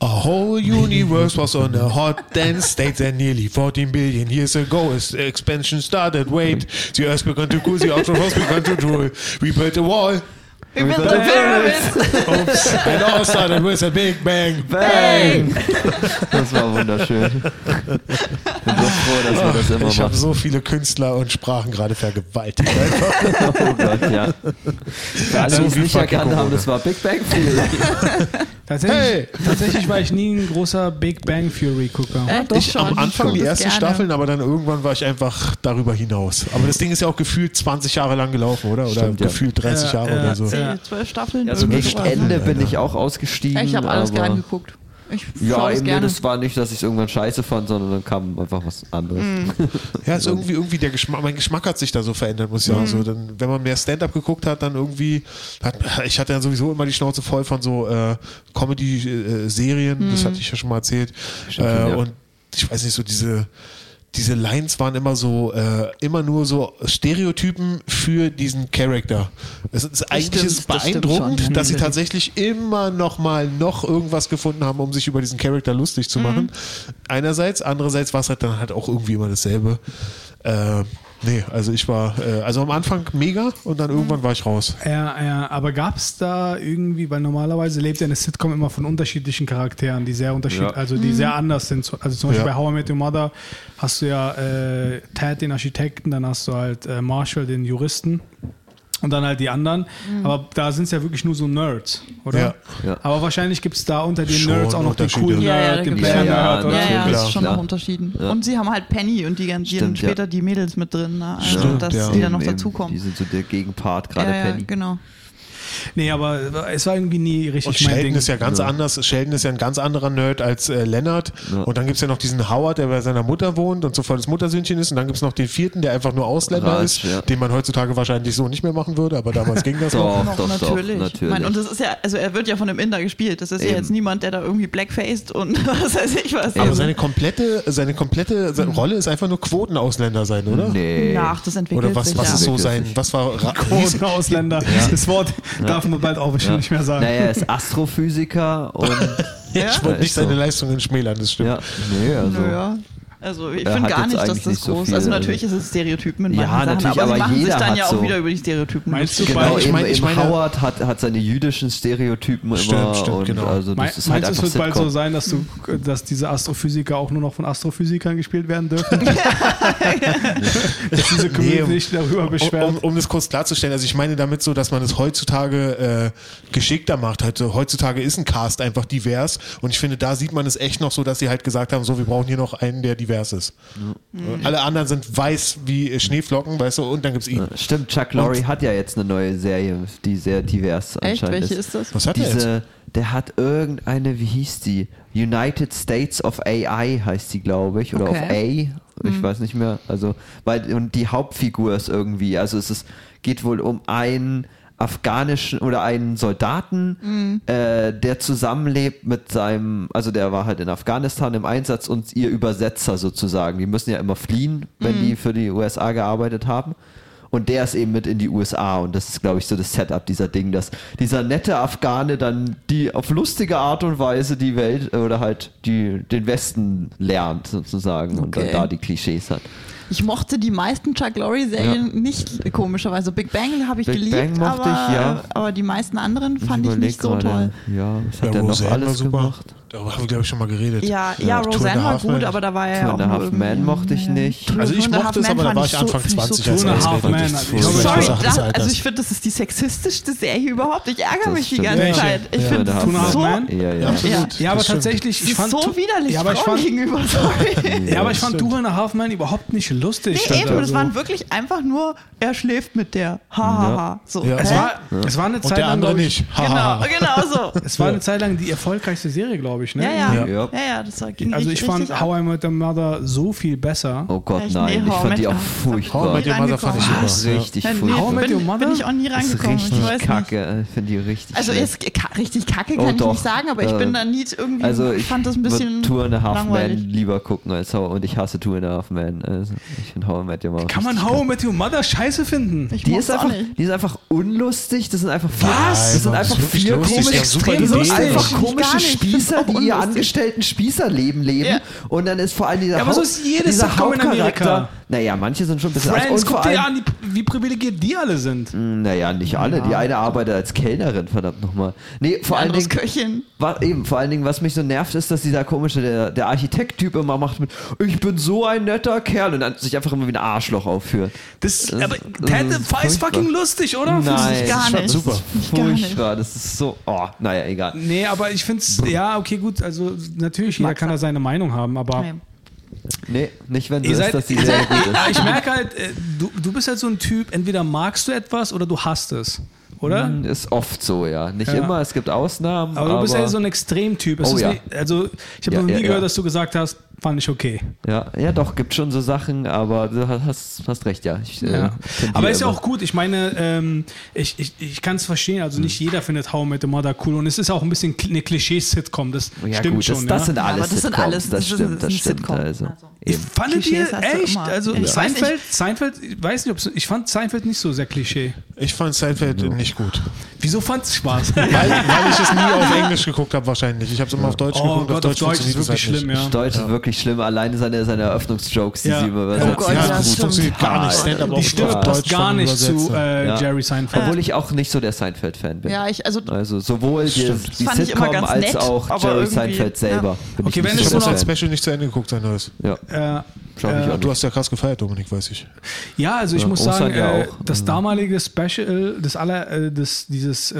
A whole universe was on a hot, dense state and nearly 14 billion years ago as expansion started. Wait, the earth began to cool, the outer world began to drool. We built a wall, Wir built the pyramids. oops, and all started with a big bang. Bang! Das war wunderschön. Ich bin so froh, dass wir das immer Ich habe so viele Künstler und Sprachen gerade vergewaltigt. Oh Gott, ja. Für alle, die es wie nicht erkannt haben, das war Big Bang Theory. Tatsächlich, Hey! tatsächlich war ich nie ein großer Big Bang Theory Gucker. Äh, Ich schon. am Anfang die ersten gerne. Staffeln, aber dann irgendwann war ich einfach darüber hinaus. Aber das Ding ist ja auch gefühlt 20 Jahre lang gelaufen, oder? Oder Stimmt, ja. gefühlt 30 Ja, Jahre ja, oder so. ja. Zehn, zwölf Staffeln. Also gegen. Ende bin ich auch ausgestiegen. Ich habe alles gern geguckt. Ich Ja, eben, gerne. das war nicht, dass ich es irgendwann scheiße fand, sondern dann kam einfach was anderes. Ja, ist irgendwie, irgendwie der Geschmack, mein Geschmack hat sich da so verändert, muss ich sagen. So, dann, wenn man mehr Stand-up geguckt hat, dann irgendwie, hat, ich hatte ja sowieso immer die Schnauze voll von so äh, Comedy-Serien, das hatte ich ja schon mal erzählt. Stimmt, äh, ja. Und ich weiß nicht, so diese, diese Lines waren immer so, äh, immer nur so Stereotypen für diesen Charakter. Es ist, eigentlich ist das beeindruckend, schon. dass sie tatsächlich immer noch mal noch irgendwas gefunden haben, um sich über diesen Charakter lustig zu machen. Einerseits, andererseits war es halt dann halt auch irgendwie immer dasselbe. Äh, nee, also ich war, äh, also am Anfang mega und dann irgendwann war ich raus. Ja, ja, aber gab es da irgendwie, weil normalerweise lebt ja eine Sitcom immer von unterschiedlichen Charakteren, die sehr unterschiedlich, Ja. also die sehr anders sind. Also zum Beispiel Ja. bei How I Met Your Mother hast du ja äh, Ted, den Architekten, dann hast du halt äh, Marshall, den Juristen und dann halt die anderen. Aber da sind es ja wirklich nur so Nerds, oder? Ja. Ja. Aber wahrscheinlich gibt es da unter den Schon Nerds auch noch den coolen Ja, ja, Nerd, den Player ja, ja, Nerd. oder? Ja, ja, Klar. das ist schon noch unterschieden. Ja. Und sie haben halt Penny und die ganzen später die Mädels mit drin, ne? also Stimmt, dass ja. die dann noch dazukommen. Die sind so der Gegenpart, gerade ja, ja, Penny. genau. Nee, aber es war irgendwie nie richtig Und mein Sheldon Ding. ist ja ganz Ja. anders. Sheldon ist ja ein ganz anderer Nerd als äh, Leonard. Ja. Und dann gibt es ja noch diesen Howard, der bei seiner Mutter wohnt und so voll das Muttersöhnchen ist. Und dann gibt es noch den vierten, der einfach nur Ausländer Raj, ist, ja. den man heutzutage wahrscheinlich so nicht mehr machen würde, aber damals ging das Doch, noch. doch, doch, natürlich. natürlich. Ich Mein, und das ist ja, also er wird ja von einem Inder gespielt. Das ist ja Eben. jetzt niemand, der da irgendwie blackfaced und was weiß ich was. Aber seine komplette, seine komplette seine Rolle ist einfach nur Quotenausländer sein, oder? Nee. nach, das entwickelt Oder was, sich was ja. ist so sein, was war Ra- Großen Ausländer. Das Wort darf man bald auch bestimmt nicht mehr sagen. Naja, er ist Astrophysiker und Ja, ich wollte Ja, nicht ist seine so. Leistungen schmälern, das stimmt. ja, nee, also. Naja. Also ich finde gar nicht, dass das nicht so groß viel, Also also- natürlich ist es Stereotypen in Ja, manchen Sachen, natürlich, aber, aber sie machen jeder sich dann hat ja auch so- wieder über die Stereotypen Meinst du. Genau, ich meine- ich meine- Howard hat, hat seine jüdischen Stereotypen Stimmt, immer stimmt, und genau. also das Mei- ist halt Meinst du, es wird bald so sein, dass, du, dass diese Astrophysiker auch nur noch von Astrophysikern gespielt werden dürfen? dass diese Community Nee, sich darüber Um, beschwert. um, um das kurz klarzustellen, also ich meine damit so, dass man es heutzutage äh, geschickter macht. Also heutzutage ist ein Cast einfach divers und ich finde, da sieht man es echt noch so, dass sie halt gesagt haben, so, wir brauchen hier noch einen, der divers ist. Äh, Alle anderen sind weiß wie Schneeflocken, weißt du, und dann gibt's ihn. Stimmt, Chuck Lorre hat ja jetzt eine neue Serie, die sehr divers Echt? anscheinend Welche ist. ist das? Was hat er jetzt? Diese, der hat irgendeine, wie hieß die? United States of AI heißt die, glaube ich, oder Okay. of A. Ich weiß nicht mehr. Also, weil, und die Hauptfigur ist irgendwie, also es ist, geht wohl um einen afghanischen oder einen Soldaten, äh, der zusammenlebt mit seinem, also der war halt in Afghanistan im Einsatz und ihr Übersetzer sozusagen. Die müssen ja immer fliehen, wenn die für die USA gearbeitet haben. Und der ist eben mit in die USA und das ist, glaube ich, so das Setup dieser Ding, dass dieser nette Afghane dann die auf lustige Art und Weise die Welt oder halt die, den Westen lernt sozusagen und dann Okay. da die Klischees hat. Ich mochte die meisten Chuck Lorre-Serien nicht, komischerweise. Big Bang habe ich Big geliebt, Bang mochte aber, ich, ja. aber die meisten anderen fand ich überleg nicht so toll. Ja, was hat Ja, der noch alles super. gemacht? Darüber haben wir, glaube ich, schon mal geredet. Ja, Ja, ja, a Roseanne war Half gut, aber da war er Two ja auch and a nur Half Men mochte ich nicht. Also ich Half mochte es, aber da war ich ich so- Anfang finde ich 20, so als er Half Das ich glaube, eine Sorry, das, Alters. also ich finde, das ist die sexistischste Serie überhaupt. Ich ärgere Das mich die ganze? Zeit. Ich Ja. finde Two das and a Half so, Men? Ja, ja. Absolut. ja, aber das tatsächlich, sie ich ist fand so widerlich Ja, aber ich Frauen fand, gegenüber. Sorry. ja, aber ich fand. Two and a Half Men überhaupt nicht lustig. Nee, eben, das Also- waren wirklich einfach nur, er schläft mit der. Hahaha. Ha, ha. So. Ja. es, war, es war eine Und Zeit der lang, andere glaub ich, nicht. Genau, genau so. Es war eine Zeit lang die erfolgreichste Serie, glaube ich. Ne? Ja, ja. Ja. Ja, Ja. ja, das war, ging Also ich fand. How I Met Your Mother so viel besser. Oh Gott, Echt? nein. Nee, ich fand die auch Your- How I furchtbar. Met Your Mother fand ich. Das ist Ja. richtig Ja, furchtbar. How I Met Your bin, Mother? bin ich auch nie Das ist. Ich richtig nicht. kacke. Ich finde die richtig Also ist richtig kacke Oh, kann ich doch. nicht sagen, aber ich Äh, bin da nie irgendwie, Also ich ich fand das ein bisschen Two and a Half langweilig. lieber gucken als How und ich hasse Two and a Half Men. Also. Ich finde How I Met Your Mother. Kann man How I Met Your Mother scheiße finden? Ich Die ist, auch einfach, die ist einfach unlustig. Das sind einfach vier, Was? das sind einfach das vier komische, Ideen. lustig. einfach ich komische. Ich Spießer, auch die ihr angestellten Spießerleben leben. Ja. Und dann ist vor allem dieser, Ja, aber so ist jedes dieser. Hauptcharakter. Naja, manche sind schon ein bisschen Friends, guck dir an, die, wie privilegiert die alle sind. Naja, nicht alle. Die eine arbeitet als Kellnerin, verdammt nochmal. Nee, vor allen Anderes Dingen. Köchin. Wa- eben, vor allen Dingen, was mich so nervt, ist, dass dieser komische, der, der Architekt-Typ immer macht mit, ich bin so ein netter Kerl und dann sich einfach immer wie ein Arschloch aufführt. Das, Das- aber Ted ist fucking lustig, oder? Nein, gar das ist nicht. super. Furchtbar, das ist so, oh, naja, egal. Nee, aber ich finde es, ja, okay, gut, also natürlich, jeder kann da sein. seine Meinung haben, aber Nee. Nee, nicht wenn du seid, ist, dass die sehr gut ist. ich merke halt, äh, du, du bist halt so ein Typ, entweder magst du etwas oder du hasst es, oder? Ist oft so, ja. Nicht Ja. immer, es gibt Ausnahmen. Aber du bist ja so ein Extremtyp. Es Oh ist ja. nicht, also ich habe Ja, noch nie ja, gehört, ja. dass du gesagt hast, fand ich okay. ja, ja, doch, gibt schon so Sachen, aber du hast, hast recht, ja. Ich, äh, Ja. tendiere Aber ist ja auch gut. Ich meine, ähm, ich, ich, ich kann es verstehen. Also nicht jeder findet How I Met Your Mother cool. Und es ist auch ein bisschen eine Klischee-Sitcom. Das Ja, stimmt gut, schon. das, das ja. sind Ja, alles aber das sind Sitcoms, alles- das das ist stimmt, das stimmt. Sitcom. Also, Also. Fandet ihr Klischees du echt? Also Ich weiß Seinfeld, Seinfeld, ich weiß nicht, ob ich fand Seinfeld nicht so sehr Klischee. Ich fand Seinfeld nicht gut. Wieso fand es Spaß? Weil, weil ich es nie auf Englisch geguckt habe wahrscheinlich. Ich habe es immer auf Deutsch oh geguckt. Gott, auf Deutsch ist funktioniert es wirklich halt schlimm, nicht. ja. Deutsch ist wirklich schlimm. Alleine seine, seine Eröffnungsjokes, die Ja. sie immer Oh. Gott, Ja, das stimmt. funktioniert gar nicht. Stand-up Die Stimme passt gar nicht zu äh, Ja. Jerry Seinfeld. Obwohl ich auch nicht so der Seinfeld-Fan bin. Ja, ich, also Also sowohl die, die Sitcom als nett, auch Jerry Seinfeld selber. Okay, ich wenn es so das. Special nicht zu Ende geguckt, sein neues. Ja, äh, mich äh, an. Du hast ja krass gefeiert, Dominik, weiß ich. Ja, also ich Ja, muss sagen, ja äh, auch. das damalige Special, das aller, äh, das, dieses äh,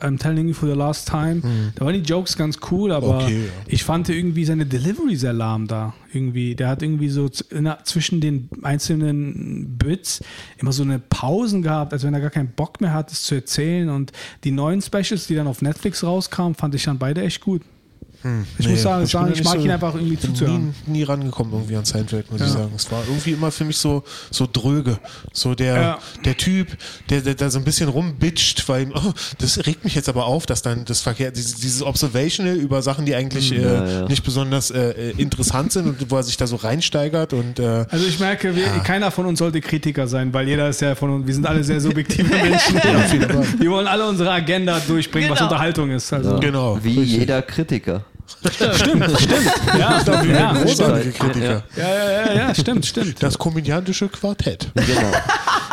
I'm telling you for the last time, da waren die Jokes ganz cool, aber Okay, ja. ich fand irgendwie seine Delivery sehr lahm da. Irgendwie, der hat irgendwie so zwischen den einzelnen Bits immer so eine Pausen gehabt, als wenn er gar keinen Bock mehr hat, es zu erzählen. Und die neuen Specials, die dann auf Netflix rauskamen, fand ich dann beide echt gut. Ich muss sagen, bin sagen, ich mag so- ihn einfach irgendwie bin zuzuhören. Nie, nie rangekommen irgendwie an Seinfeld, muss Ja. ich sagen. Es war irgendwie immer für mich so, so dröge. So der, Ja. der Typ, der, der da so ein bisschen rumbitcht, weil ihm, oh, das regt mich jetzt aber auf, dass dann das Verkehr, dieses, dieses Observational über Sachen, die eigentlich äh, Ja, nicht besonders äh, äh, interessant sind und wo er sich da so reinsteigert und äh, Also ich merke, wir, keiner von uns sollte Kritiker sein, weil jeder ist ja von uns, wir sind alle sehr subjektive Menschen. wir wollen alle unsere Agenda durchbringen, was Genau. Unterhaltung ist. Also. genau. Wie richtig. jeder Kritiker. Stimmt, stimmt. Ja, Wie ja, ein großartige stimmt. Kritiker. ja, ja, ja, ja, stimmt, stimmt. Das komödiantische Quartett. Genau.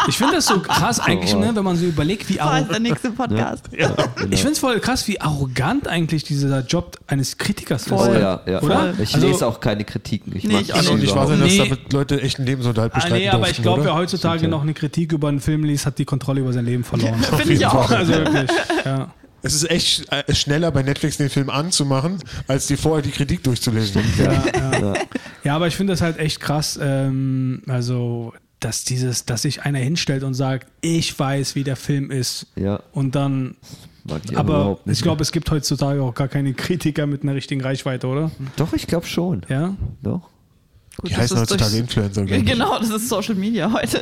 Ich finde das so krass eigentlich, Oh, wow. ne, wenn man so überlegt, wie arrogant. der nächste Podcast. Ich finde es voll krass, wie arrogant eigentlich dieser Job eines Kritikers ist. Oh Voll. ja, ja. Oder? Ich Also- lese auch keine Kritiken. Ich Nee, ich das auch nicht wahr sein, dass Nee. damit Leute echten Lebensunterhalt Ah, bestreiten nee, aber ich glaube, wer heutzutage noch eine Kritik über einen Film liest, hat die Kontrolle über sein Leben verloren. Finde ich auch. Also wirklich. Ja. Es ist echt äh, schneller bei Netflix den Film anzumachen, als dir vorher die Kritik durchzulesen. Ja, ja. ja, aber ich finde das halt echt krass. Ähm, also, dass dieses, dass sich einer hinstellt und sagt, ich weiß, wie der Film ist. Ja, Und dann, ich aber ich glaube, es gibt heutzutage auch gar keine Kritiker mit einer richtigen Reichweite, oder? Doch, ich glaube schon. Ja. Doch. Gut, Die das heißen ist heutzutage durch- Influencer, glaube ich. Genau, das ist Social Media heute.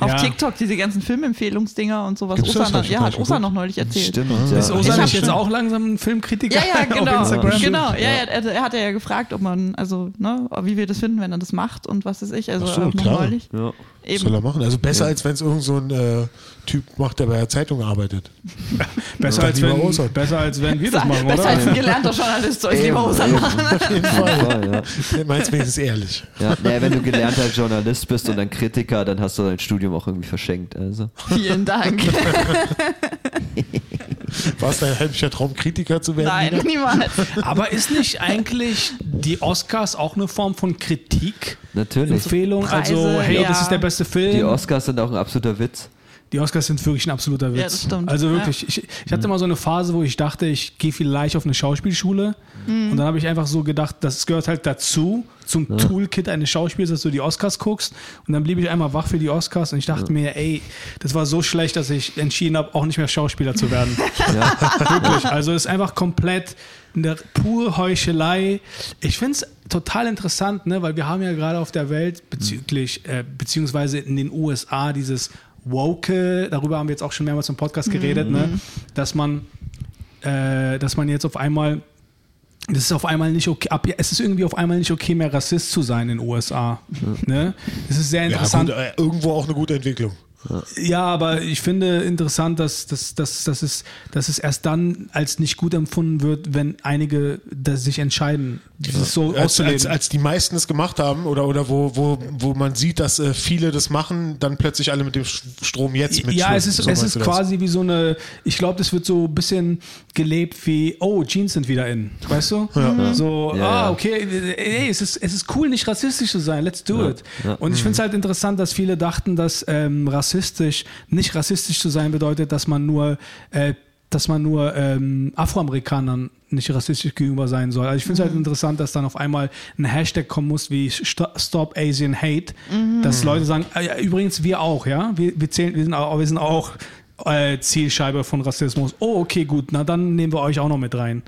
Auf Ja. TikTok, diese ganzen Filmempfehlungsdinger und sowas. Gibt's das? Osa, ja, hat Osa noch neulich erzählt. Stimmt. Ist ja. Osa hab nicht jetzt auch langsam ein Filmkritiker Ja, ja, genau. auf Instagram? genau. Ja, ja, er, er hat ja gefragt, ob man, also, ne, wie wir das finden, wenn er das macht und was weiß ich. Also Ach so, auch noch klar. neulich. Ja. Was soll er Eben. machen? Also besser, als wenn es irgend so ein äh, Typ macht, der bei der Zeitung arbeitet. Besser, als wenn, besser als wenn wir das machen, Besser oder? als ein gelernter Journalist soll ich lieber Osa Eben, machen. Auf jeden Fall. ja. Der meint wenigstens ehrlich. Ja, naja, wenn du gelernter Journalist bist und dann Kritiker, dann hast du dein Studium auch irgendwie verschenkt. Also. Vielen Dank. War es dein heimlicher Traum, Kritiker zu werden? Nein, Nina? niemals. Aber ist nicht eigentlich die Oscars auch eine Form von Kritik? Natürlich. Empfehlung, Preise, also hey, ja. das ist der beste Film. Die Oscars sind auch ein absoluter Witz. Die Oscars sind wirklich ein absoluter Witz. Ja, das stimmt. Also wirklich, ich, ich hatte mal so eine Phase, wo ich dachte, ich gehe vielleicht auf eine Schauspielschule. Mhm. Und dann habe ich einfach so gedacht, das gehört halt dazu, zum Toolkit eines Schauspiels, dass du die Oscars guckst. Und dann blieb ich einmal wach für die Oscars und ich dachte mir, ey, das war so schlecht, dass ich entschieden habe, auch nicht mehr Schauspieler zu werden. Wirklich. Also es ist einfach komplett eine pure Heuchelei. Ich finde es total interessant, ne? weil wir haben ja gerade auf der Welt bezüglich, äh, beziehungsweise in den USA dieses Woke, darüber haben wir jetzt auch schon mehrmals im Podcast geredet, ne? dass man, äh, dass man jetzt auf einmal das ist auf einmal nicht okay, ab, es ist irgendwie auf einmal nicht okay mehr Rassist zu sein in den USA. Ne? Das ist sehr Ja, interessant. gut, äh, irgendwo auch eine gute Entwicklung. Ja, aber ich finde interessant, dass, dass, dass, dass, es, dass es erst dann als nicht gut empfunden wird, wenn einige das sich entscheiden, dieses so Als, auszuleben. als, als die meisten es gemacht haben oder, oder wo, wo, wo man sieht, dass äh, viele das machen, dann plötzlich alle mit dem Strom jetzt mit ja, es ist, so es ist das? quasi wie so eine, ich glaube, das wird so ein bisschen gelebt wie, oh, Jeans sind wieder in, weißt du? So, Ja, ah, ja. okay, ey, es ist, es ist cool, nicht rassistisch zu sein, let's do it. Und ich finde es halt interessant, dass viele dachten, dass ähm, rassistisch, nicht rassistisch zu sein bedeutet, dass man nur, äh, dass man nur ähm, Afroamerikanern nicht rassistisch gegenüber sein soll. Also ich finde es halt interessant, dass dann auf einmal ein Hashtag kommen muss wie Sto- Stop Asian Hate, dass Leute sagen, ja, übrigens wir auch, ja, wir, wir zählen, wir sind auch, wir sind auch äh, Zielscheibe von Rassismus. Oh, okay, gut, na dann nehmen wir euch auch noch mit rein.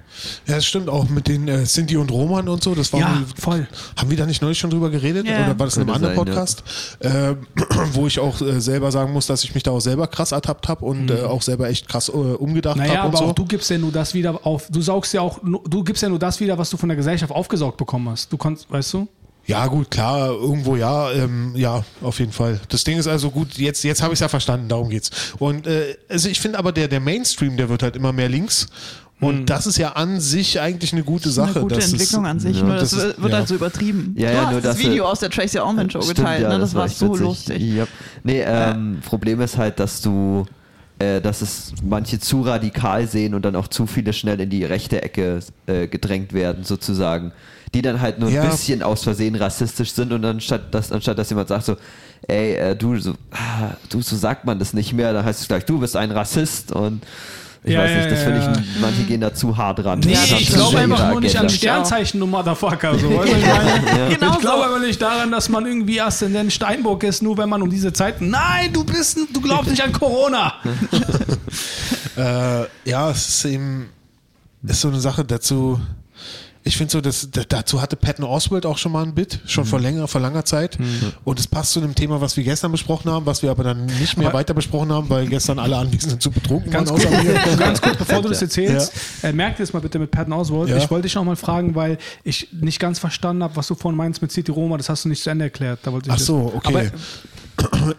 Ja, das stimmt auch mit den äh, Sinti und Roman und so. Das war Ja, voll. Haben wir da nicht neulich schon drüber geredet? Ja. Oder war das in einem anderen sein, Podcast? Äh, wo ich auch äh, selber sagen muss, dass ich mich da auch selber krass ertappt habe und äh, auch selber echt krass äh, umgedacht Mhm. Naja, habe und aber so. auch du gibst ja nur das wieder auf, du saugst ja auch, du gibst ja nur das wieder, was du von der Gesellschaft aufgesaugt bekommen hast. Du kannst, weißt du? Ja, gut, klar, irgendwo ja, ähm, ja, auf jeden Fall. Das Ding ist also gut, jetzt, jetzt habe ich es ja verstanden, darum geht's. Und äh, also ich finde aber der, der Mainstream, der wird halt immer mehr links. Und das ist ja an sich eigentlich eine gute Sache. eine gute dass es- Entwicklung an sich, nur das, das ist- wird ja. halt so übertrieben. Ja, du ja, hast nur das Video aus der Tracy Allman Show Stimmt, geteilt, ja, ne? das, war echt so witzig. lustig. Ja. Nee, ähm, Problem ist halt, dass du, äh, dass es manche zu radikal sehen und dann auch zu viele schnell in die rechte Ecke äh, gedrängt werden, sozusagen. Die dann halt nur Ja. ein bisschen aus Versehen rassistisch sind und anstatt dass, anstatt dass jemand sagt so, ey, äh, du, so, ah, du, so sagt man das nicht mehr, dann heißt es gleich, du bist ein Rassist und ich Ja, weiß ja, nicht, das ja, finde ja. ich, manche gehen da zu hart ran. Nee, Ja, Das das ich ist glaube einfach nur nicht an. Sternzeichen, du Motherfucker. So, was ich meine? Genau ich glaube so. aber nicht daran, dass man irgendwie Aszendent Steinbock ist, nur wenn man um diese Zeiten. Nein, du bist, du glaubst nicht an Corona. Äh, ja, es ist eben ist so eine Sache dazu. Ich finde so, dass, da- dazu hatte Patton Oswald auch schon mal ein Bit, schon Mhm. vor länger, vor langer Zeit. Und es passt zu einem Thema, was wir gestern besprochen haben, was wir aber dann nicht mehr Aber- weiter besprochen haben, weil gestern alle Anwesenden zu betrunken Ganz waren. kurz, ganz kurz, bevor du das erzählst, äh, merk dir das mal bitte mit Patton Oswald. Ja. Ich wollte dich noch mal fragen, weil ich nicht ganz verstanden habe, was du vorhin meinst mit City Roma. Das hast du nicht zu Ende erklärt. Ach so, okay.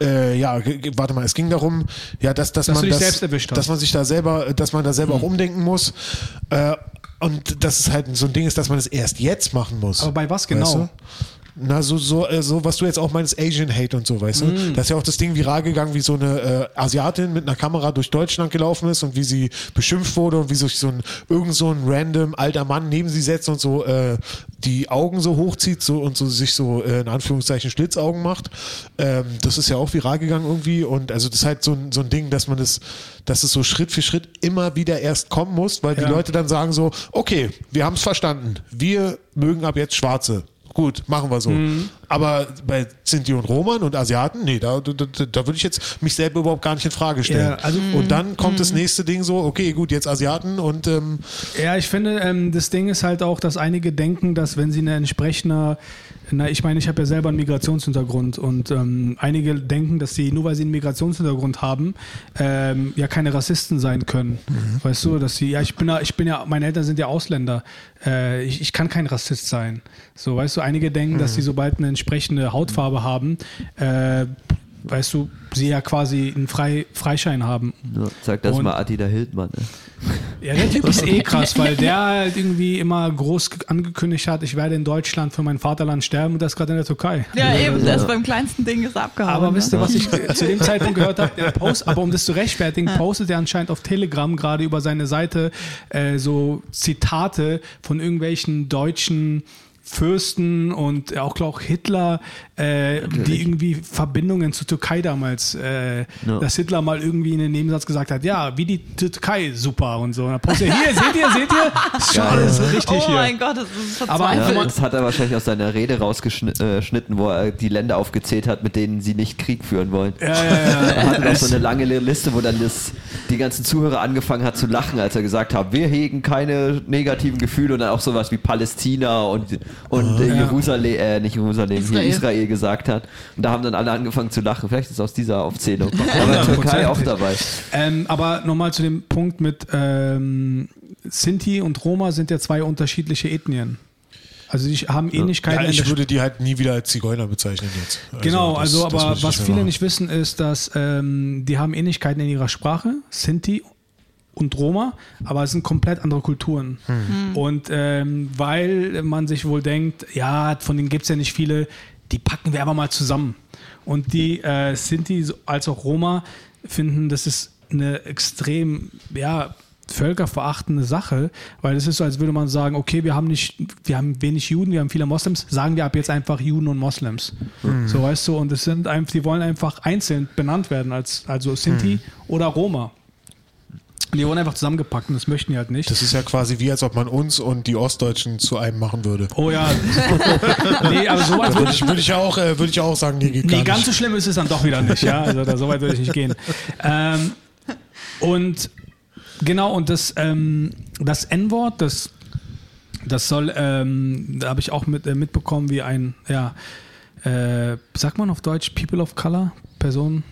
äh, ja, g- g- warte mal, es ging darum, ja, dass, dass, Dass man das, dass man sich da selber, dass man da selber Mhm. auch umdenken muss. Äh, und dass es halt so ein Ding ist, dass man es erst jetzt machen muss. Aber bei was Weißt genau? du? Na, so, so, äh, so, was du jetzt auch meinst, Asian Hate und so, weißt du? Mm. Da ist ja auch das Ding viral gegangen, wie so eine äh, Asiatin mit einer Kamera durch Deutschland gelaufen ist und wie sie beschimpft wurde und wie sich so ein, irgend so ein random alter Mann neben sie setzt und so äh, die Augen so hochzieht so, und so sich so äh, in Anführungszeichen Schlitzaugen macht. Ähm, das ist ja auch viral gegangen irgendwie und also das ist halt so ein, so ein Ding, dass man das, dass es so Schritt für Schritt immer wieder erst kommen muss, weil Ja. die Leute dann sagen so, okay, wir haben es verstanden, wir mögen ab jetzt Schwarze. Gut, machen wir so. Mhm. Aber bei Sinti und Roman und Asiaten, nee, da, da, da, würde ich jetzt mich selber überhaupt gar nicht in Frage stellen. Ja, also- und dann kommt das nächste Ding so, okay, gut, jetzt Asiaten und ähm, Ja, ich finde, ähm, das Ding ist halt auch, dass einige denken, dass wenn sie eine entsprechende, na, ich meine, ich habe ja selber einen Migrationshintergrund und ähm, einige denken, dass sie, nur weil sie einen Migrationshintergrund haben, ähm, ja keine Rassisten sein können. Weißt du, dass sie, ja, ich bin ja, ich bin ja, meine Eltern sind ja Ausländer. Äh, ich, ich kann kein Rassist sein. So, weißt du, einige denken, dass sie, sobald eine entsprechende Hautfarbe haben, äh, weißt du, sie ja quasi einen Frei, Freischein haben. Ja, sag das Und- mal Attila Hildmann. Ne? Ja, der Typ ist eh krass, weil der halt irgendwie immer groß angekündigt hat, ich werde in Deutschland für mein Vaterland sterben und das gerade in der Türkei. Ja, eben, das beim kleinsten Ding ist abgehauen. Aber ne? wisst ihr, was ich zu dem Zeitpunkt gehört habe? Der Post, aber um das zu rechtfertigen, postet er anscheinend auf Telegram gerade über seine Seite äh, so Zitate von irgendwelchen deutschen Fürsten und auch, glaub, auch Hitler, äh, die irgendwie Verbindungen zur Türkei damals, äh, Ja. dass Hitler mal irgendwie in den Nebensatz gesagt hat, ja, wie die Türkei, super und so. Und dann postet er, hier, seht ihr, seht ihr? Ist schon alles richtig oh hier. mein Gott, das ist Aber Ja, verzweifelt. das hat er wahrscheinlich aus seiner Rede rausgeschnitten, wo er die Länder aufgezählt hat, mit denen sie nicht Krieg führen wollen. Ja, ja, ja. Er hatte noch so eine lange Liste, wo dann das, die ganzen Zuhörer angefangen hat zu lachen, als er gesagt hat, wir hegen keine negativen Gefühle und dann auch sowas wie Palästina und, und äh, Jerusalem, äh, nicht Jerusalem, Israel. hier Israel gesagt hat. Und da haben dann alle angefangen zu lachen. Vielleicht ist es aus dieser Aufzählung. Aber Türkei auch dabei. Ähm, aber nochmal zu dem Punkt mit, ähm, Sinti und Roma sind ja zwei unterschiedliche Ethnien. Also die haben Ähnlichkeiten Ja, ich würde die halt nie wieder als Zigeuner bezeichnen jetzt. Also Genau, das- also aber was viele machen. nicht wissen, ist, dass ähm, die haben Ähnlichkeiten in ihrer Sprache, Sinti und Roma, aber es sind komplett andere Kulturen. Und ähm, weil man sich wohl denkt, ja, von denen gibt es ja nicht viele, die packen wir aber mal zusammen. Und die äh, Sinti als auch Roma finden, das ist eine extrem, ja, völkerverachtende Sache, weil es ist so, als würde man sagen, okay, wir haben nicht, wir haben wenig Juden, wir haben viele Moslems, sagen wir ab jetzt einfach Juden und Moslems. So weißt du, und es sind einfach, die wollen einfach einzeln benannt werden als also Sinti oder Roma. Die wurden einfach zusammengepackt und das möchten die halt nicht. Das ist ja quasi wie, als ob man uns und die Ostdeutschen zu einem machen würde. oh ja. nee, aber so weit würde ich, würde ich, auch, äh, würde ich auch sagen, nee, geht Nee, ganz nicht. so schlimm ist es dann doch wieder nicht, ja. Also da, so weit würde ich nicht gehen. Ähm, und genau, und das, ähm, das N-Wort, das, das soll, ähm, da habe ich auch mit, äh, mitbekommen, wie ein, ja, äh, sagt man auf Deutsch People of Color, Personen,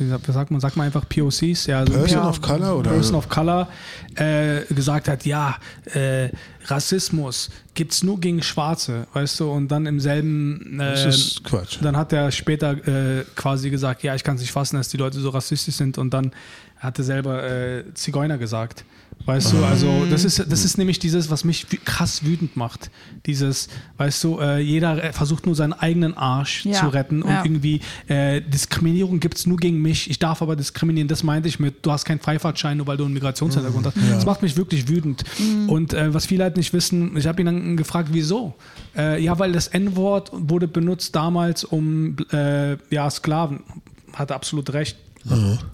wie sagt, man, sagt man einfach POCs, ja, also Person of Color, oder? Person of Color äh, gesagt hat, ja, äh, Rassismus gibt's nur gegen Schwarze, weißt du, und dann im selben Das äh, ist Quatsch. dann hat er später äh, quasi gesagt, ja, ich kann es nicht fassen, dass die Leute so rassistisch sind und dann hat er selber äh, Zigeuner gesagt. Weißt du, also das ist, das ist nämlich dieses, was mich krass wütend macht. Dieses, weißt du, äh, jeder äh, versucht nur seinen eigenen Arsch Ja, zu retten und ja. irgendwie äh, Diskriminierung gibt es nur gegen mich. Ich darf aber diskriminieren, das meinte ich mit, du hast keinen Freifahrtschein, nur weil du einen Migrationshintergrund hast. Das macht mich wirklich wütend. Und äh, was viele halt nicht wissen, ich habe ihn dann gefragt, wieso? Äh, ja, weil das N-Wort wurde benutzt damals um äh, ja, Sklaven. Hatte absolut recht.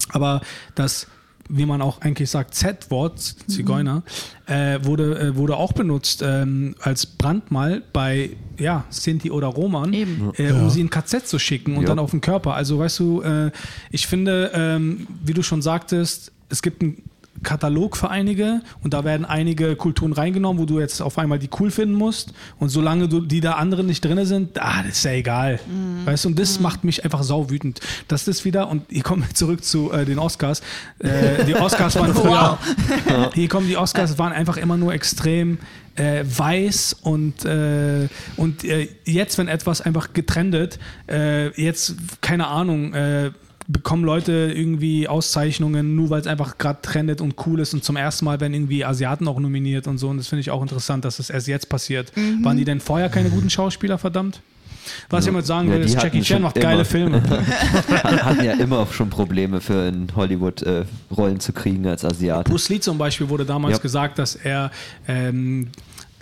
Aber das, wie man auch eigentlich sagt, Z-Wort, Zigeuner, äh, wurde, äh, wurde auch benutzt ähm, als Brandmal bei ja, Sinti oder Roman, Eben. äh, um sie in KZ zu schicken und Ja. dann auf den Körper. Also weißt du, äh, ich finde, ähm, wie du schon sagtest, es gibt einen Katalog für einige und da werden einige Kulturen reingenommen, wo du jetzt auf einmal die cool finden musst und solange du, die da anderen nicht drin sind, ah, das ist ja egal. Weißt du, und das macht mich einfach sau wütend. Das ist wieder, und hier kommen wir zurück zu äh, den Oscars. Äh, die Oscars waren früher, hier kommen die Oscars, waren einfach immer nur extrem äh, weiß und, äh, und äh, jetzt, wenn etwas einfach getrendet, äh, jetzt, keine Ahnung, äh, bekommen Leute irgendwie Auszeichnungen, nur weil es einfach gerade trendet und cool ist und zum ersten Mal werden irgendwie Asiaten auch nominiert und so. Und das finde ich auch interessant, dass das erst jetzt passiert. Waren die denn vorher keine guten Schauspieler, verdammt? Was ich damit sagen Ja, will, die ist, Jackie Chan macht geile immer. Filme. Hat- hatten ja immer schon Probleme für in Hollywood äh, Rollen zu kriegen als Asiate. Bruce Lee zum Beispiel wurde damals Ja. gesagt, dass er ähm,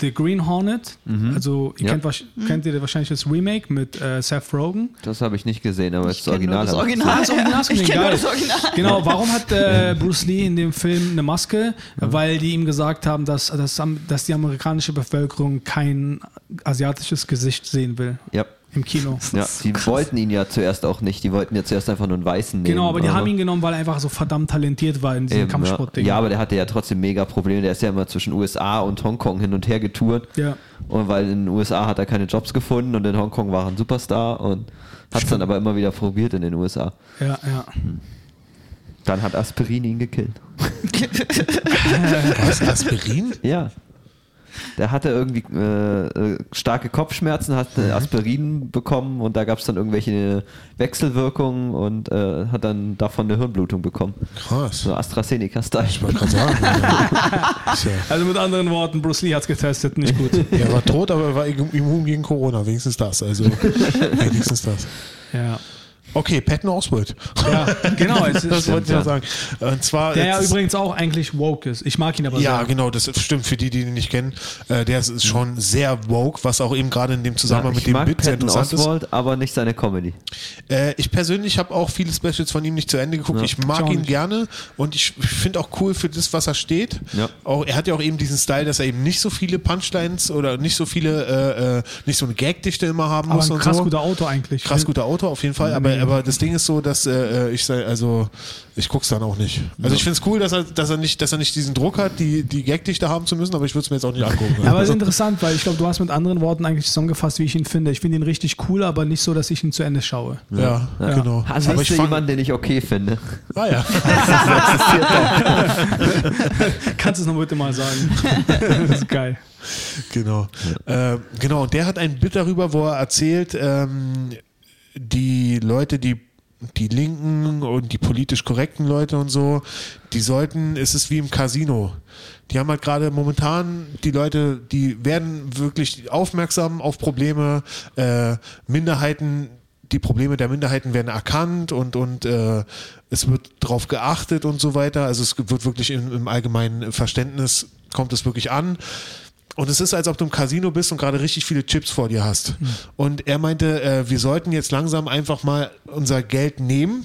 The Green Hornet, also ihr Ja. kennt, wahrsch- kennt ihr wahrscheinlich das Remake mit äh, Seth Rogen. Das habe ich nicht gesehen, aber das kenn nur Original. das ich Original. Ah, das Original ist Ich gesehen, kenn nur geil. das Original. Genau, warum hat äh, Bruce Lee in dem Film eine Maske? Weil die ihm gesagt haben, dass, dass, dass die amerikanische Bevölkerung kein asiatisches Gesicht sehen will Ja. Im Kino. Ja, die wollten ihn ja zuerst auch nicht. Die wollten ja zuerst einfach nur einen Weißen nehmen. Genau, aber die haben ihn genommen, weil er einfach so verdammt talentiert war in diesem Eben, ja. Kampfsportding. ja, aber der hatte ja trotzdem mega Probleme. Der ist ja immer zwischen USA und Hongkong hin und her getourt. Ja. Und weil in den USA hat er keine Jobs gefunden und in Hongkong war er ein Superstar und hat es dann aber immer wieder probiert in den USA. ja, ja. Dann hat Aspirin ihn gekillt. Was, Aspirin? Ja. Der hatte irgendwie äh, äh, starke Kopfschmerzen, hat äh, Aspirin bekommen und da gab es dann irgendwelche Wechselwirkungen und äh, hat dann davon eine Hirnblutung bekommen. Krass. So AstraZeneca-Style. Ich wollte gerade sagen. Also mit anderen Worten, Bruce Lee hat es getestet, nicht gut. er war tot, aber er war immun gegen Corona. Wenigstens das. Also, wenigstens das. ja. Okay, Patton Oswald. ja, genau. Es Das ist, wollte ich ja. sagen. Und zwar. der ja übrigens auch eigentlich woke ist. Ich mag ihn aber Ja, sehr. genau, das stimmt für die, die ihn nicht kennen. Äh, der ist, ist schon sehr woke, was auch eben gerade in dem Zusammenhang ich mit dem Bit sehr Patton interessant ist. Oswald, aber nicht seine Comedy. Äh, ich persönlich habe auch viele Specials von ihm nicht zu Ende geguckt. Ich mag Ich ihn nicht. gerne und ich finde auch cool für das, was er steht. Ja. Auch, er hat ja auch eben diesen Style, dass er eben nicht so viele Punchlines oder nicht so viele, äh, äh, nicht so eine Gagdichte immer haben Aber muss ein und krass so. guter Auto eigentlich. Krass guter Autor auf jeden Fall, aber, Mega aber das Ding ist so, dass äh, ich sei, also ich guck's dann auch nicht. Also ich finde es cool, dass er, dass er nicht, dass er nicht diesen Druck hat, die, die Gagdichte haben zu müssen, aber ich würde es mir jetzt auch nicht angucken. Ja, aber es ist interessant, weil ich glaube, du hast mit anderen Worten eigentlich zusammengefasst, wie ich ihn finde. Ich finde ihn richtig cool, aber nicht so, dass ich ihn zu Ende schaue. ja, genau. Also aber ich ich fang, jemanden, den ich okay finde. ah, ja. Kannst du es noch bitte mal sagen? das ist geil. Genau. Ähm, genau, und der hat ein Bit darüber, wo er erzählt, ähm, die Leute, die die Linken und die politisch korrekten Leute und so, die sollten, es ist wie im Casino. Die haben halt gerade momentan, die Leute, die werden wirklich aufmerksam auf Probleme, äh, Minderheiten, die Probleme der Minderheiten werden erkannt und, und äh, es wird darauf geachtet und so weiter. Also es wird wirklich im, im allgemeinen Verständnis, kommt es wirklich an. Und es ist, als ob du im Casino bist und gerade richtig viele Chips vor dir hast. Und er meinte, äh, wir sollten jetzt langsam einfach mal unser Geld nehmen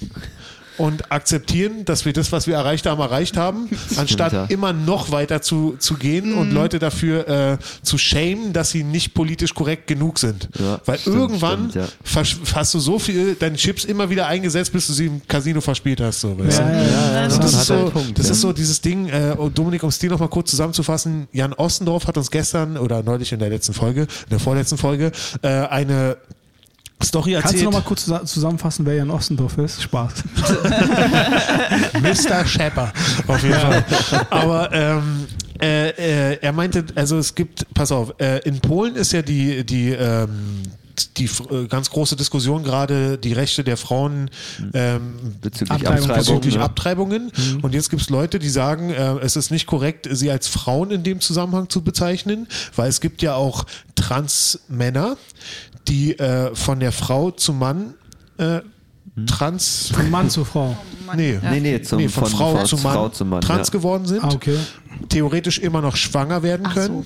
und akzeptieren, dass wir das, was wir erreicht haben, erreicht haben, anstatt ja. immer noch weiter zu, zu gehen und Leute dafür äh, zu shamen, dass sie nicht politisch korrekt genug sind. Ja, Weil stimmt, irgendwann stimmt, versch- hast du so viel deine Chips immer wieder eingesetzt, bis du sie im Casino verspielt hast. So, weißt du? Ja, ja, ja. Also das ist so, Punkt, das ja. ist so dieses Ding, äh, und Dominik, um es dir nochmal kurz zusammenzufassen, Jan Ostendorf hat uns gestern oder neulich in der letzten Folge, in der vorletzten Folge, äh, eine Story Kannst du erzählt. noch mal kurz zusa- zusammenfassen, wer Jan Ostendorf ist? Spaß. Mr. Shepper, auf jeden Fall. Aber ähm, äh, äh, er meinte, also es gibt, pass auf, äh, in Polen ist ja die, die, ähm, die äh, ganz große Diskussion gerade die Rechte der Frauen ähm, Bezüglich Abtreibung, Abtreibung. bezüglich ja. Abtreibungen. Und jetzt gibt es Leute, die sagen, äh, es ist nicht korrekt, sie als Frauen in dem Zusammenhang zu bezeichnen, weil es gibt ja auch Trans-Männer, die äh, von der Frau zum Mann äh, trans... Von Mann zu Frau. Nee, Nee, nee, zum, nee, von, Frau, von zu Mann, Frau zu Mann. trans ja. geworden sind, Ah, okay. Theoretisch immer noch schwanger werden Ach können.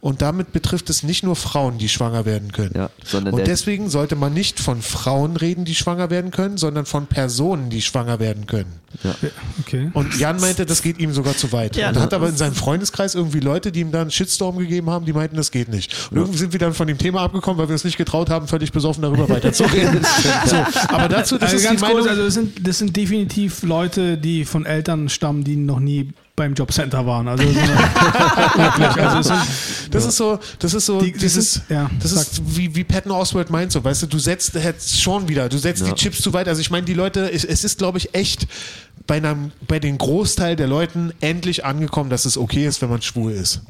Und damit betrifft es nicht nur Frauen, die schwanger werden können. Ja, sondern und deswegen sollte man nicht von Frauen reden, die schwanger werden können, sondern von Personen, die schwanger werden können. Okay. Und Jan meinte, das geht ihm sogar zu weit. Ja, und hat aber in seinem Freundeskreis irgendwie Leute, die ihm dann einen Shitstorm gegeben haben, die meinten, das geht nicht. Und irgendwie sind wir dann von dem Thema abgekommen, weil wir es nicht getraut haben, völlig besoffen darüber weiterzureden. so, aber dazu, das also ist ganz die Meinung. kurz, also das sind, das sind definitiv Leute, die von Eltern stammen, die noch nie beim Jobcenter waren. Also, das also es sind, Das ist so, das ist so, Die- die dieses, sind- ja, das ist wie, wie Patton Oswald meint so, weißt du, du setzt jetzt schon wieder, du setzt die Chips zu weit. Also ich meine, die Leute, es, es ist, glaube ich, echt bei einem, bei den Großteil der Leuten endlich angekommen, dass es okay ist, wenn man schwul ist.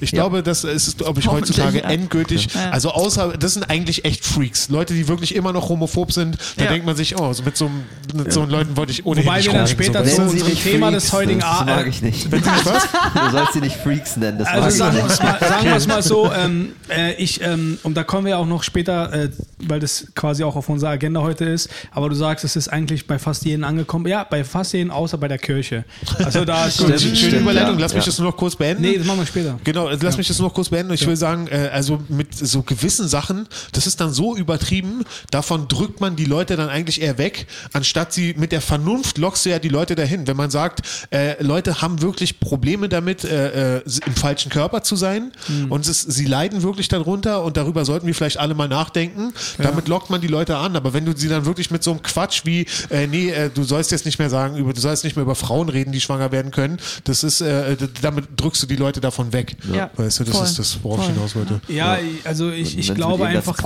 Ich glaube, das ist, glaube ich, heutzutage ja. endgültig. Ja. Also außer, das sind eigentlich echt Freaks. Leute, die wirklich immer noch homophob sind. Da Ja. denkt man sich, oh, so mit so, einem- mit so Leuten wollte ich ohnehin Wobei nicht wir dann später so, zu Sie unserem nicht Thema Freaks, des heutigen Das A- mag ich nicht. Was? Du sollst sie nicht Freaks nennen, das mag Also sagen wir ich es nicht. mal, sagen wir es mal so, ähm, äh, ich, ähm, und da kommen wir auch noch später, äh, weil das quasi auch auf unserer Agenda heute ist, aber du sagst, es ist eigentlich bei fast jedem angekommen. Ja, bei fast jedem, außer bei der Kirche. Also da ist Gut, Stimmt, schöne stimmt, Überleitung. ja. Lass mich Ja. das nur noch kurz beenden. Nee, das machen wir später. Genau, also lass mich das nur noch kurz beenden. Ich will sagen, äh, also mit so gewissen Sachen, das ist dann so übertrieben, davon drückt man die Leute dann eigentlich eher weg, anstatt sie mit der Vernunft lockst du ja die Leute dahin. Wenn man sagt, äh, Leute haben wirklich Probleme damit, äh, äh, im falschen Körper zu sein und es, sie leiden wirklich darunter und darüber sollten wir vielleicht alle mal nachdenken. Damit lockt man die Leute an. Aber wenn du sie dann wirklich mit so einem Quatsch wie, äh, nee, äh, du sollst jetzt nicht mehr sagen, über, du sollst nicht mehr über Frauen reden, die schwanger werden können, das ist, äh, damit drückst du die Leute davon weg. Ja. Weißt du, das Voll. ist das, worauf ich hinaus wollte. Ja, also ich, ich glaube einfach,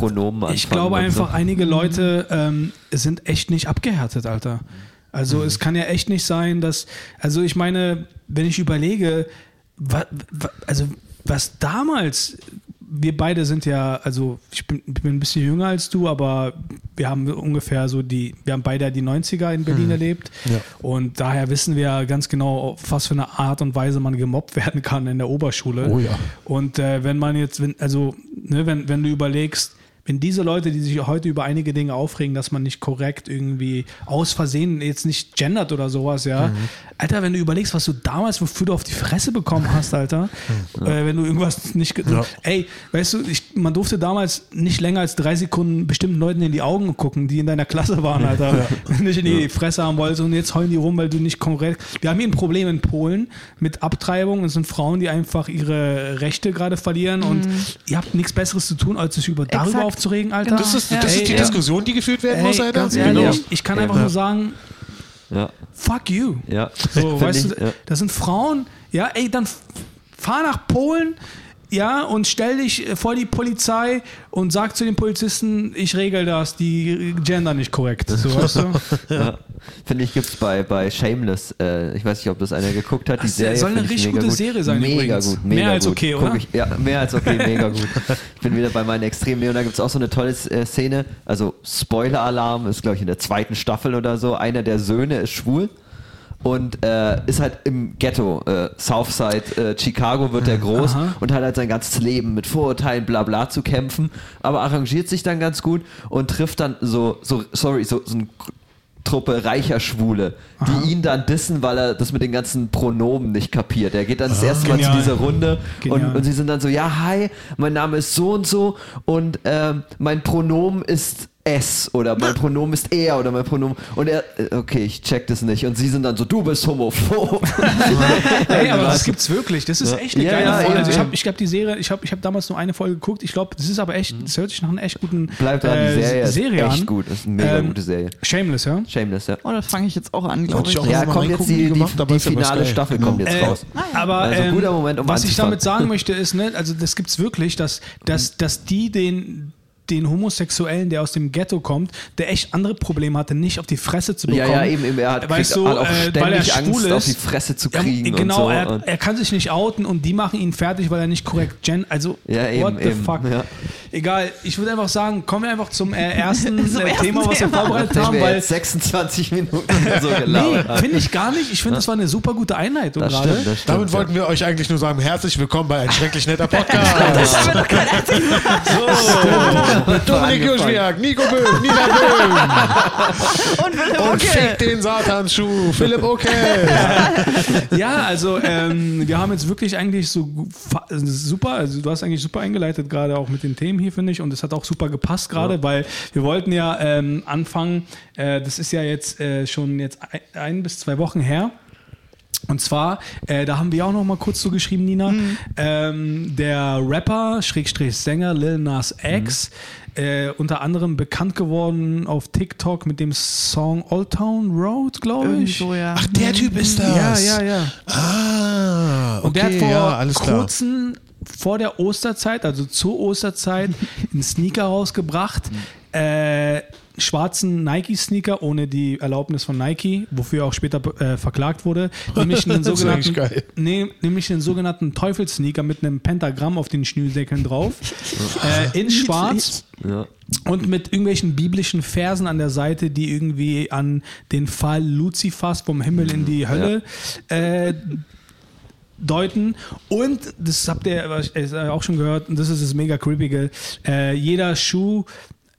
ich glaube und so. einfach, einige Leute ähm, sind echt nicht abgehärtet, Alter. Also es kann ja echt nicht sein, dass, also ich meine, wenn ich überlege, wa, wa, also was damals, wir beide sind ja, also ich bin, bin ein bisschen jünger als du, aber wir haben ungefähr so die, wir haben beide die 90er in Berlin erlebt Ja. und daher wissen wir ganz genau, auf was für eine Art und Weise man gemobbt werden kann in der Oberschule. Oh ja. Und äh, wenn man jetzt, wenn, also, ne, wenn, wenn du überlegst, wenn diese Leute, die sich heute über einige Dinge aufregen, dass man nicht korrekt irgendwie aus Versehen jetzt nicht gendert oder sowas, ja. Mhm. Alter, wenn du überlegst, was du damals, wofür du auf die Fresse bekommen hast, Alter, äh, wenn du irgendwas nicht. Mhm. Ja. Ey, weißt du, ich, man durfte damals nicht länger als drei Sekunden bestimmten Leuten in die Augen gucken, die in deiner Klasse waren, Alter. Nicht in die Fresse haben wolltest und jetzt heulen die rum, weil du nicht korrekt. Wir haben hier ein Problem in Polen mit Abtreibung. Es sind Frauen, die einfach ihre Rechte gerade verlieren und ihr habt nichts Besseres zu tun, als sich über darüber Exakt. Aufzuregen, Alter. Das ist, das ist die ja. Diskussion, die geführt werden muss, Alter. ganz Genau. ehrlich, ich kann einfach nur sagen, Ja, fuck you. ja. So, weißt ich, du, ja. das sind Frauen, ja, ey, dann fahr nach Polen, ja, und stell dich vor die Polizei und sag zu den Polizisten, ich regel das, die gender nicht korrekt. So, weißt du? Ja. Finde ich, gibt es bei, bei Shameless, äh, ich weiß nicht, ob das einer geguckt hat, die Das Serie. soll eine richtig gute gut. Serie sein Mega übrigens. gut, mega Mehr als gut. okay, oder? Ich, ja, mehr als okay, mega gut. Ich bin wieder bei meinen Extremen. Nee, und da gibt es auch so eine tolle äh, Szene, also Spoiler-Alarm ist, glaube ich, in der zweiten Staffel oder so. Einer der Söhne ist schwul und äh, ist halt im Ghetto, äh, Southside, äh, Chicago wird er groß Aha. und hat halt sein ganzes Leben mit Vorurteilen, bla bla zu kämpfen, aber arrangiert sich dann ganz gut und trifft dann so, so sorry, so, so ein Truppe reicher Schwule, die ihn dann dissen, weil er das mit den ganzen Pronomen nicht kapiert. Er geht dann das erste Mal zu Genial. dieser Runde und, und sie sind dann so, ja, hi, mein Name ist so und so und ähm, mein Pronomen ist es oder mein Pronomen ist er oder mein Pronomen und er, okay, ich check das nicht und sie sind dann so, du bist homophob. Ey, aber das gibt's wirklich. Das ist echt eine Ja, geile ja, Folge. ja, Also ich habe ich glaub, die Serie, ich habe ich hab damals nur eine Folge geguckt. Ich glaube, das ist aber echt, das hört sich nach einer echt guten Bleibt dran, die äh, Serie, Serie ist echt an. gut, das ist eine mega Ähm, gute Serie. Shameless, ja? Shameless, ja. Oh, das fange ich jetzt auch an, glaube ich. ich Ja, kommt jetzt die, die, gemacht, die was finale. Staffel kommt jetzt Äh, raus. aber Also ähm, guter Moment, um was ich anzufangen. damit sagen möchte, ist, ne, also das gibt's wirklich, dass, dass, dass die den den Homosexuellen, der aus dem Ghetto kommt, der echt andere Probleme hatte, nicht auf die Fresse zu bekommen. Ja, ja, eben, eben, er hat, weißt du, auch äh, ständig weil er Angst, schwul auf die ist. Fresse zu Ja, kriegen genau, und so. er, er kann sich nicht outen und die machen ihn fertig, weil er nicht korrekt gen. Also, Ja, eben, what the eben, fuck. ja. Egal, ich würde einfach sagen, kommen wir einfach zum äh, ersten, Zum äh, ersten Thema, was wir Thema. vorbereitet haben, wir weil. jetzt 26 Minuten so Nee, gelaufen haben. finde ich gar nicht. Ich finde, das war eine super gute Einleitung Das gerade. stimmt, das stimmt. Damit ja. wollten wir euch eigentlich nur sagen, herzlich willkommen bei ein schrecklich netter Podcast. Das haben wir doch Mal. Mit Dominik. Juschwiak, Nico Böhm, Nina Böhm Und Philipp, und fick den Satansschuh, Philipp Okay. Ja, also ähm, wir haben jetzt wirklich eigentlich so super, also du hast eigentlich super eingeleitet gerade auch mit den Themen hier, finde ich, und es hat auch super gepasst gerade, weil wir wollten ja ähm, anfangen, äh, das ist ja jetzt äh, schon jetzt ein, ein bis zwei Wochen her. Und zwar, äh, da haben wir auch noch mal kurz so geschrieben, Nina, ähm, der Rapper, Schrägstrich Sänger Lil Nas X, äh, unter anderem bekannt geworden auf TikTok mit dem Song Old Town Road, glaube ich. so, ja. Ach, der Typ ist das. Ja, ja, ja. Ah, okay, Und der hat vor ja, kurzem, vor der Osterzeit, also zur Osterzeit, einen Sneaker rausgebracht. Äh, schwarzen Nike-Sneaker ohne die Erlaubnis von Nike, wofür er auch später äh, verklagt wurde. Nämlich einen ist sogenannten, nee, nämlich einen sogenannten Teufelsneaker mit einem Pentagramm auf den Schnürsenkeln drauf. äh, in schwarz. Ja. Und mit irgendwelchen biblischen Versen an der Seite, die irgendwie an den Fall Luzifers vom Himmel in die Hölle äh, deuten. Und, das habt ihr äh, auch schon gehört, und das ist das mega creepige, äh, jeder Schuh,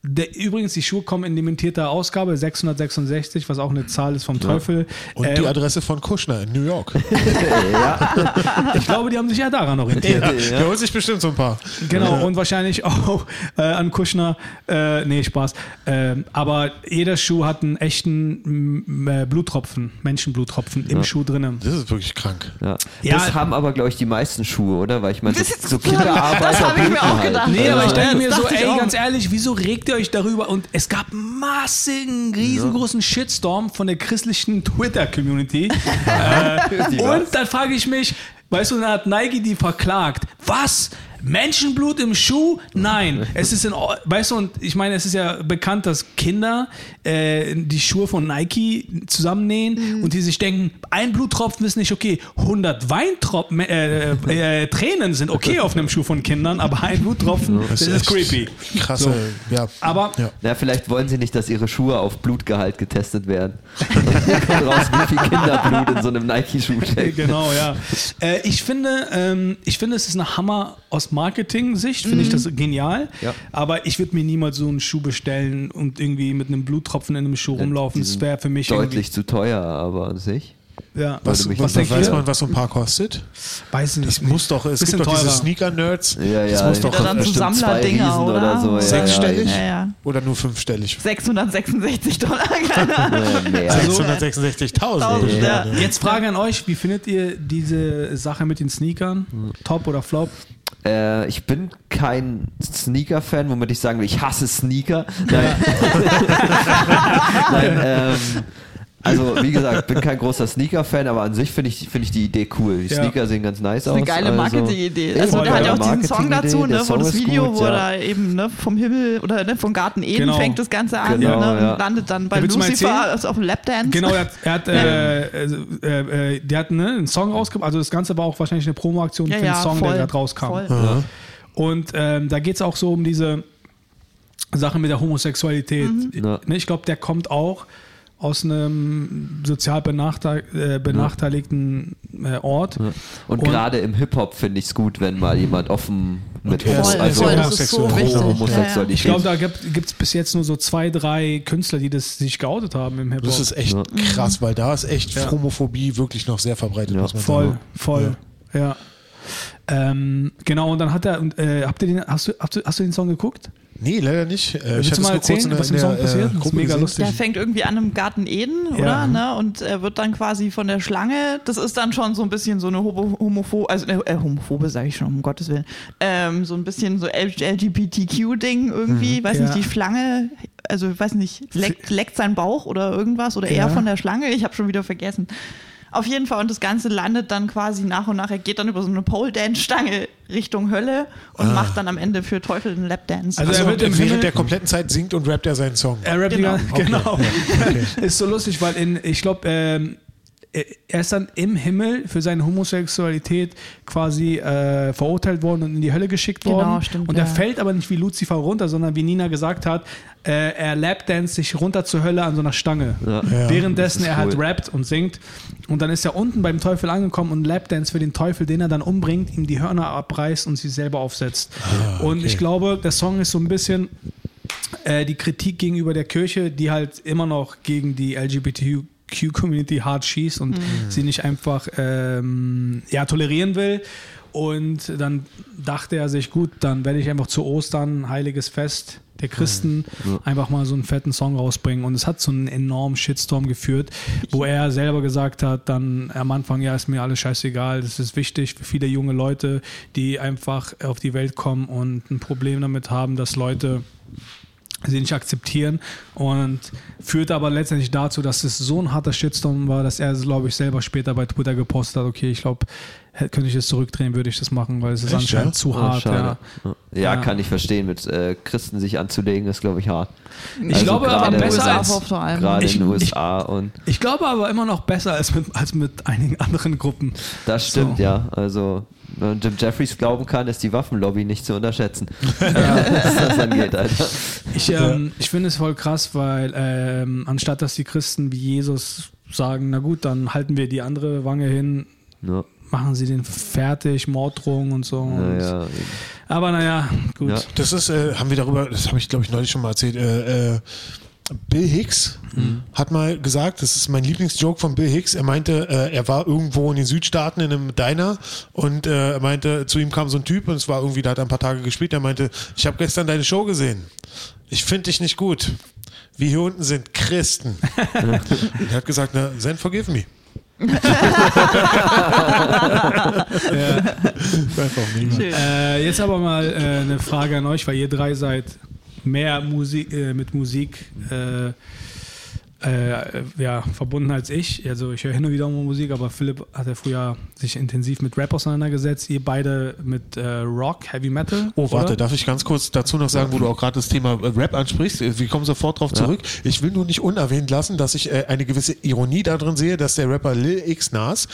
der, übrigens, die Schuhe kommen in limitierter Ausgabe, 666, was auch eine Zahl ist vom Teufel. Und Äh, die Adresse von Kushner in New York. ich glaube, die haben sich ja daran orientiert. Ja, Der holt sich bestimmt so ein paar. Genau, und wahrscheinlich auch äh, an Kuschner. Äh, nee, Spaß. Ähm, aber jeder Schuh hat einen echten äh, Bluttropfen, Menschenbluttropfen im Schuh drinnen. Das ist wirklich krank. Ja. Ja. Das haben aber, glaube ich, die meisten Schuhe, oder? Weil ich meine, Das so, ist- so das Kinderarbeiter hab ich mir auch halt. gedacht. Nee, aber ich denke Ja, mir das so, ey, ganz ehrlich, wieso regt ihr euch darüber? Und es gab massigen, riesengroßen Shitstorm von der christlichen Twitter-Community. äh, und dann frage ich mich, weißt du, dann hat Nike die verklagt. Was? Menschenblut im Schuh? Nein. Es ist in, weißt du, und ich meine, es ist ja bekannt, dass Kinder äh, die Schuhe von Nike zusammennähen und die sich denken, ein Bluttropfen ist nicht okay. 100 Weintropfen, äh, äh, Tränen sind okay auf einem Schuh von Kindern, aber ein Bluttropfen, das ist creepy. Krasse, So. ja. Aber Ja. Na, vielleicht wollen sie nicht, dass ihre Schuhe auf Blutgehalt getestet werden. Kommt raus, wie viel Kinderblut in so einem Nike-Schuh steckt. Genau, ja. Äh, ich finde, ähm, ich finde, es ist eine Hammer aus Marketing-Sicht, finde ich das genial. Ja. Aber ich würde mir niemals so einen Schuh bestellen und irgendwie mit einem Bluttropfen in einem Schuh rumlaufen. Das wäre für mich Deutlich zu teuer, aber an sich. Ja. Was, was, denkt weiß man, was so ein Paar kostet? Weiß ich nicht. Es muss doch, es gibt doch diese. Sneaker-Nerds. Ja, ja. Das muss doch dann so bestimmt zwei Sammlerdinger, oder? oder so. Ja, sechsstellig Ja, ja. oder nur fünfstellig? 666 Dollar. keine Ahnung. Also- 666.000. Tausend, ja. Jetzt Frage an euch, wie findet ihr diese Sache mit den Sneakern? Top oder Flop? Äh, ich bin kein Sneaker-Fan, womit ich sagen will, ich hasse Sneaker. Nein, Nein ähm, also wie gesagt, bin kein großer Sneaker-Fan, aber an sich finde ich, find ich die Idee cool. Die Ja. Sneaker sehen ganz nice Das aus. ist eine geile also- Marketing-Idee. Also der hat ja auch diesen Song dazu, ne, der von das Song Video, gut, wo ja. er eben ne, vom Himmel oder ne, vom Garten Eden Genau. fängt das Ganze an Genau, ne, ja. und landet dann bei Lucifer also auf dem Lapdance. Genau, er hat, er hat äh, äh, äh, der hat ne, einen Song rausgebracht. Also das Ganze war auch wahrscheinlich eine Promo-Aktion ja, für den ja, Song, voll, der gerade rauskam. voll. Und ähm, da geht es auch so um diese Sache mit der Homosexualität. Mhm. Ja. Ne, ich glaube, der kommt auch aus einem sozial benachteil äh, benachteiligten äh, Ort. Und, Und- gerade im Hip-Hop finde ich es gut, wenn mal jemand offen mit Voll, ist also voll, das ist so homosexuell. wichtig. Homosexualität. Ich glaube, da gibt es bis jetzt nur so zwei, drei Künstler, die das sich geoutet haben im Hip-Hop. Das ist echt Ja. krass, weil da ist echt Ja. Homophobie wirklich noch sehr verbreitet, Ja, muss man Voll, sagen. voll, ja. Ähm, genau, und dann hat er, und, äh, habt ihr den, hast du, hast du, hast du den Song geguckt? Nee, leider nicht. Äh, ich du hatte mal nur kurz erzählen, in was in im der Song passiert? äh, Das ist mega gesehen. lustig. Der fängt irgendwie an im Garten Eden, oder? Ja. Ne? Und er wird dann quasi von der Schlange, das ist dann schon so ein bisschen so eine homo homophobe, also äh, äh, homophobe sage ich schon, um Gottes Willen, ähm, so ein bisschen so LGBTQ-Ding irgendwie, weiß Ja. nicht, die Schlange, also ich weiß nicht, leckt, leckt sein Bauch oder irgendwas oder Ja. er von der Schlange, ich habe schon wieder vergessen. Auf jeden Fall, und das Ganze landet dann quasi nach und nach, er geht dann über so eine Pole-Dance-Stange Richtung Hölle und macht dann am Ende für Teufel einen Lapdance. Also Also er wird im während Himmel- der kompletten Zeit singt und rappt er seinen Song. Er rappt die Genau. ganze- genau. Ist so lustig, weil in, ich glaube, ähm, er ist dann im Himmel für seine Homosexualität quasi äh, verurteilt worden und in die Hölle geschickt Genau, worden. stimmt, und er ja. fällt aber nicht wie Lucifer runter, sondern wie Nina gesagt hat, äh, er lapdance sich runter zur Hölle an so einer Stange. Ja. Ja. Währenddessen er halt cool. rappt und singt. Und dann ist er unten beim Teufel angekommen und lapdance für den Teufel, den er dann umbringt, ihm die Hörner abreißt und sie selber aufsetzt. Und ich glaube, der Song ist so ein bisschen äh, die Kritik gegenüber der Kirche, die halt immer noch gegen die LGBTQ-Community hart schießt und sie nicht einfach ähm, ja, tolerieren will. Und dann dachte er sich, gut, dann werde ich einfach zu Ostern, heiliges Fest der Christen, einfach mal so einen fetten Song rausbringen. Und es hat so einen enormen Shitstorm geführt, wo er selber gesagt hat, dann am Anfang, ja, ist mir alles scheißegal, das ist wichtig für viele junge Leute, die einfach auf die Welt kommen und ein Problem damit haben, dass Leute sie nicht akzeptieren und führt aber letztendlich dazu, dass es so ein harter Shitstorm war, dass er, glaube ich, selber später bei Twitter gepostet hat, okay, ich glaube, könnte ich es zurückdrehen, würde ich das machen, weil es ist Echt, anscheinend ja? zu Ah, hart. schade. Ja. Ja, Ja. kann ich verstehen. Mit äh, Christen sich anzulegen, ist, glaube ich, hart. Ich glaube aber besser USA als, vor allem. Gerade Ich- in den ich- USA und ich glaube aber immer noch besser als mit, als mit einigen anderen Gruppen. das stimmt, So. ja. Also, man Jim Jeffries glauben kann, ist die Waffenlobby nicht zu unterschätzen. Was das angeht, Alter. Ich, ähm, ich finde es voll krass, weil ähm, anstatt dass die Christen wie Jesus sagen, na gut, dann halten wir die andere Wange hin, Ja, machen sie den fertig, Morddrohungen und so. Und, ja, Aber naja, gut. Ja. Das ist, äh, haben wir darüber, das habe ich glaube ich neulich schon mal erzählt, äh, äh, Bill Hicks hat mal gesagt, das ist mein Lieblingsjoke von Bill Hicks, er meinte, äh, er war irgendwo in den Südstaaten in einem Diner und äh, er meinte, zu ihm kam so ein Typ und es war irgendwie, da hat er ein paar Tage gespielt, er meinte, ich habe gestern deine Show gesehen. Ich finde dich nicht gut. Wir hier unten sind Christen. und er hat gesagt, na, then forgive me. Schön. Äh, jetzt aber mal äh, eine Frage an euch, weil ihr drei seid mehr Musik, äh, mit Musik äh, äh, ja, verbunden als ich. Also ich höre hin und wieder mal Musik, aber Philipp hat ja früher sich intensiv mit Rap auseinandergesetzt. Ihr beide mit äh, Rock, Heavy Metal. Oh, warte, oder? darf ich ganz kurz dazu noch sagen, wo du auch gerade das Thema äh, Rap ansprichst? Wir kommen sofort drauf zurück. Ich will nur nicht unerwähnt lassen, dass ich äh, eine gewisse Ironie darin sehe, dass der Rapper Lil X Nas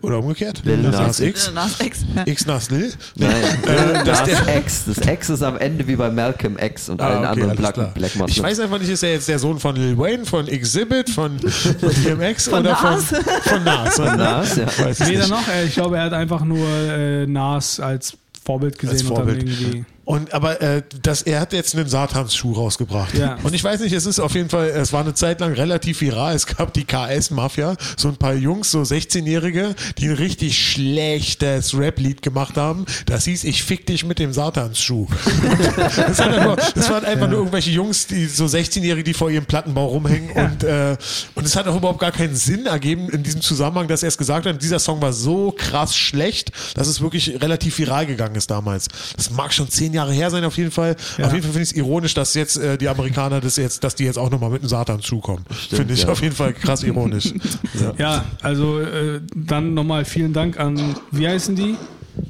oder umgekehrt Lil Nas X Nas X. X Nas Lil Nein, Äh, das der- X. Das X ist am Ende wie bei Malcolm X und Ah, allen okay, anderen Black. Black Ich weiß einfach nicht, ist er jetzt der Sohn von Lil Wayne, von Exhibit, von, von DMX Von oder Nas? von, von Nas? Von Nas, ja. Weiß ich Weder nicht. noch, äh, ich glaube, er hat einfach nur äh, Nas als Vorbild gesehen Als und dann Vorbild. irgendwie. Und aber äh, das, er hat jetzt einen Satansschuh rausgebracht. Ja. Und ich weiß nicht, es ist auf jeden Fall, es war eine Zeit lang relativ viral. Es gab die KS-Mafia, so ein paar Jungs, so 16-Jährige, die ein richtig schlechtes Rap-Lied gemacht haben. Das hieß, ich fick dich mit dem Satansschuh. das, einfach, das waren einfach nur irgendwelche Jungs, die so 16-Jährige, die vor ihrem Plattenbau rumhängen. Und, äh, und es hat auch überhaupt gar keinen Sinn ergeben in diesem Zusammenhang, dass er es gesagt hat, dieser Song war so krass schlecht, dass es wirklich relativ viral gegangen ist damals. Das mag schon zehn Jahre her sein auf jeden Fall. Ja. Auf jeden Fall finde ich es ironisch, dass jetzt äh, die Amerikaner das jetzt, dass die jetzt auch nochmal mit dem Satan zukommen. Finde ich ja. auf jeden Fall krass ironisch. ja. Ja, also äh, dann nochmal vielen Dank an, wie heißen die?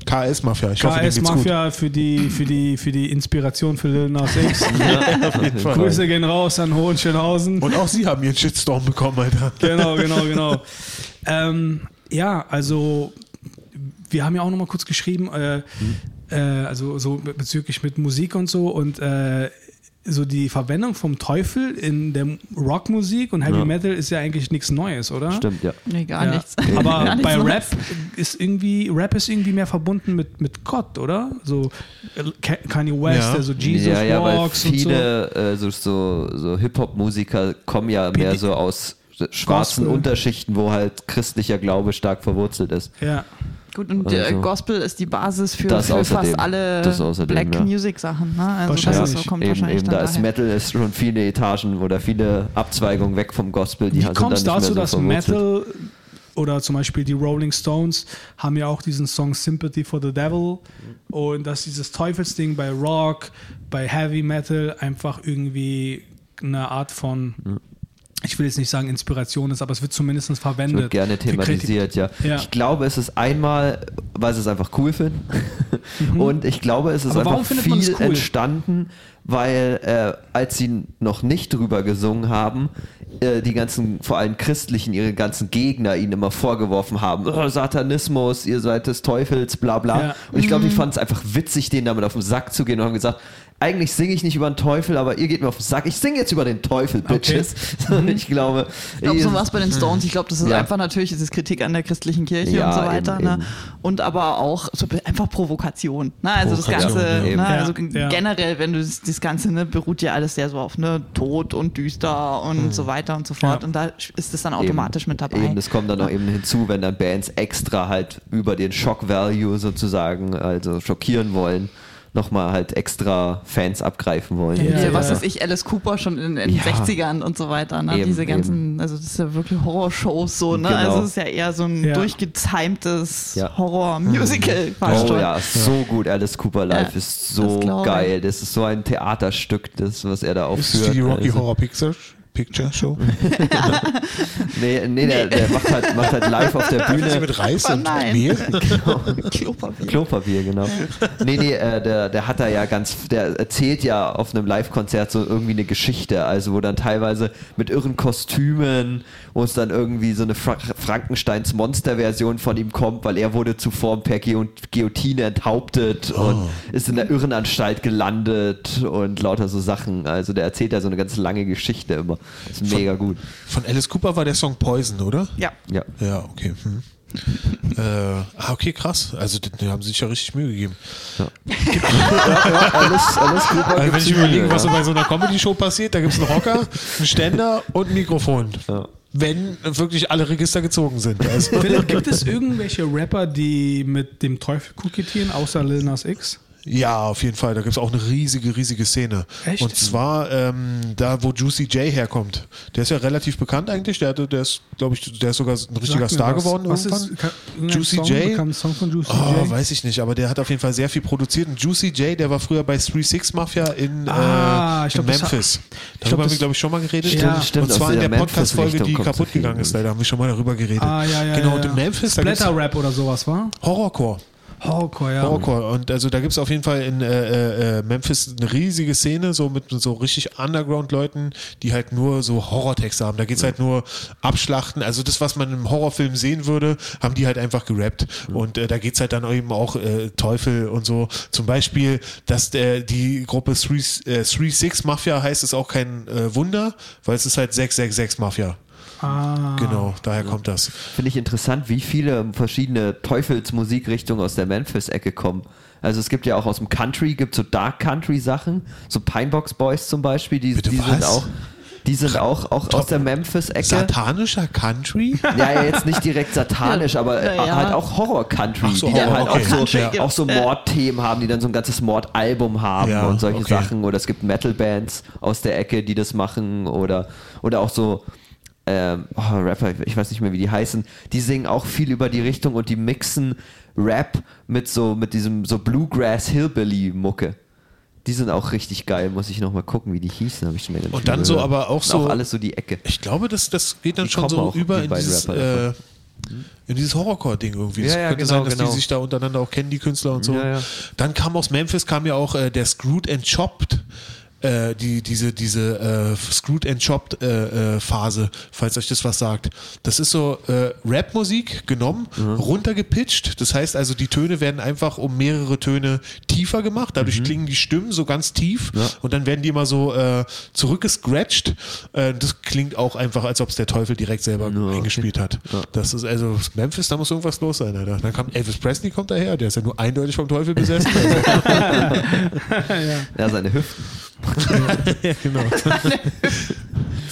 KS Mafia. Ich hoffe, KS. Mafia für die, für, die, für die Inspiration für Lil Nas X. Grüße gehen raus an Hohenschönhausen. Und auch sie haben ihren Shitstorm bekommen, Alter. Genau, genau, genau. ähm, ja, also wir haben ja auch nochmal kurz geschrieben, äh, äh, also so bezüglich mit Musik und so und äh, so die Verwendung vom Teufel in der Rockmusik und Heavy Ja. Metal ist ja eigentlich nichts Neues, oder? Stimmt, ja. Nee, gar Ja. nichts. Aber Gar nichts bei Neues. Rap ist irgendwie, Rap ist irgendwie mehr verbunden mit, mit Gott, oder? So Ka- Kanye West, Ja. der so Jesus ja, ja, weil Walks und so. viele äh, so, so, so Hip-Hop-Musiker kommen ja mehr so aus schwarzen Gospel. Unterschichten, wo halt christlicher Glaube stark verwurzelt ist. Ja. Gut, und äh, Also- Gospel ist die Basis für, Das für außerdem. fast alle Das außerdem, Black ja. Music Sachen. Ne? Also das Wahrscheinlich. ist so, kommt eben, wahrscheinlich eben dann da ist daher. Metal ist schon viele Etagen oder viele Abzweigungen weg vom Gospel. Die Wie sind kommt es dazu, mehr dass so verwurzelt. Metal oder zum Beispiel die Rolling Stones haben ja auch diesen Song Sympathy for the Devil und dass dieses Teufelsding bei Rock, bei Heavy Metal einfach irgendwie eine Art von, ich will jetzt nicht sagen Inspiration ist, aber es wird zumindest verwendet. wird gerne thematisiert, ja. Ja. Ich glaube, es ist einmal, weil sie es einfach cool finden. Und ich glaube, es ist Mhm. Aber einfach viel es cool? entstanden, weil äh, als sie noch nicht drüber gesungen haben, äh, die ganzen, vor allem Christlichen, ihre ganzen Gegner ihnen immer vorgeworfen haben, oh, Satanismus, ihr seid des Teufels, bla bla. Ja. Und ich glaube, Mhm. die fanden es einfach witzig, denen damit auf den Sack zu gehen und haben gesagt, eigentlich singe ich nicht über den Teufel, aber ihr geht mir auf den Sack. Ich singe jetzt über den Teufel, Bitches. Ich glaube, Ich glaube, so war es bei den Stones. Ich glaube, das ist Ja. einfach natürlich, es ist Kritik an der christlichen Kirche Ja, und so weiter. eben, ne? eben. Und aber auch so einfach Provokation. Ne? Also das Provokation, Ganze, ja. ne? Eben. also Ja, generell, wenn du das, das Ganze, ne, beruht ja alles sehr so auf ne, Tod und düster und so weiter und so fort. Ja. Und da ist es dann automatisch mit dabei. Eben, das kommt dann auch eben hinzu, wenn dann Bands extra halt über den Shock Value sozusagen, also schockieren wollen, nochmal halt extra Fans abgreifen wollen. Ja, ja. was ist ich, Alice Cooper schon in den Ja. 60ern und so weiter. Ne? Eben, Diese ganzen, also das ist ja wirklich Horrorshows so, ne? Genau. Also es ist ja eher so ein Ja. durchgetimtes Ja. Horror-Musical fast Oh schon. ja, ist so gut. Alice Cooper Live Ja, ist das so ich. geil. Das ist so ein Theaterstück, das, was er da Ist das aufführt. die Rocky Also- Horror Picture, Picture Show? Nee, nee, der, der macht, halt, macht halt live auf der Bühne. mit Reis und. Mehl? Klopapier. Klopapier, genau. Nee, nee, äh, der, der hat da ja ganz, der erzählt ja auf einem Live-Konzert so irgendwie eine Geschichte, also wo dann teilweise mit irren Kostümen, wo es dann irgendwie so eine Fra Frankensteins Monster-Version von ihm kommt, weil er wurde zuvor per Geo Guillotine enthauptet und ist in der Irrenanstalt gelandet und lauter so Sachen. Also der erzählt ja so eine ganz lange Geschichte immer. ist mega gut. Von Alice Cooper war der Song Poison, oder? Ja. Ja. Ja, okay. Hm. äh, ah, okay, krass. Also, die, die haben sich ja richtig Mühe gegeben. Alles, alles gut. Also, wenn ich überlege, was so bei so einer Comedy-Show passiert, da gibt es einen Rocker, einen Ständer und ein Mikrofon. Wenn wirklich alle Register gezogen sind. Also, Philipp, gibt es irgendwelche Rapper, die mit dem Teufel kokettieren, außer Lil Nas X? Ja, auf jeden Fall. Da gibt es auch eine riesige, riesige Szene. Echt? Und zwar ähm, da, wo Juicy J herkommt. Der ist ja relativ bekannt eigentlich. Der, hatte, der ist, glaube ich, der ist sogar ein richtiger Star was. geworden Was irgendwann. ist kann- Juicy Song, J? bekannter Song von Juicy Oh, J? weiß ich nicht, aber der hat auf jeden Fall sehr viel produziert. Und Juicy J, der war früher bei 3-6 Mafia in, Ah, äh, ich glaub, in hat- Memphis. ich Darüber glaub, haben wir, glaube ich, schon mal geredet. Stimmt, und stimmt, zwar aus in der der Podcast-Folge, die kaputt gegangen ist. Da haben wir schon mal darüber geredet. Ah, ja, ja. Genau, ja, und in ja. Memphis, Splatter-Rap oder sowas, war? Horrorcore. Horrorcore, ja. Horrorcore. Und also da gibt es auf jeden Fall in äh, äh, Memphis eine riesige Szene, so mit so richtig Underground-Leuten, die halt nur so Horrortexte haben. Da geht es halt nur Abschlachten. Also das, was man im Horrorfilm sehen würde, haben die halt einfach gerappt. Und äh, da geht es halt dann eben auch äh, Teufel und so. Zum Beispiel, dass der, die Gruppe 3-6 Mafia heißt, ist auch kein äh, Wunder, weil es ist halt 666 Mafia. Ah. Genau, daher kommt das. Finde ich interessant, wie viele verschiedene Teufelsmusikrichtungen aus der Memphis-Ecke kommen. Also es gibt ja auch aus dem Country, gibt so Dark Country Sachen, so Pinebox Boys zum Beispiel, die, Bitte die sind auch, die sind auch, auch aus der Memphis-Ecke. Satanischer Country? Ja, ja, jetzt nicht direkt satanisch, aber Ja, äh, ja. halt auch Horror-Country, so, die dann Horror, halt okay. auch, so, Country auch so ja. Mordthemen haben, die dann so ein ganzes Mordalbum haben Ja, und solche okay. Sachen. Oder es gibt Metal-Bands aus der Ecke, die das machen. Oder, oder auch so ähm, oh, Rapper, ich weiß nicht mehr, wie die heißen, die singen auch viel über die Richtung und die mixen Rap mit so, mit diesem so Bluegrass-Hillbilly-Mucke. Die sind auch richtig geil, muss ich nochmal gucken, wie die hießen, habe ich schon Und dann so gehört. aber auch Und so- Auch alles so die Ecke. Ich glaube, das, das geht dann Die schon so über in dieses, äh, in dieses Horrorcore-Ding irgendwie. Es Ja, ja, könnte genau, sein, dass genau. die sich da untereinander auch kennen, die Künstler und so. Ja. Dann kam aus Memphis kam ja auch äh, der Screwed and Chopped. Äh, die, diese, diese äh, Screwed and Chopped äh, äh, Phase, falls euch das was sagt. Das ist so äh, Rap-Musik genommen, Mhm. runtergepitcht. Das heißt also, die Töne werden einfach um mehrere Töne tiefer gemacht. Dadurch klingen die Stimmen so ganz tief Mhm. Ja. und dann werden die immer so äh, zurückgescratcht. Äh, das klingt auch einfach, als ob es der Teufel direkt selber Ja, okay. eingespielt hat. Ja. Das ist also Memphis, da muss irgendwas los sein, Alter. Dann kam Elvis Presley kommt daher, der ist ja nur eindeutig vom Teufel besessen. Ja, seine Hüften. ja, genau.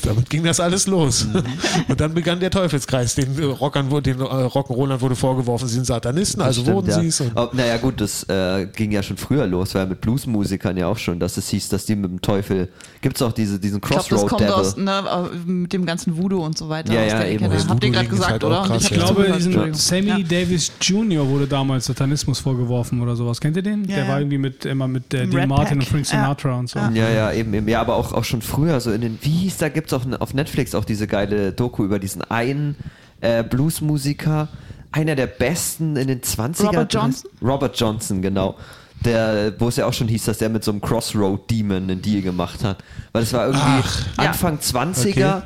Damit ging das alles los. Mhm. Und dann begann der Teufelskreis. Den äh, Rockern, wurde- den äh, Rock'n'Rollern wurde vorgeworfen, sie sind Satanisten, also Stimmt, wurden ja. sie es. Oh, naja, gut, das äh, ging ja schon früher los, weil mit Bluesmusikern ja auch schon, dass es hieß, dass die mit dem Teufel. Gibt es auch diese, diesen Ich glaube, das Crossroad kommt Devil? aus, ne, äh, mit dem ganzen Voodoo und so weiter Ja, aus ja, der eben. Habt ihr gerade gesagt, halt oder? Krass, ich ja. Glaube, diesen. Sammy Ja. Davis Jr. wurde damals Satanismus vorgeworfen oder sowas. Kennt ihr den? Ja, Der ja. war irgendwie mit immer mit äh, Dean Martin Pack. und Frank Ja. Sinatra und so. Ja. Ja, ja, eben, eben. Ja, aber auch, auch schon früher, so in den, wie hieß, da gibt es auch ne- auf Netflix auch diese geile Doku über diesen einen äh, Bluesmusiker, einer der besten in den 20ern. Robert Johnson? Robert Johnson, genau. Der, wo es ja auch schon hieß, dass der mit so einem Crossroad Demon einen Deal gemacht hat. Weil es war irgendwie Ach. Ja. Anfang 20er,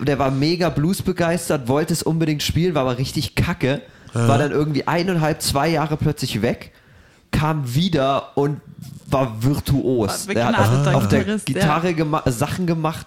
der war mega Blues begeistert, wollte es unbedingt spielen, war aber richtig kacke. War dann irgendwie eineinhalb, zwei Jahre plötzlich weg, kam wieder und war virtuos. War Der hat auf, auf der Gitarrist, ja. Gitarre gema Sachen gemacht,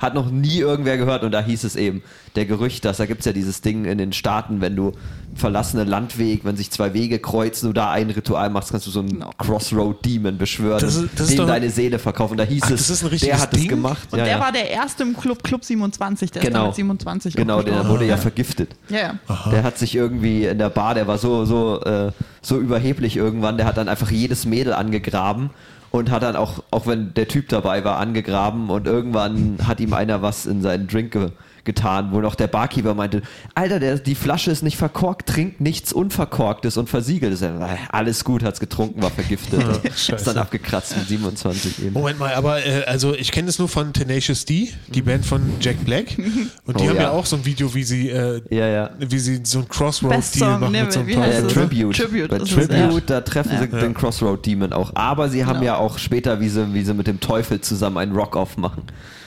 hat noch nie irgendwer gehört und da hieß es eben, der Gerücht, dass da gibt es ja dieses Ding in den Staaten, wenn du verlassene Landweg, wenn sich zwei Wege kreuzen, du da ein Ritual machst, kannst du so einen Genau. Crossroad Demon beschwören Das und ist- das ist dem doch- deine Seele verkaufen. Da hieß Ach, es, das ist ein der hat es Ding? gemacht. Und ja, der ja. war der erste im Club, Club 27, der ist Genau. dann mit 27 Genau, der wurde ja vergiftet. Ja, ja. Der hat sich irgendwie in der Bar, der war so, so, äh, so überheblich irgendwann, der hat dann einfach jedes Mädel angegraben und hat dann auch, auch wenn der Typ dabei war, angegraben und irgendwann hat ihm einer was in seinen Drink ge getan, wo noch der Barkeeper meinte, Alter, der, die Flasche ist nicht verkorkt, trinkt nichts Unverkorktes und Versiegeltes. Er, "Äh, Alles gut, hat's getrunken, war vergiftet. ist dann abgekratzt mit 27 eben. Moment mal, aber äh, also ich kenne es nur von Tenacious D, die Band von Jack Black. Und die Oh, haben ja. ja. auch so ein Video, wie sie, äh, Ja, ja. wie sie so ein Crossroad-Deal machen mit so einem Äh? Tribute. Tribute Bei Tribute, ja. da treffen sie Ja. den Crossroad Demon auch. Aber sie haben Genau. ja auch später, wie sie, wie sie mit dem Teufel zusammen einen Rock-Off machen.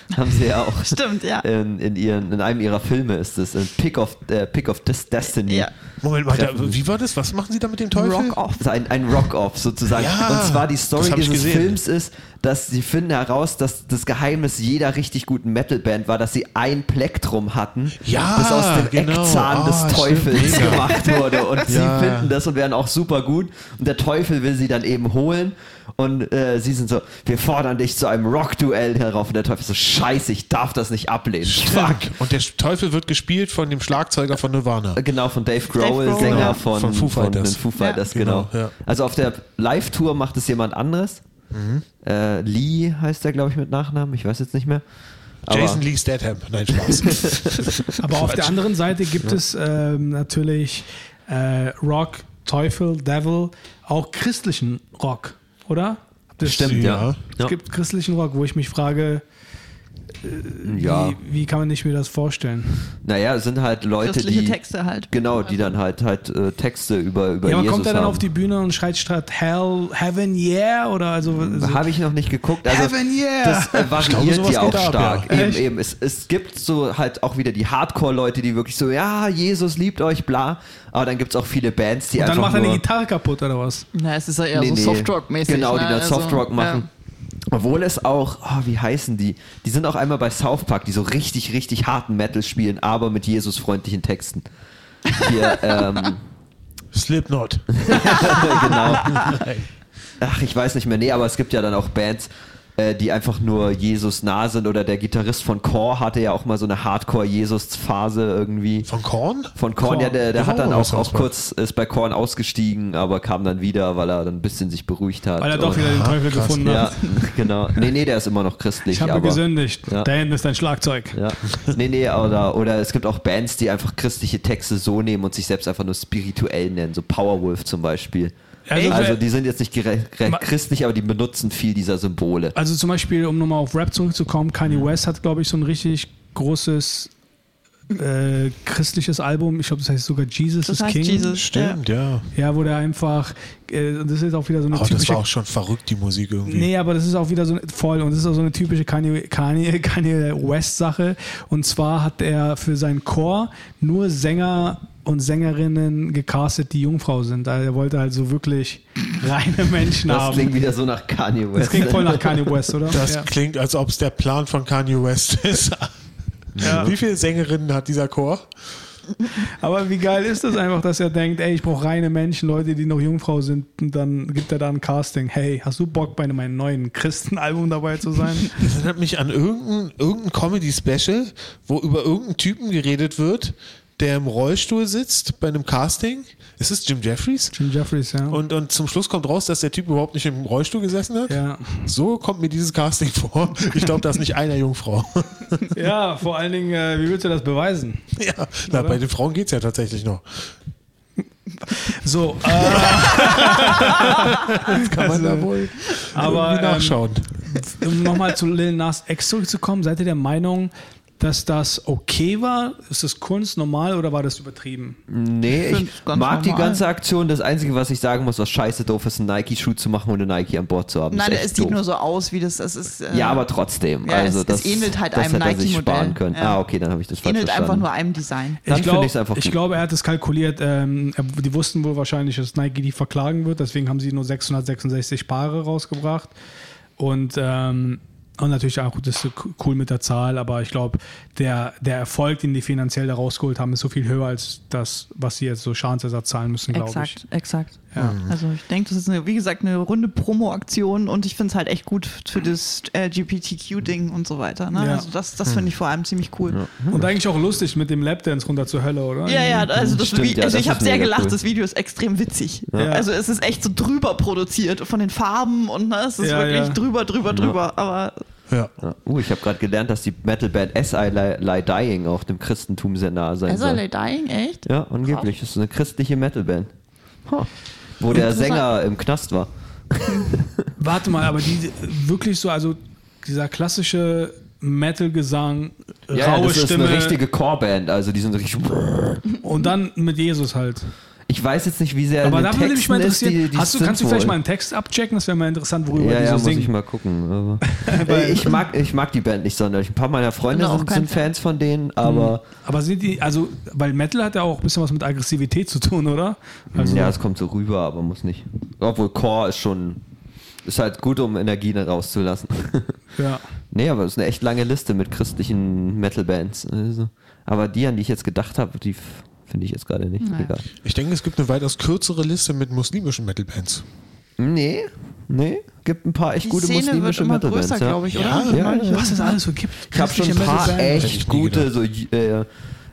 Haben sie ja auch. Stimmt, ja. In, in, ihren, in einem ihrer Filme ist es in Pick of, äh, Pick of Des Destiny. Ja. Moment mal, da, wie war das? Was machen sie da mit dem Teufel? Rock off. Das ist ein, ein Rock-Off sozusagen. Ja, und zwar die Story dieses gesehen. Films ist, dass sie finden heraus, dass das Geheimnis jeder richtig guten Metalband war, dass sie ein Plektrum hatten, Ja, das aus dem genau. Eckzahn des Ah, stimmt, Teufels mega. gemacht wurde. Und sie Ja. finden das und werden auch super gut. Und der Teufel will sie dann eben holen. Und äh, sie sind so, wir fordern dich zu einem Rock-Duell herauf. Und der Teufel so, scheiße, ich darf das nicht ablehnen. Fuck. Und der Teufel wird gespielt von dem Schlagzeuger von Nirvana. Genau, von Dave Grohl, Grohl, Sänger ja. von, Von Foo Fighters. den Foo Fighters, Ja. genau. Genau, ja. Also auf der Live-Tour macht es jemand anderes. Mhm. Äh, Lee heißt der, glaube ich, mit Nachnamen. Ich weiß jetzt nicht mehr. Aber Jason Lee Statham. Nein, Spaß. Aber auf der anderen Seite gibt es ähm, natürlich äh, Rock, Teufel, Devil, auch christlichen Rock, oder? Das Stimmt, ja. Ja. Es ja. gibt christlichen Rock, wo ich mich frage, ja. wie, wie kann man nicht mir das vorstellen? Naja, es sind halt Leute, Christliche die. Texte halt. Genau, die dann halt halt äh, Texte über, über Ja, man Jesus kommt da dann haben. auf die Bühne und schreit statt Hell, Heaven, yeah, oder also, also Habe ich noch nicht geguckt. Also Heaven, yeah! Das äh, variiert ja auch ab, stark. ja. Eben, Echt? eben. Es, es gibt so halt auch wieder die Hardcore-Leute, die wirklich so, ja, Jesus liebt euch, bla. Aber dann gibt es auch viele Bands, die und dann einfach macht er eine Gitarre kaputt, oder was? Na, es ist ja eher Nee, so nee. Softrock-mäßig. Genau, die ne? dann Also, Softrock machen. Obwohl es auch, oh, wie heißen die? Die sind auch einmal bei South Park, die so richtig, richtig harten Metal spielen, aber mit Jesus-freundlichen Texten. Hier, ähm, Slipknot. genau. Ach, ich weiß nicht mehr. Nee, aber es gibt ja dann auch Bands, äh, die einfach nur Jesus nah sind. Oder der Gitarrist von Core hatte ja auch mal so eine Hardcore-Jesus-Phase irgendwie. Von Korn? Von Korn, ja, der, der Ja, hat dann was auch, auch kurz, ist bei Korn ausgestiegen, aber kam dann wieder, weil er dann ein bisschen sich beruhigt hat. Weil er doch wieder den Teufel krass. gefunden Ja, hat. genau. Nee, nee, der ist immer noch christlich. Ich habe aber, gesündigt. Ja. Da hinten ist dein Schlagzeug. Ja. Nee, nee, oder, oder es gibt auch Bands, die einfach christliche Texte so nehmen und sich selbst einfach nur spirituell nennen, so Powerwolf zum Beispiel. Also, Also die sind jetzt nicht christlich, aber die benutzen viel dieser Symbole. Also zum Beispiel, um nochmal auf Rap zurückzukommen, Kanye West hat, glaube ich, so ein richtig großes äh, christliches Album. Ich glaube, das heißt sogar Jesus Das is heißt King. Jesus. Stimmt, ja. Ja, wo der einfach, äh, das ist auch wieder so eine Aber das typische war auch schon verrückt, die Musik irgendwie. Nee, aber das ist auch wieder so voll und das ist auch so eine typische Kanye, Kanye, Kanye West-Sache. Und zwar hat er für seinen Chor nur Sänger und Sängerinnen gecastet, die Jungfrau sind. Also er wollte halt so wirklich reine Menschen Das haben. klingt wieder so nach Kanye West. das klingt voll nach Kanye West, oder? Das ja. klingt, als ob es der Plan von Kanye West ist. Ja. Wie viele Sängerinnen hat dieser Chor? Aber wie geil ist das einfach, dass er denkt, ey, ich brauche reine Menschen, Leute, die noch Jungfrau sind. Und dann gibt er da ein Casting. Hey, hast du Bock, bei meinem neuen Christenalbum dabei zu sein? Das erinnert mich an irgendein, irgendein Comedy-Special, wo über irgendeinen Typen geredet wird, der im Rollstuhl sitzt bei einem Casting. Ist es Jim Jeffries? Jim Jeffries, ja. Und, und zum Schluss kommt raus, dass der Typ überhaupt nicht im Rollstuhl gesessen hat. ja. So kommt mir dieses Casting vor. Ich glaube, da ist nicht einer Jungfrau. ja, vor allen Dingen, äh, wie willst du das beweisen? ja, na, bei den Frauen geht es ja tatsächlich noch. So, äh, Kann man da wohl aber, ähm, nachschauen. um nochmal zu Lil Nas X zurückzukommen, seid ihr der Meinung, dass das okay war? Ist das Kunst normal oder war das übertrieben? Nee, ich ganz mag die normal. ganze Aktion. Das Einzige, was ich sagen muss, was scheiße doof ist, einen Nike-Schuh zu machen und einen Nike an Bord zu haben. Nein, es sieht doof. nur so aus, wie das, das ist. äh, Ja, aber trotzdem. Ja, also es- das, es ähnelt halt das einem Nike-Modell. sparen können. Ja. Ah, okay, dann habe ich das falsch ähnelt einfach verstanden. nur einem Design. Dann ich finde glaube, ich's einfach ich gut. glaube, er hat es kalkuliert. Ähm, die wussten wohl wahrscheinlich, dass Nike die verklagen wird. Deswegen haben sie nur 666 Paare rausgebracht. Und, ähm, und natürlich auch, das ist cool mit der Zahl. Aber ich glaube, der, der Erfolg, den die finanziell da rausgeholt haben, ist so viel höher als das, was sie jetzt so Schadensersatz zahlen müssen, glaube ich. Exakt, exakt. Ja. Also ich denke, das ist eine, wie gesagt eine runde Promo-Aktion und ich finde es halt echt gut für das LGBTQ-Ding und so weiter. Ne? Ja. Also das, das finde ich vor allem ziemlich cool. Und eigentlich auch lustig mit dem Lapdance runter zur Hölle, oder? Ja, ja, also, das Stimmt, ja, also das ich habe sehr gelacht, cool. das Video ist extrem witzig. Ja. Also es ist echt so drüber produziert von den Farben und ne, es ist Ja, wirklich ja. drüber, drüber, drüber. Aber Ja. Ja. Uh, ich habe gerade gelernt, dass die Metalband S.I. Lie, Lie Dying auch dem Christentum sehr nahe sein soll. LA Dying, echt? Ja, angeblich. Das ist eine christliche Metalband. Huh. Wo der. Sänger im Knast war. Warte mal, aber die wirklich so, also dieser klassische Metal-Gesang, Ja, raue das ist Stimme eine richtige Chorband. Also die sind so richtig. und dann mit Jesus halt. Ich weiß jetzt nicht, wie sehr Aber da würde mich mal interessieren, ist, die, die hast du, sind kannst du vielleicht mal einen Text abchecken? Das wäre mal interessant, worüber Ja, die ja, so muss singen. ich mal gucken. Ich, mag, ich mag die Band nicht sonderlich. Ein paar meiner Freunde Bin auch sind, sind. Fans von denen, aber Aber sind die, also, weil Metal hat ja auch ein bisschen was mit Aggressivität zu tun, oder? Also, ja, es kommt so rüber, aber muss nicht. Obwohl Core ist schon. Ist halt gut, um Energien rauszulassen. ja. nee, aber es ist eine echt lange Liste mit christlichen Metal-Bands. Also, aber die, an die ich jetzt gedacht habe, die finde ich jetzt gerade nicht. Naja. Egal. Ich denke, es gibt eine weitaus kürzere Liste mit muslimischen Metal-Bands. Nee, nee. Gibt ein paar echt Die gute Szene wird muslimische immer Metal-Bands. größer, ja. glaube ich, Ja, oder? ja, ja. Was es alles so gibt. Ich habe schon ein paar echt gute, so, äh,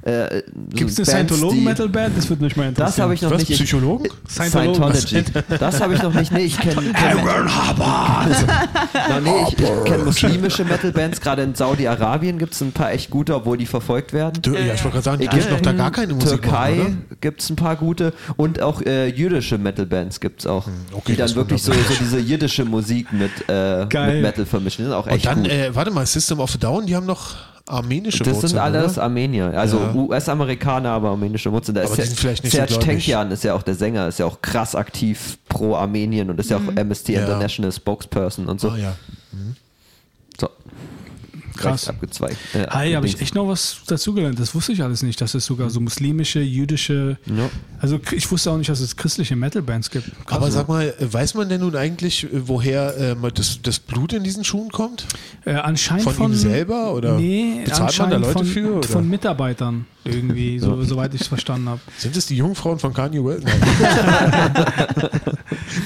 äh, Gibt es eine Scientologen-Metal-Band? Das würde mich mal interessieren. Das habe ich noch Was, nicht. Ich- Psychologen? Scientology. Das habe ich noch nicht. Nee, ich kenne. Kenn, no, nee, ich, ich kenne muslimische Metal-Bands. Gerade in Saudi-Arabien gibt es ein paar echt gute, obwohl die verfolgt werden. Ja, ich wollte gerade sagen, die dürfen doch da gar keine Musik Türkei gibt es ein paar gute und auch äh, jüdische Metal-Bands gibt es auch, Hm, okay, die dann wirklich so, so diese jiddische Musik mit, äh, mit Metal vermischen. Die sind auch echt Und dann, gut. äh, warte mal, System of a Down, die haben noch armenische das Wurzeln, sind alles oder? Armenier, also Ja. US-Amerikaner, aber armenische Wurzeln. Da Aber ist die Ser- sind vielleicht nicht so Serge gläubig. Tankian ist ja auch der Sänger, ist ja auch krass aktiv pro Armenien und ist ja auch Amnesty Ja. International Spokesperson und so. Ah, ja. So. Krass. Abgezweigt. Äh, Hey, habe ich echt noch was dazugelernt. Das wusste ich alles nicht, dass es sogar so muslimische, jüdische. Ja. Also ich wusste auch nicht, dass es christliche Metal-Bands gibt. Krass. Aber sag mal, weiß man denn nun eigentlich, äh, woher äh, das, das Blut in diesen Schuhen kommt? äh, anscheinend von von, ihm selber, oder Nee, bezahlt man da anscheinend Leute von, für, oder? von Mitarbeitern. Irgendwie, so, soweit ich es verstanden habe. Sind es die Jungfrauen von Kanye West?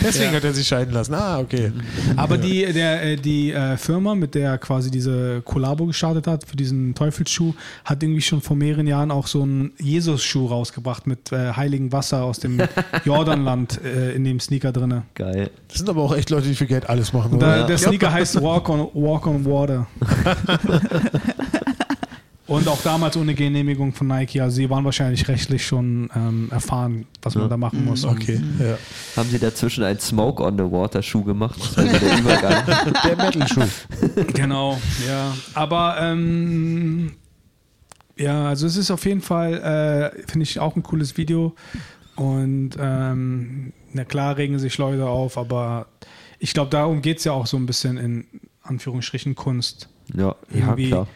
Deswegen Ja. hat er sich scheiden lassen. Ah, okay. Aber die, der, äh, die äh, Firma, mit der er quasi diese Kollabo gestartet hat für diesen Teufelsschuh, hat irgendwie schon vor mehreren Jahren auch so einen Jesus-Schuh rausgebracht mit äh, heiligem Wasser aus dem Jordanland äh, in dem Sneaker drinne. Geil. Das sind aber auch echt Leute, die für Geld alles machen. Da, der Sneaker heißt Walk on, Walk on Water. Und auch damals ohne Genehmigung von Nike. Also sie waren wahrscheinlich rechtlich schon ähm, erfahren, was man da machen muss. um- Okay, ja. Haben sie dazwischen einen Smoke on the Water Schuh gemacht? Das war so der Übergang. Der Metal-Schuh. Genau, ja. Aber ähm, ja, also es ist auf jeden Fall, äh, finde ich auch ein cooles Video. Und ähm, na klar regen sich Leute auf, aber ich glaube, darum geht es ja auch so ein bisschen in Anführungsstrichen Kunst. Ja, ja Irgendwie, klar.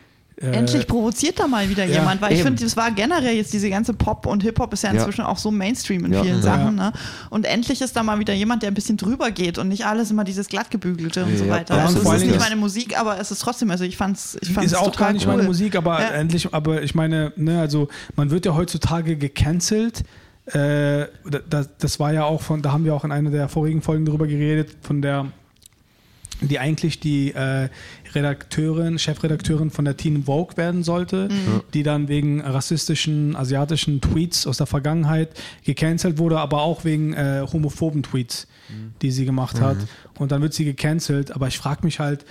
Äh, Endlich provoziert da mal wieder ja, jemand, weil ich eben. finde, das war generell jetzt diese ganze Pop und Hip-Hop ist ja Ja. inzwischen auch so Mainstream in Ja. vielen Ja. Sachen. Ne? Und endlich ist da mal wieder jemand, der ein bisschen drüber geht und nicht alles immer dieses glattgebügelte und so Ja, weiter. ja, Also es ist nicht meine Musik, aber es ist trotzdem, also ich fand's, ich fand's ist auch total gar nicht cool. meine Musik, aber Ja. endlich, aber ich meine, ne, also man wird ja heutzutage gecancelt. Äh, das, das war ja auch von, da haben wir auch in einer der vorigen Folgen drüber geredet, von der, die eigentlich die äh, Redakteurin, Chefredakteurin von der Teen Vogue werden sollte, die dann wegen rassistischen asiatischen Tweets aus der Vergangenheit gecancelt wurde, aber auch wegen äh, homophoben Tweets, die sie gemacht hat. Und dann wird sie gecancelt, aber ich frage mich halt,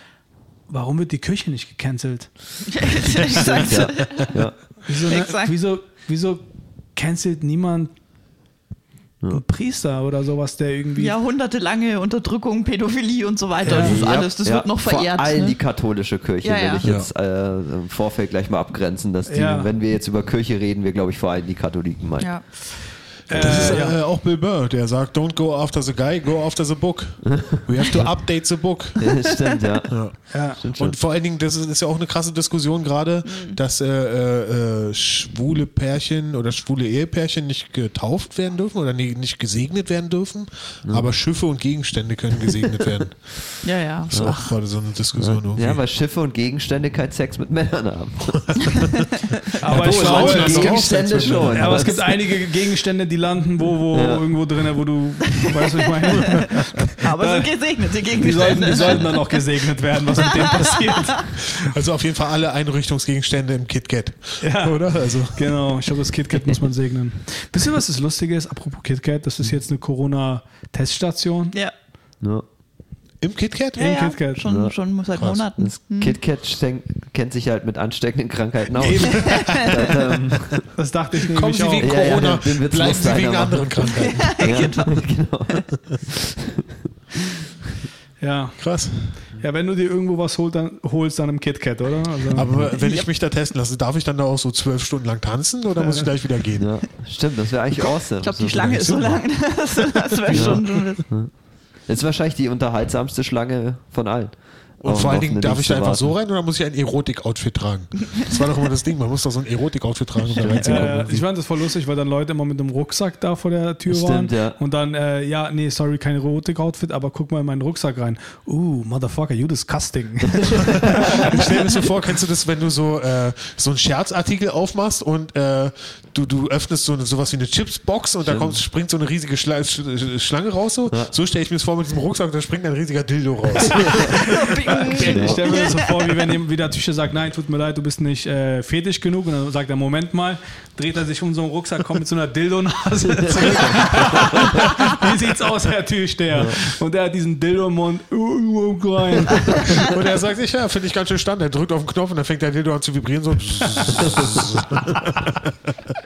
warum wird die Kirche nicht gecancelt? Exakt. Ja, ja. Wieso, ne, wieso, wieso cancelt niemand einen Priester oder sowas, der irgendwie. Jahrhundertelange Unterdrückung, Pädophilie und so weiter. Ja. Das ist Ja, alles, das ja. wird noch verehrt. Vor allem ne? die katholische Kirche Ja, will ja. ich jetzt äh, im Vorfeld gleich mal abgrenzen, dass die, Ja. wenn wir jetzt über Kirche reden, wir glaube ich vor allem die Katholiken meinen. ja. Das ist äh, ja. äh, auch Bill Burr, der sagt, don't go after the guy, go after the book. We have to update the book. Ja, stimmt, ja. ja. Stimmt schon. Und vor allen Dingen, das ist, ist ja auch eine krasse Diskussion gerade, dass äh, äh, äh, schwule Pärchen oder schwule Ehepärchen nicht getauft werden dürfen oder nie, nicht gesegnet werden dürfen, aber Schiffe und Gegenstände können gesegnet werden. ja, ja. Das ist auch gerade so eine Diskussion irgendwie. Ja, weil Schiffe und Gegenstände keinen Sex mit Männern haben. Aber, Ja, ich glaube, Gegenstände schon. ja, aber es gibt einige Gegenstände, die landen wo, wo Ja. irgendwo drin, wo du, weißt du, was ich meine? Aber es sind gesegnete Die sollten, Gegenstände. die sollten dann auch gesegnet werden, was mit denen passiert. Also auf jeden Fall alle Einrichtungsgegenstände im KitKat. Ja. Oder? Also. Genau, ich glaube, das KitKat muss man segnen. Wisst ihr, was das Lustige ist? Apropos KitKat, das ist jetzt eine Corona-Teststation. ja. Ja. Im KitKat? Ja, ja, KitKat. Schon, Ja. schon seit Krass. Monaten. Das KitKat sten- kennt sich halt mit ansteckenden Krankheiten aus. Eben. ähm, Das dachte ich Kommen nämlich Sie auch. wegen Ja, ja, Corona, den Witz bleiben Sie wegen anderen machen. Krankheiten. ja, genau. Ja. Krass. ja, wenn du dir irgendwo was holst, dann holst dann im KitKat, oder? Also, Aber wenn ich mich da testen lasse, darf ich dann da auch so zwölf Stunden lang tanzen oder muss ich gleich wieder gehen? Ja, stimmt, das wäre eigentlich awesome. Ich glaube, die Schlange ist so lang, dass du das schon schon bist. Das ist wahrscheinlich die unterhaltsamste Schlange von allen. Und vor allen Dingen, darf ich da einfach so warten. rein oder muss ich ein Erotik-Outfit tragen? Das war doch immer das Ding, man muss doch so ein Erotik-Outfit tragen, um da reinzukommen. Äh, ich fand das voll lustig, weil dann Leute immer mit dem Rucksack da vor der Tür Stimmt, waren. ja. Und dann, äh, ja, nee, sorry, kein Erotik-Outfit, aber guck mal in meinen Rucksack rein. Uh, motherfucker, you disgusting. Ich stell mir so vor, kennst du das, wenn du so, äh, so einen Scherzartikel aufmachst und äh, du, du öffnest so eine, sowas wie eine Chipsbox und da kommt, springt so eine riesige Schla Sch Schlange raus. So, so stelle ich mir das vor mit diesem Rucksack, da springt ein riesiger Dildo raus. Ich stelle mir das so vor, wie wenn der Tycher sagt, nein, tut mir leid, du bist nicht äh, fetisch genug. Und dann sagt er, Moment mal, dreht er sich um so einen Rucksack, kommt mit so einer Dildo-Nase zurück. wie sieht's aus, Herr Türsteher? Und er hat diesen Dildo im Mund. Uh, uh, klein. Und er sagt sich, ja, finde ich ganz schön stand. Er drückt auf den Knopf und dann fängt der Dildo an zu vibrieren. So.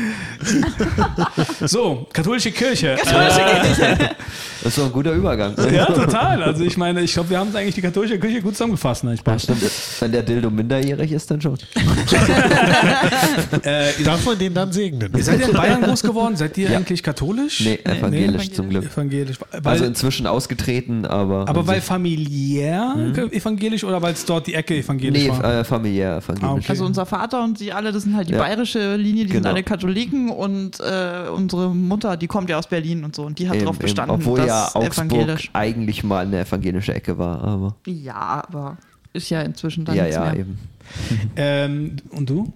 So, katholische Kirche. Das ist doch ein guter Übergang. Ja, total. Also ich meine, ich glaube, wir haben es eigentlich die katholische Kirche gut zusammengefasst. Ne? Ich Ja, stimmt. Wenn der Dildo minderjährig ist, dann schon. äh, Darf man den dann segnen? ihr seid ihr in Bayern groß geworden? Seid ihr Ja. eigentlich katholisch? Nee, evangelisch nee, zum Glück. Evangelisch. Weil, Also inzwischen ausgetreten, aber. aber weil familiär evangelisch oder weil es dort die Ecke evangelisch Nee, war? äh, familiär evangelisch. Ah, okay. Also unser Vater und sie alle, das sind halt die Ja. bayerische Linie, die sind Genau. alle Katholiken und äh, unsere Mutter, die kommt ja aus Berlin und so und die hat Eben, darauf eben. bestanden, Obwohl dass ja Augsburg evangelisch. eigentlich mal eine evangelische Ecke war, aber. Ja, aber ist ja inzwischen dann ja, nichts ja, mehr. eben. Ähm, und du?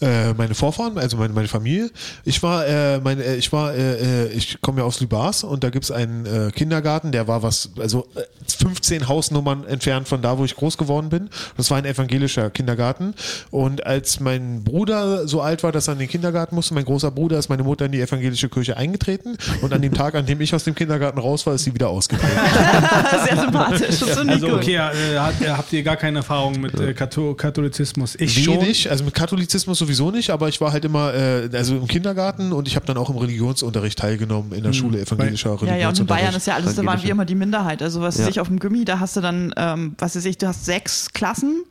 Äh, meine Vorfahren, also meine, meine Familie. Ich war, äh, meine, äh, ich war, äh, ich komme ja aus Lübars und da gibt's einen äh, Kindergarten, der war was, also äh, 15 Hausnummern entfernt von da, wo ich groß geworden bin. Das war ein evangelischer Kindergarten. Und als mein Bruder so alt war, dass er in den Kindergarten musste, mein großer Bruder, ist meine Mutter in die evangelische Kirche eingetreten. Und an dem Tag, an dem ich aus dem Kindergarten raus war, ist sie wieder ausgetreten. Sehr sympathisch. Also okay, habt ihr gar keine Erfahrung mit äh, Katho Katholizismus? Ich schon. Wenig, also mit Katholizismus sowieso nicht, aber ich war halt immer, äh, also im Kindergarten und ich habe dann auch im Religionsunterricht teilgenommen in der Schule evangelischer Ja, ja, und in Religionsunterricht. Bayern ist ja alles, da waren wir immer die Minderheit. Also was Ja. weiß ich auf dem Gimmi, da hast du dann, ähm, was weiß ich, du hast sechs Klassen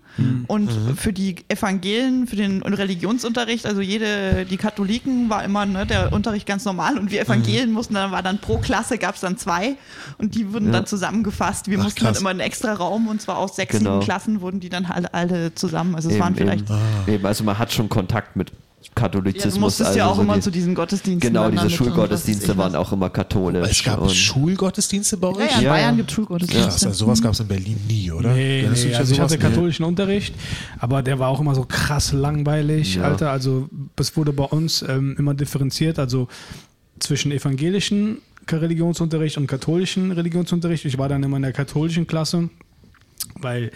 und für die Evangelien, für den Religionsunterricht, also jede, die Katholiken war immer ne, der Unterricht ganz normal und wir Evangelien mussten dann, war dann pro Klasse gab es dann zwei und die wurden dann zusammengefasst. Wir Ach, mussten dann krass. immer einen extra Raum und zwar aus sechs, Genau. sieben Klassen wurden die dann alle, alle zusammen. Also es Eben, waren vielleicht. Eben, eben, also man hat schon Kontakt mit Ja, Katholizismus. du musstest also ja auch so immer die, zu diesen Gottesdiensten. Genau, diese Schulgottesdienste waren auch immer katholisch. es gab und Schulgottesdienste bei euch? Ja, ja, in Ja, Bayern ja. gibt es Schulgottesdienste. Krass, also sowas gab es in Berlin nie, oder? Nee, nee. an Also ich hatte katholischen Unterricht, aber der war auch immer so krass langweilig, Ja. Alter. Also es wurde bei uns ähm, immer differenziert, also zwischen evangelischen Religionsunterricht und katholischen Religionsunterricht. Ich war dann immer in der katholischen Klasse, weil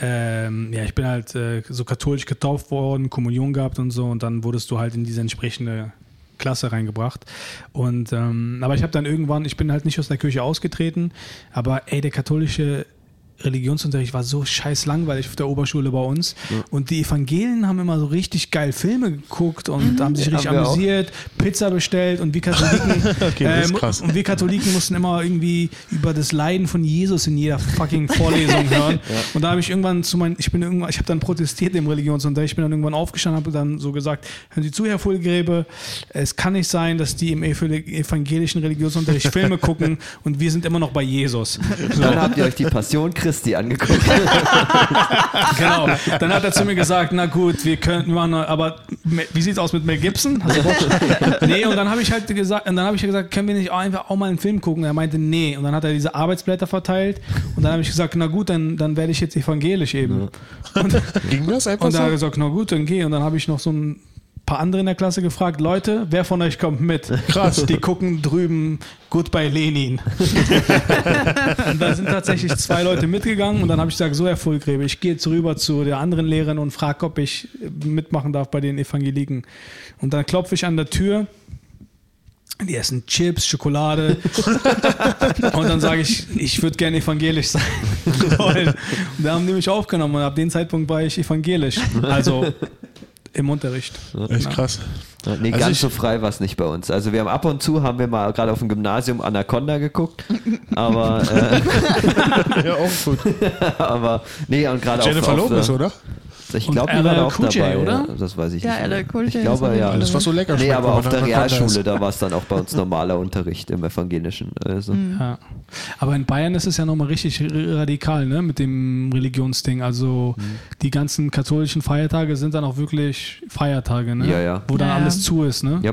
ähm, ja, ich bin halt äh, so katholisch getauft worden, Kommunion gehabt und so und dann wurdest du halt in diese entsprechende Klasse reingebracht. Und ähm, aber ich habe dann irgendwann, ich bin halt nicht aus der Kirche ausgetreten, aber ey, der katholische Religionsunterricht war so scheiß langweilig auf der Oberschule bei uns. Und die Evangelien haben immer so richtig geil Filme geguckt und haben sich richtig Haben amüsiert, Pizza bestellt und wir Katholiken, Okay, ist mu- krass. und wir Katholiken mussten immer irgendwie über das Leiden von Jesus in jeder fucking Vorlesung hören. Und da habe ich irgendwann zu meinen, ich bin irgendwann, ich habe dann protestiert im Religionsunterricht, ich bin dann irgendwann aufgestanden, habe dann so gesagt, hören Sie zu, Herr Vollgräbe, es kann nicht sein, dass die im evangelischen Religionsunterricht Filme gucken und wir sind immer noch bei Jesus. dann habt ihr euch die Passion Christi angeguckt. Genau. Dann hat er zu mir gesagt, na gut, wir können wir machen, aber wie sieht's aus mit Mel Gibson? Hast du Bock? nee, und dann habe ich halt gesagt, und dann habe ich gesagt, können wir nicht auch einfach auch mal einen Film gucken? Er meinte, nee. Und dann hat er diese Arbeitsblätter verteilt und dann habe ich gesagt, na gut, dann, dann werde ich jetzt evangelisch eben. Und, Ging das einfach und dann hat er so? gesagt, na gut, dann geh. Und dann habe ich noch so ein paar andere in der Klasse gefragt, Leute, wer von euch kommt mit? Krass. Die gucken drüben Goodbye Lenin. und da sind tatsächlich zwei Leute mitgegangen und dann habe ich gesagt, so Herr Vollgräbe, ich gehe jetzt rüber zu der anderen Lehrerin und frage, ob ich mitmachen darf bei den Evangeliken. Und dann klopfe ich an der Tür. Die essen Chips, Schokolade. und dann sage ich, ich würde gerne evangelisch sein. wollen. und da haben die mich aufgenommen und ab dem Zeitpunkt war ich evangelisch. Also im Unterricht. Echt krass. Nee, Also ganz so frei war es nicht bei uns. Also wir haben ab und zu, haben wir mal gerade auf dem Gymnasium Anaconda geguckt, aber, äh, Ja, auch gut. aber nee, und gerade Jennifer auf, auf Lopez, der- oder? Ich glaube, die war da auch J, dabei. oder? Ja, das weiß ich Ja, nicht. Mehr. Cool J ich glaube, ja. Alles, was so lecker Nee, aber auf der Realschule, da war es dann auch bei uns normaler Unterricht im evangelischen. Also. Mhm. Ja. Aber in Bayern ist es ja nochmal richtig radikal, ne, mit dem Religionsding. Also die ganzen katholischen Feiertage sind dann auch wirklich Feiertage, ne? Ja, ja. Wo dann Ja, ja. alles zu ist, ne? Ja,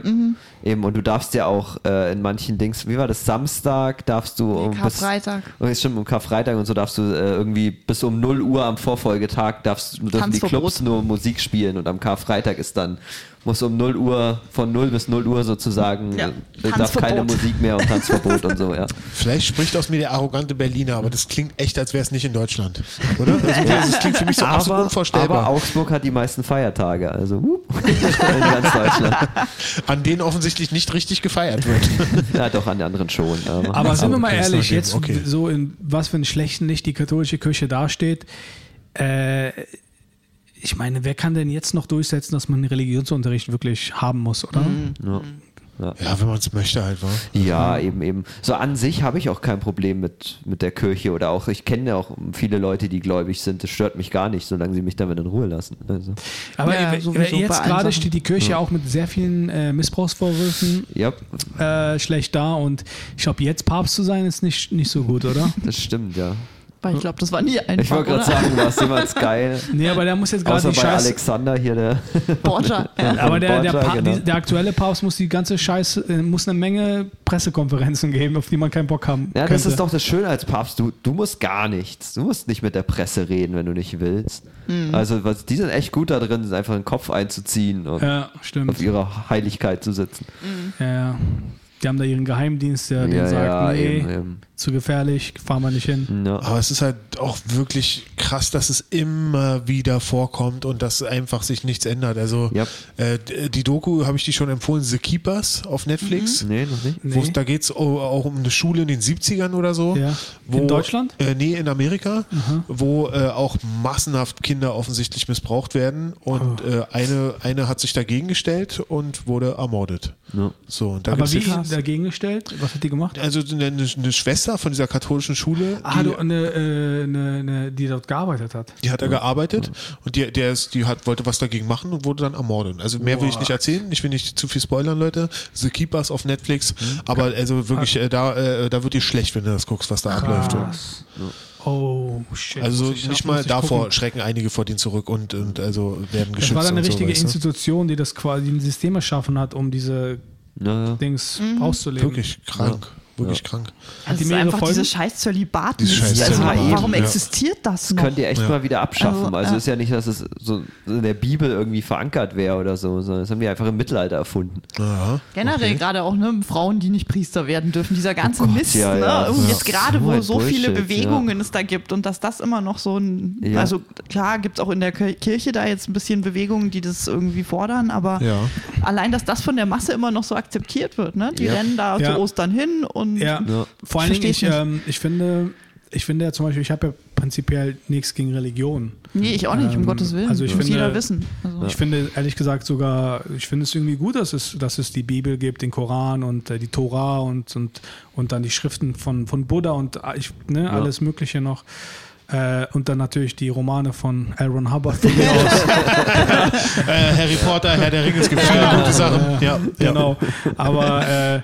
eben. Und du darfst ja auch äh, in manchen Dings, wie war das, Samstag darfst du um bis, Karfreitag. Oh, stimmt, um Karfreitag und so darfst du äh, irgendwie bis um 0 Uhr am Vorfolgetag darfst, dürfen die. Clubs nur Musik spielen und am Karfreitag ist dann, muss um 0 Uhr, von 0 bis 0 Uhr sozusagen, Ja, darf keine. Musik mehr und Tanzverbot und so, ja. Vielleicht spricht aus mir der arrogante Berliner, aber das klingt echt, als wäre es nicht in Deutschland. Oder? Also, das klingt für mich so absolut aber unvorstellbar. Augsburg hat die meisten Feiertage, also in ganz Deutschland. an denen offensichtlich nicht richtig gefeiert wird. Ja, doch, an den anderen schon. Aber, Aber sind wir mal okay, ist ehrlich, jetzt okay. so in was für einem schlechten Licht die katholische Kirche dasteht, äh, ich meine, wer kann denn jetzt noch durchsetzen, dass man einen Religionsunterricht wirklich haben muss, oder? ja. Ja, wenn man es möchte halt, wa? Ja, eben, eben. So an sich habe ich auch kein Problem mit, mit der Kirche oder auch, ich kenne ja auch viele Leute, die gläubig sind. Das stört mich gar nicht, solange sie mich damit in Ruhe lassen. Also, Aber Ja, jetzt gerade steht die Kirche auch mit sehr vielen äh, Missbrauchsvorwürfen ja, äh, schlecht da und ich glaube, jetzt Papst zu sein ist nicht, nicht so gut, oder? das stimmt, ja. Weil ich glaube, das war nie einfach, Ich wollte gerade sagen, war es jemals geil. Nee, aber der muss jetzt gerade die Scheiße. Alexander hier, der. Borgia. Ja. Aber der, der, Borgia, genau. die, der aktuelle Papst muss die ganze Scheiße, äh, muss eine Menge Pressekonferenzen geben, auf die man keinen Bock haben Ja, könnte. das ist doch das Schöne als Papst. Du, du musst gar nichts. Du musst nicht mit der Presse reden, wenn du nicht willst. Mhm. Also, was, die sind echt gut da drin, einfach den Kopf einzuziehen und Ja, auf ihrer Heiligkeit zu sitzen. Ja, ja. Die haben da ihren Geheimdienst, der Ja, denen sagt, ja, nee, eben, eben. Zu gefährlich, fahren wir nicht hin. Ja. Aber es ist halt auch wirklich krass, dass es immer wieder vorkommt und dass einfach sich nichts ändert. Also Ja. äh, die Doku habe ich die schon empfohlen, The Keepers auf Netflix. Nee, noch nicht. Nee. Da geht es auch um eine Schule in den 70ern oder so. Ja. Wo, In Deutschland? Äh, nee, in Amerika, wo äh, auch massenhaft Kinder offensichtlich missbraucht werden. Und Oh. äh, eine, eine hat sich dagegen gestellt und wurde ermordet. Ja. So, und da Aber wie dagegen gestellt? Was hat die gemacht? also eine, eine Schwester von dieser katholischen Schule, Ah, die, du, eine, äh, eine, eine, die dort gearbeitet hat. die hat da gearbeitet und die, der ist, die hat, wollte was dagegen machen und wurde dann ermordet. Also mehr will ich Boah. nicht erzählen, ich will nicht zu viel spoilern, Leute. The Keepers auf Netflix, Mhm. aber also wirklich, äh, da, äh, da wird dir schlecht, wenn du das guckst, was da abläuft. Krass. Oh, shit. Also nicht mal davor gucken. schrecken einige vor denen zurück und, und also werden geschützt. Das war dann eine so, richtige weißt du? Institution, die das quasi ein System erschaffen hat, um diese Ja, ja. Dings auszuleben. Wirklich krank, wirklich krank. Hat die Das ist einfach Folgen? diese scheiß Zölibat. Dieses scheiß also, Zölibat, warum ja. existiert das noch? Könnt ihr echt Ja. mal wieder abschaffen. Also, Also, ja. ist ja nicht, dass es so in der Bibel irgendwie verankert wäre oder so, sondern das haben die einfach im Mittelalter erfunden. Aha. Generell gerade auch ne, Frauen, die nicht Priester werden dürfen, dieser ganze Oh Gott, Mist. ja, ne? ja. Irgendwie Ja. Jetzt gerade, wo so viele Bullshit, Bewegungen es da gibt und dass das immer noch so ein. Ja. Also klar gibt es auch in der Ki- Kirche da jetzt ein bisschen Bewegungen, die das irgendwie fordern, aber Ja. allein, dass das von der Masse immer noch so akzeptiert wird. Ne? Die Ja. rennen da Ja. zu Ostern hin und. Ja, Ja. vor allen Ich Dingen, ich, ähm, ich finde, ich finde ja zum Beispiel, ich habe ja prinzipiell nichts gegen Religion. Nee, ich auch nicht, um Ähm, Gottes Willen. also ich muss finde- jeder wissen. Also, Ich finde ehrlich gesagt sogar, ich finde es irgendwie gut, dass es, dass es die Bibel gibt, den Koran und äh, die Tora und, und, und dann die Schriften von, von Buddha und äh, ich, ne, alles Mögliche noch. Äh, und dann natürlich die Romane von L. Ron Hubbard von mir aus. Äh, Harry Potter, Herr der Ringe, es gibt viele gute Sachen. Ja, genau. Aber äh,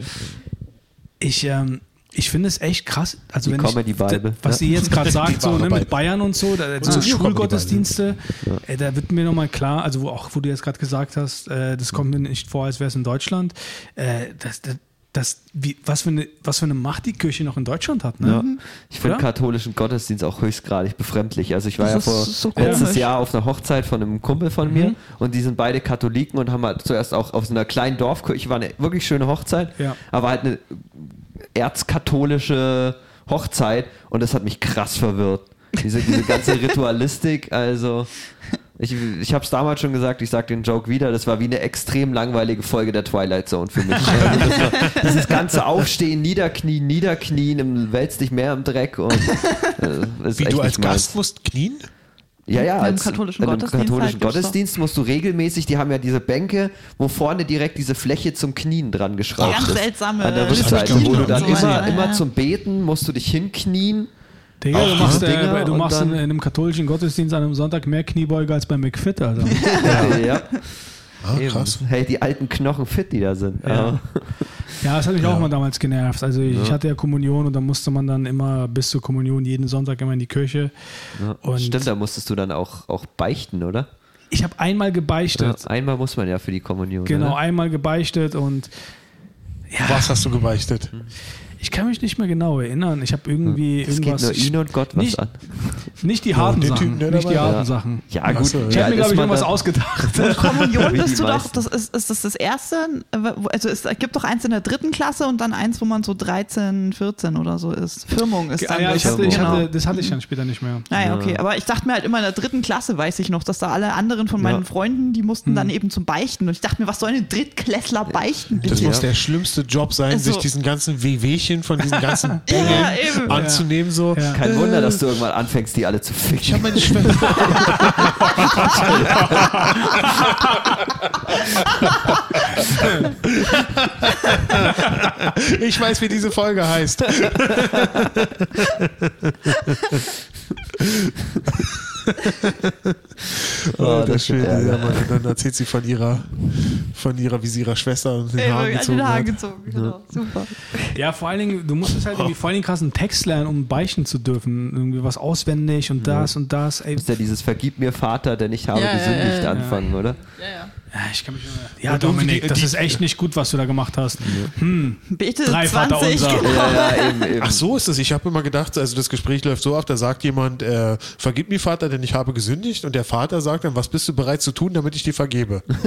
ich, ähm, ich finde es echt krass. Also Die wenn Comedy ich, Bible, was ja. sie jetzt gerade sagt, so ne, mit Bayern und so, da, so Ja. Schulgottesdienste, äh, da wird mir nochmal klar, also wo auch, wo du jetzt gerade gesagt hast, äh, das kommt mir nicht vor, als wäre es in Deutschland. Äh, das, das, das, wie, was, für eine, was für eine Macht die Kirche noch in Deutschland hat. Ne? Ja. Ich finde katholischen Gottesdienst auch höchstgradig befremdlich. Also ich war Das ja vor so letztes. Jahr auf einer Hochzeit von einem Kumpel von mir und die sind beide Katholiken und haben halt zuerst auch auf so einer kleinen Dorfkirche, war eine wirklich schöne Hochzeit, Ja. aber halt eine erzkatholische Hochzeit und das hat mich krass verwirrt. Diese, diese ganze Ritualistik, also ich, ich habe es damals schon gesagt, ich sage den Joke wieder, das war wie eine extrem langweilige Folge der Twilight Zone für mich. Also das war, dieses ganze Aufstehen, Niederknien, Niederknien, im, wälzt dich mehr im Dreck und äh, ist Wie echt du als. Gast musst knien? Ja, ja, als katholischen in einem Gottesdienst katholischen halt Gottesdienst musst du regelmäßig, die haben ja diese Bänke, wo vorne direkt diese Fläche zum Knien dran geschraubt Ganz ist. seltsame An der Rückseite, wo du dann so immer, immer zum Beten musst du dich hinknien. Digga, du Ach, machst, Dinger äh, du machst in, dann- in einem katholischen Gottesdienst an einem Sonntag mehr Kniebeuge als bei McFit, Alter. Ja. Ah, Eben. krass. Hey, die alten Knochen fit, die da sind. Ja. Ja, das hat mich auch Ja. mal damals genervt. Also ich hatte ja Kommunion und da musste man dann immer bis zur Kommunion jeden Sonntag immer in die Kirche. Ja. Und- Stimmt, da musstest du dann auch, auch beichten, oder? Ich habe einmal Ja, gebeichtet. einmal muss man ja für die Kommunion. Genau, oder? einmal gebeichtet und Was hast du gebeichtet? Ich kann mich nicht mehr genau erinnern. Ich habe irgendwie Es geht nur ihn und Gott was nicht, an. nicht die harten den Sachen. Typen, nicht die harten Ja. Sachen. Ja, gut. so, ja. Ich wie habe mir, glaube ich, irgendwas? Kommunion ausgedacht. Wie die bist du doch, das ist, ist das das erste? Wo- Also es gibt doch eins in der dritten Klasse und dann eins, wo man so 13, 14 oder so ist. Firmung ist Ah, dann ja, das. ich hatte, ich genau. hatte, das hatte ich dann später nicht mehr. Naja, okay. Aber ich dachte mir halt immer in der dritten Klasse, weiß ich noch, dass da alle anderen von meinen Ja. Freunden, die mussten dann eben zum Beichten. Und ich dachte mir, was soll ein Drittklässler beichten? Das bitte? muss der schlimmste Job sein, Also- sich diesen ganzen Wehwehchen von diesen ganzen eben. anzunehmen. So. Ja. Kein Wunder, dass du irgendwann anfängst, die alle zu Ich ficken. habe meine Schwester. ich weiß, wie diese Folge heißt. Oh, das Ärger. Ja, Mann. Und dann erzählt sie von ihrer, von ihrer, wie sie ihrer Schwester und den Ey, Haaren an den gezogen Haaren hat. gezogen. Genau. Super. Ja, vor allen Dingen, du musst es halt irgendwie vor allen Dingen krass einen Text lernen, um beichten zu dürfen. Irgendwie was auswendig und das und das. Ey, Das ist ja dieses Vergib mir Vater, denn ich habe Ja, ja, gesündigt ja, ja. anfangen, oder? Ja, ja. Ja, ich kann mich immer, ja, irgendwie Dominik, die- das die- ist echt nicht gut, was du da gemacht hast. Bete Drei 20. Vaterunser. Genau. Ja, ja, eben, eben. Ach so ist es. Ich habe immer gedacht, also das Gespräch läuft so ab, da sagt jemand, äh, vergib mir Vater, denn ich habe gesündigt. Und der Vater sagt dann, was bist du bereit zu tun, damit ich dir vergebe?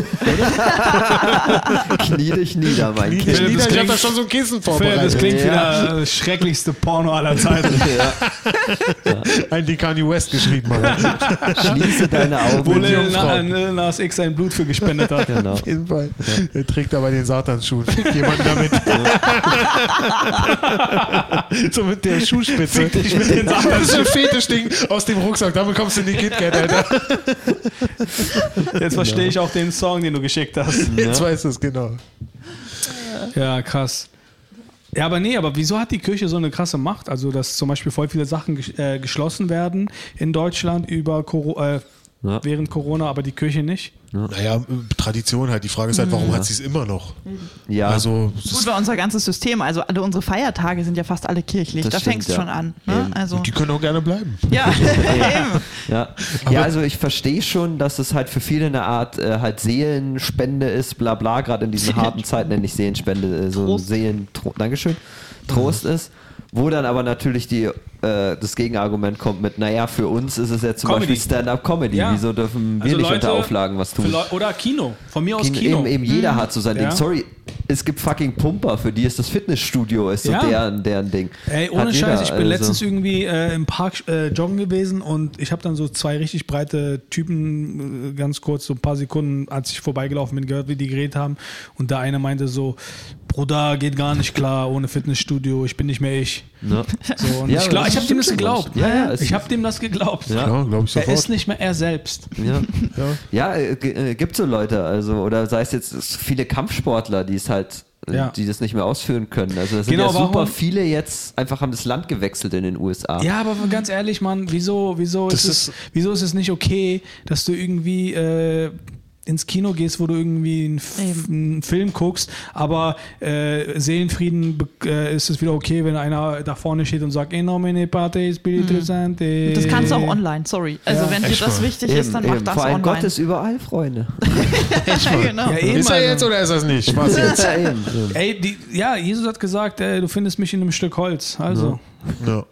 Knie dich nieder, mein Kind. das nieder, ich habe klingt- da schon so ein Kissen Philipp, das vorbereitet. klingt Ja. wieder das schrecklichste Porno aller Zeiten. Ein, den Kanye West geschrieben hat. Schließe deine Wo Augen. Na- Lil Nas X sein Blut für gespendet hat. Genau. Auf jeden Fall. Er trägt dabei den Satansschuh. Fickt jemand damit. so mit der Schuhspitze. Fick dich mit den Das ist ein Fetischding aus dem Rucksack. Damit kommst du in die KitKat, Alter. Jetzt verstehe ich auch den Song, den du geschickt hast. Jetzt weißt du es, genau. Ja, krass. Ja, aber nee, aber wieso hat die Kirche so eine krasse Macht? Also, dass zum Beispiel voll viele Sachen ges äh, geschlossen werden in Deutschland über Coro äh, Ja. während Corona, aber die Kirche nicht. Naja, Tradition halt. Die Frage ist halt, warum hat sie es immer noch? Ja, Also, es Gut, weil unser ganzes System, also alle unsere Feiertage sind ja fast alle kirchlich. Das da stimmt, fängt es ja. schon an. Ne? Also, die können auch gerne bleiben. ja, eben. Ja, ja also ich verstehe schon, dass es halt für viele eine Art äh, halt Seelenspende ist, bla bla, gerade in diesen harten Zeiten nenne ich Seelenspende, äh, so. Seelen, Dankeschön, Trost ist. Wo dann aber natürlich die, äh, das Gegenargument kommt mit, naja, für uns ist es ja zum Comedy. Beispiel Stand-up-Comedy. Ja. Wieso dürfen wir Also nicht Leute- unter Auflagen was tun? Oder Kino. Von mir aus Kino, Kino. Eben, eben jeder hat so sein Ja. Ding. Sorry, es gibt fucking Pumper, für die ist das Fitnessstudio, ist so Ja. deren, deren Ding. Ey, ohne Scheiß, ich bin also. letztens irgendwie äh, im Park äh, joggen gewesen und ich habe dann so zwei richtig breite Typen äh, ganz kurz, so ein paar Sekunden, als ich vorbeigelaufen bin, gehört, wie die geredet haben. Und der eine meinte so, Bruder, geht gar nicht klar ohne Fitnessstudio, ich bin nicht mehr ich. Ja. So, Ja, ich glaub, das ich habe dem das geglaubt. Ja, ja, ich habe dem das geglaubt. Ja. Ja, glaube ich Er sofort. ist nicht mehr er selbst. Ja, Ja. ja äh, äh, gibt so Leute, also, oder sei es jetzt viele Kampfsportler, die es halt, äh, Ja. die das nicht mehr ausführen können. Also das sind Genau, ja super warum- viele jetzt einfach haben das Land gewechselt in den USA. Ja, aber ganz ehrlich, Mann, wieso, wieso, Das ist es, wieso ist es nicht okay, dass du irgendwie äh, ins Kino gehst, wo du irgendwie einen, Eben. einen Film guckst, aber äh, Seelenfrieden äh, ist es wieder okay, wenn einer da vorne steht und sagt, "Eh nomine Patris Spiritus Sancti." Das kannst du auch online, sorry. Also Ja. wenn dir das wichtig ist, dann mach das Vor allem online. Gott ist überall, Freunde. ja, genau. Ja, eben, Ist er jetzt oder ist er es nicht? Was jetzt? Ja, eben, eben. Ey, die, ja, Jesus hat gesagt, äh, du findest mich in einem Stück Holz. Also, Ja.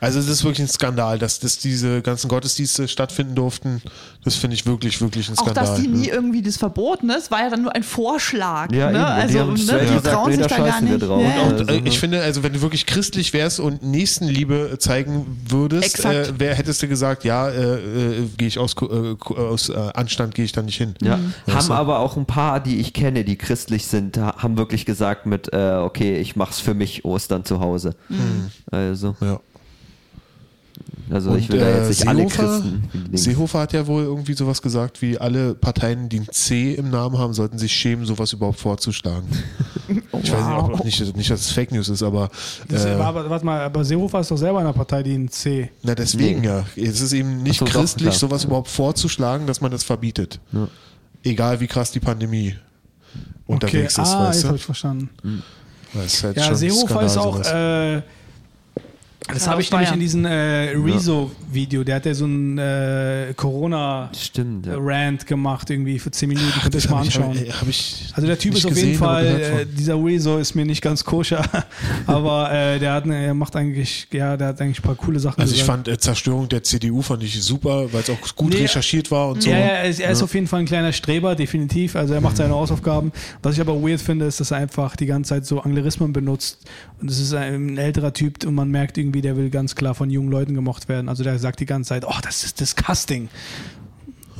Also es ist wirklich ein Skandal, dass, dass diese ganzen Gottesdienste stattfinden durften. Das finde ich wirklich, wirklich ein Auch Skandal. dass die ne? nie irgendwie das verboten ist, war ja dann nur ein Vorschlag. Ja, ne? Also ne? die gesagt, trauen sich da gar nicht. drauf. Ja, ja. Und Also, äh, ich finde, also wenn du wirklich christlich wärst und Nächstenliebe zeigen würdest, äh, wer hättest du gesagt, ja, äh, äh, gehe ich aus, äh, aus äh, Anstand gehe ich da nicht hin. Ja, Mhm. haben aber auch ein paar, die ich kenne, die christlich sind, ha- haben wirklich gesagt mit, äh, okay, ich mach's für mich Ostern zu Hause. Mhm. Also, Ja. also ich will da jetzt nicht alle äh, Seehofer, Christen. Dings. Seehofer hat ja wohl irgendwie sowas gesagt, wie alle Parteien, die ein C im Namen haben, sollten sich schämen, sowas überhaupt vorzuschlagen. Ich weiß nicht, ob nicht, nicht, dass es Fake News ist, aber das äh, aber, warte mal, aber Seehofer ist doch selber in einer Partei, die ein C. na deswegen Nee. ja. Es ist eben nicht so, doch, christlich, klar. sowas überhaupt vorzuschlagen, dass man das verbietet. Egal wie krass die Pandemie Okay, unterwegs ist, ah, weißt jetzt du? habe ich verstanden. Das ist halt Ja, schon Seehofer Skandal, ist auch. sowas. Äh, das Ja, habe ich nämlich in diesem äh, Rezo-Video. Der hat ja so ein äh, Stimmt, ja. Corona-Rant gemacht, irgendwie für 10 Minuten. Könnt ihr euch Das mal hab ich- anschauen. Hab, ich Also der Typ ist auf jeden gesehen, aber Fall, äh, dieser Rezo ist mir nicht ganz koscher, aber äh, der hat, er macht eigentlich, ja, der hat eigentlich ein paar coole Sachen Also ich gesagt. fand äh, Zerstörung der CDU fand ich super, weil es auch gut Nee, recherchiert war und so. Ja, ja, er ist, er ist auf jeden Fall ein kleiner Streber, definitiv. Also er macht seine Hausaufgaben. Was ich aber weird finde, ist, dass er einfach die ganze Zeit so Anglizismen benutzt. Und das ist ein älterer Typ und man merkt irgendwie, der will ganz klar von jungen Leuten gemocht werden. Also der sagt die ganze Zeit, oh, das ist disgusting.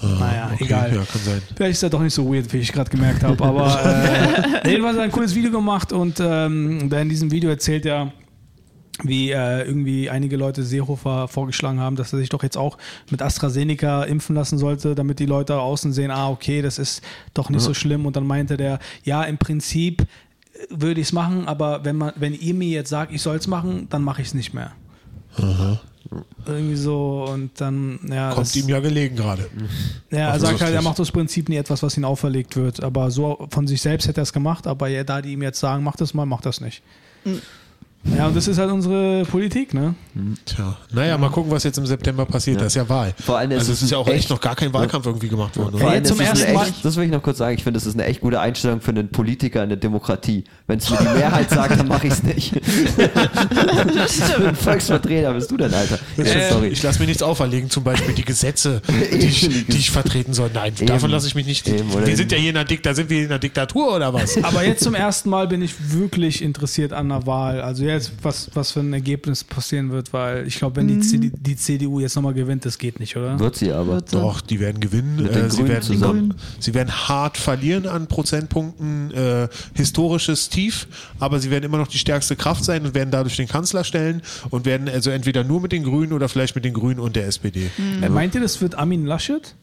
naja, Okay, egal. Ja, kann sein. Vielleicht ist er doch nicht so weird, wie ich gerade gemerkt habe. Aber äh, jedenfalls hat er ein cooles Video gemacht und ähm, in diesem Video erzählt er, wie äh, irgendwie einige Leute Seehofer vorgeschlagen haben, dass er sich doch jetzt auch mit AstraZeneca impfen lassen sollte, damit die Leute außen sehen, ah, okay, das ist doch nicht so schlimm. Und dann meinte der, ja, im Prinzip würde ich es machen, aber wenn man, wenn ihr mir jetzt sagt, ich soll es machen, dann mache ich es nicht mehr. Irgendwie so und dann, ja. Kommt das, ihm ja gelegen gerade. ja, er sagt halt, er macht aus Prinzip nie etwas, was ihm auferlegt wird. Aber so von sich selbst hätte er es gemacht, aber ja, da die ihm jetzt sagen, mach das mal, mach das nicht. Ja, und das ist halt unsere Politik, ne? Tja, naja, mal gucken, was jetzt im September passiert. Das ist ja Wahl. Vor allem ist also es ist ja auch echt- noch gar kein Wahlkampf irgendwie gemacht worden. Vor Oder? allem zum ersten Mal- echt, das will ich noch kurz sagen, ich finde, das ist eine echt gute Einstellung für einen Politiker in der Demokratie. Wenn es mir die Mehrheit sagt, dann mache ich es nicht. ein Volksvertreter bist du denn, Alter? Ja, sorry. Ich lasse mir nichts auferlegen, zum Beispiel die Gesetze, die ich, die ich vertreten soll. Nein, davon lasse ich mich nicht. Eben, wir in- sind ja hier in einer Diktatur, sind wir in einer Diktatur oder was? Aber jetzt zum ersten Mal bin ich wirklich interessiert an der Wahl. Also jetzt, was, was für ein Ergebnis passieren wird, weil ich glaube, wenn die, CD, die CDU jetzt nochmal gewinnt, das geht nicht, oder? Wird sie aber. Wird. Doch, die werden gewinnen. Mit den Äh, sie, werden, zusammen. sie werden hart verlieren an Prozentpunkten. Äh, historisches Tief, aber sie werden immer noch die stärkste Kraft sein und werden dadurch den Kanzler stellen und werden also entweder nur mit den Grünen oder vielleicht mit den Grünen und der SPD. Äh, Meint ihr, das wird Armin Laschet?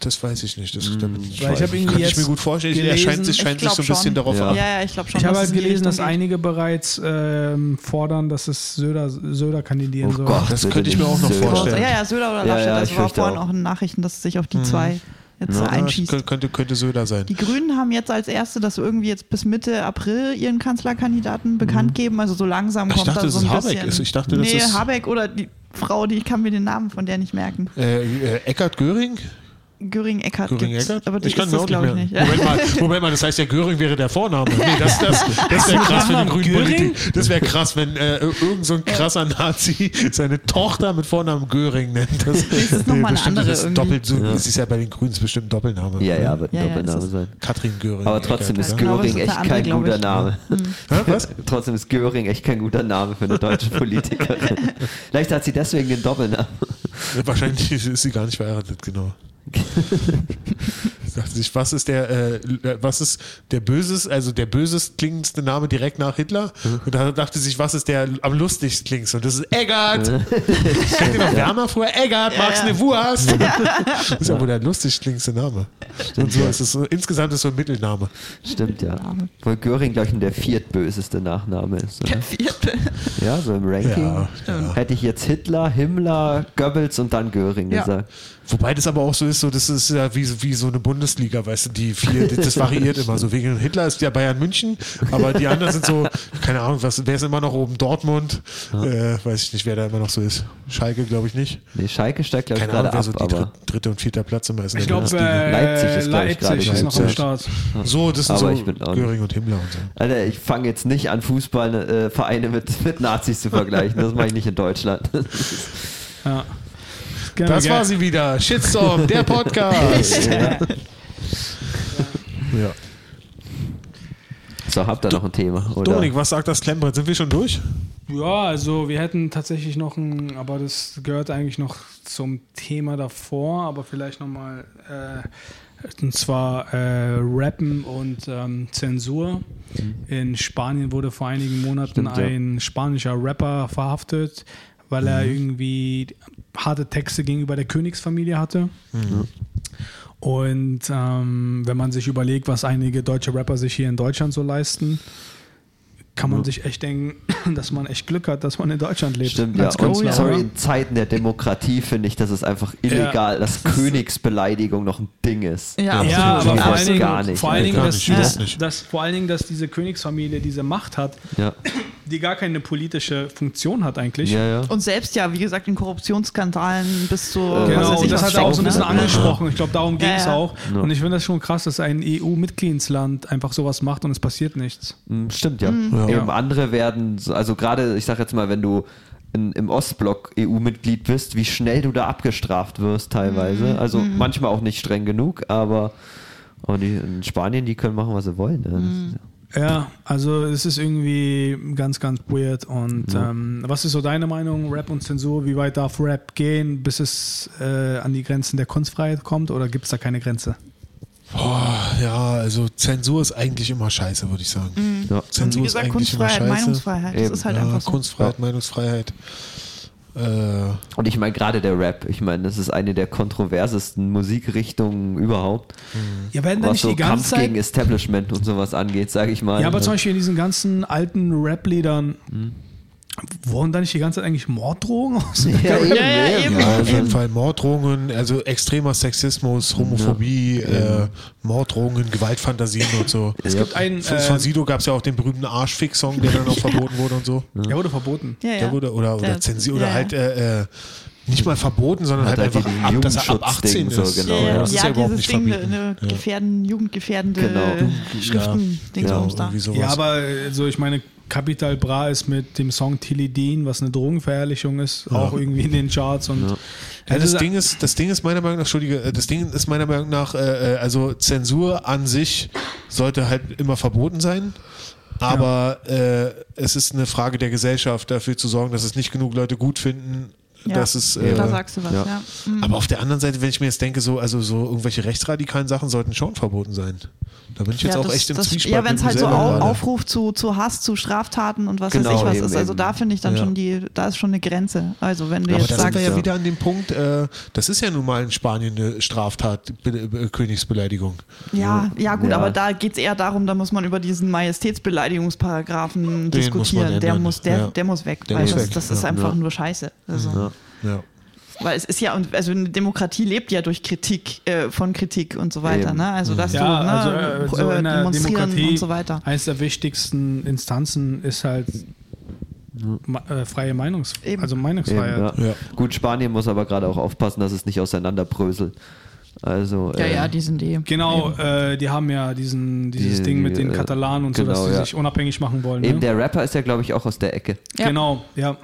Das weiß ich nicht. Das, damit, Weil ich habe irgendwie kann ich jetzt mir gut vorstellen. Er gelesen- scheint sich, Ich scheint sich so ein bisschen schon. darauf Ja. ab. Ja, ja, ich glaube schon. Ich habe halt gelesen, dass geht. einige bereits ähm, fordern, dass es Söder, Söder kandidieren Oh soll. Gott, Das könnte ich mir auch noch Söder. vorstellen. Ja, ja, Söder oder Ja, Laschet. ja, das ich war fürchte vorhin auch. auch in Nachrichten, dass es sich auf die zwei jetzt Ja, einschießt. Könnte, könnte, Söder sein. Die Grünen haben jetzt als erste, dass sie irgendwie jetzt bis Mitte April ihren Kanzlerkandidaten bekannt geben. Also so langsam Ich kommt dachte, da so dass ein es Habeck bisschen. ist. Ich dachte, das nee, ist- Habeck oder die Frau, die ich kann mir den Namen von der nicht merken. Äh, äh, Eckart Göring? Göring-Eckert Göring Eckert? aber die ich kann ist das auch glaube ich nicht. Moment, mal, Moment mal, das heißt ja Göring wäre der Vorname. Nee, das, das, das wäre krass für den Nachnamen grünen. Das wäre krass, wenn äh, irgend so ein krasser Nazi seine Tochter mit Vornamen Göring nennt. Das, ist noch mal eine andere ist doppelt so. Das ist ja bei den Grünen ist bestimmt ein Doppelname. Ja, ja, wird ein Ja, ja, Doppelname ist es. sein. Katrin Göring. Aber trotzdem ist Eckert, Genau, Göring das ist echt der andere, kein guter ich. Name. Hä, was? Trotzdem ist Göring echt kein guter Name für eine deutsche Politikerin. Vielleicht hat sie deswegen den Doppelnamen. Wahrscheinlich ist sie gar nicht verheiratet, genau. Dachte sich, was ist der, äh, was ist der böses, also der bösest klingendste Name direkt nach Hitler? Und da dachte sich, was ist der am lustigst klingendste? Und das ist Eggert. Kennt ihr noch Werner früher? Eggert, magst du eine Wurst? Das ist ja wohl der lustigst klingendste Name. Und so ist es so, insgesamt ist es so ein Mittelname. Stimmt, ja. Weil Göring, glaube ich, der viertböseste Nachname ist. Oder? Der vierte. Ja, so im Ranking. Ja, ja. Hätte ich jetzt Hitler, Himmler, Goebbels und dann Göring Ja. gesagt. Wobei das aber auch so ist, so das ist ja wie, wie so eine Bundesliga, weißt du, die vier, das variiert immer so. Wegen Hitler ist ja Bayern München, aber die anderen sind so, keine Ahnung, was, wer ist immer noch oben? Dortmund, äh, weiß ich nicht, wer da immer noch so ist. Schalke, glaube ich nicht. Nee, Schalke steigt, glaube ich, Keine gerade Ahnung, wer ab, so die aber, dritt, dritte und vierter Platz immer ist. Ich glaube, äh, Leipzig ist, glaub ich, Leipzig gerade ist noch am. Start. so, das sind aber so ich bin auch Göring und Himmler und so. Alter, ich fange jetzt nicht an, Fußballvereine mit, mit Nazis zu vergleichen. Das mache ich nicht in Deutschland. Ja. Genau, Das war sie wieder. Shitstorm, der Podcast. ja. ja. So, habt ihr noch ein Thema? Oder? Dominik, was sagt das Klemmbrett? Sind wir schon durch? Ja, also wir hätten tatsächlich noch ein, aber das gehört eigentlich noch zum Thema davor, aber vielleicht nochmal, äh, und zwar äh, Rappen und ähm, Zensur. In Spanien wurde vor einigen Monaten Stimmt, ja. ein spanischer Rapper verhaftet, weil er irgendwie harte Texte gegenüber der Königsfamilie hatte. Und ähm, wenn man sich überlegt, was einige deutsche Rapper sich hier in Deutschland so leisten, kann man sich echt denken, dass man echt Glück hat, dass man in Deutschland lebt. Stimmt, ja. Und sorry, in Zeiten der Demokratie finde ich, dass es einfach illegal, dass Königsbeleidigung noch ein Ding ist. Ja, Ja, absolut. aber vor allen, das Dingen, gar nicht, vor allen Dingen, Alter. dass, Gar nicht, dass, das nicht. dass, vor allen Dingen, dass diese Königsfamilie diese Macht hat, Ja, die gar keine politische Funktion hat eigentlich. ja, ja. Und selbst ja, wie gesagt, in Korruptionsskandalen bis zu. Äh, was Genau, weiß ich, und das was hat er auch so ein bisschen ne? angesprochen. Ich glaube, darum ging es Ja, ja. auch. Ja. Und ich finde das schon krass, dass ein EU-Mitgliedsland einfach sowas macht und es passiert nichts. Mm, Stimmt, ja. Ja. Eben andere werden, so- also gerade, ich sag jetzt mal, wenn du in, im Ostblock EU-Mitglied bist, wie schnell du da abgestraft wirst teilweise. Also manchmal auch nicht streng genug, aber und die, in Spanien, die können machen, was sie wollen. Ne? Das ist- Ja, also es ist irgendwie ganz, ganz weird. Und ähm, was ist so deine Meinung, Rap und Zensur? Wie weit darf Rap gehen, bis es äh, an die Grenzen der Kunstfreiheit kommt? Oder gibt es da keine Grenze? Boah, ja, also Zensur ist eigentlich immer scheiße, würde ich sagen. Ja. Und Zensur wie ist gesagt, eigentlich immer scheiße. Meinungsfreiheit. Das Eben, ist halt ja, einfach so. Kunstfreiheit, Meinungsfreiheit. Äh, Und ich meine gerade der Rap, ich meine, das ist eine der kontroversesten Musikrichtungen überhaupt, Ja, werden da was nicht so die ganze Kampf Zeit. gegen Establishment und sowas angeht, sage ich mal. Ja, aber Ne? zum Beispiel in diesen ganzen alten Rap-Liedern Wurden da nicht die ganze Zeit eigentlich Morddrohungen aus? Ja, eben, Ja, ja, eben. Ja, auf jeden. Fall Morddrohungen, also extremer Sexismus, Homophobie, äh, Morddrohungen, Gewaltfantasien und so. Es gibt einen, Von, von äh, Sido gab es ja auch den berühmten Arschfix-Song, der dann auch verboten wurde und so. der wurde verboten. Ja, ja. Der wurde, oder, oder ja, oder ja. halt äh, äh, nicht mal verboten, sondern Hat halt halt einfach, ab, dass er ab 18 Jugendschutzding ist. so, genau, Ja, ja. ja, das ist ja überhaupt dieses nicht Ding, verbieten. eine Ja. gefährden, jugendgefährdende Genau. Schriften, Dingsbums da. irgendwie sowas. Ja, aber so, ich meine, Capital Bra ist mit dem Song Tilly Dean, was eine Drogenverherrlichung ist, auch irgendwie in den Charts und Ja, Also das da- Ding ist, das Ding ist meiner Meinung nach, Entschuldige, äh, das Ding ist meiner Meinung nach, äh, äh, also Zensur an sich sollte halt immer verboten sein. Aber äh, es ist eine Frage der Gesellschaft, dafür zu sorgen, dass es nicht genug Leute gut finden, Ja, dass es. Äh, da sagst du was, ja. ja. Mhm. aber auf der anderen Seite, wenn ich mir jetzt denke, so, also so irgendwelche rechtsradikalen Sachen sollten schon verboten sein. Da bin ich jetzt Ja, auch das- echt im das, Zwiespalt. Ja, wenn es halt so selber au gerade. Aufruf zu, zu Hass, zu Straftaten und was Genau, weiß ich was eben, ist. Also eben. da finde ich dann Ja. schon die, da ist schon eine Grenze. Also wenn du Aber jetzt da sind sagst, wir ja ja. wieder an dem Punkt, äh, das ist ja nun mal in Spanien eine Straftat, Be Be Königsbeleidigung. ja, ja gut, Ja. aber da geht es eher darum, da muss man über diesen Majestätsbeleidigungsparagraphen Den muss diskutieren. der, muss, der, Ja. der muss weg. Der weil muss das, weg, das ist ja. einfach Ja. nur Scheiße. Also, Ja. Weil es ist ja, und also eine Demokratie lebt ja durch Kritik, äh, von Kritik und so weiter. Eben. Ne? Also dass ja, du ne, also äh, so äh, demonstrieren Demokratie und so weiter. eines der wichtigsten Instanzen ist halt ma- äh, freie Meinungs Eben. also Eben, Meinungsfreiheit. ja. Ja. Gut, Spanien muss aber gerade auch aufpassen, dass es nicht auseinanderbröselt. Also, Ja, äh, ja, die sind eh. Genau, äh, die haben ja diesen, dieses Die- Ding mit den äh, Katalanen und so, genau, dass sie ja. sich unabhängig machen wollen. Eben Ne? der Rapper ist ja, glaube ich, auch aus der Ecke. Ja. Genau, ja.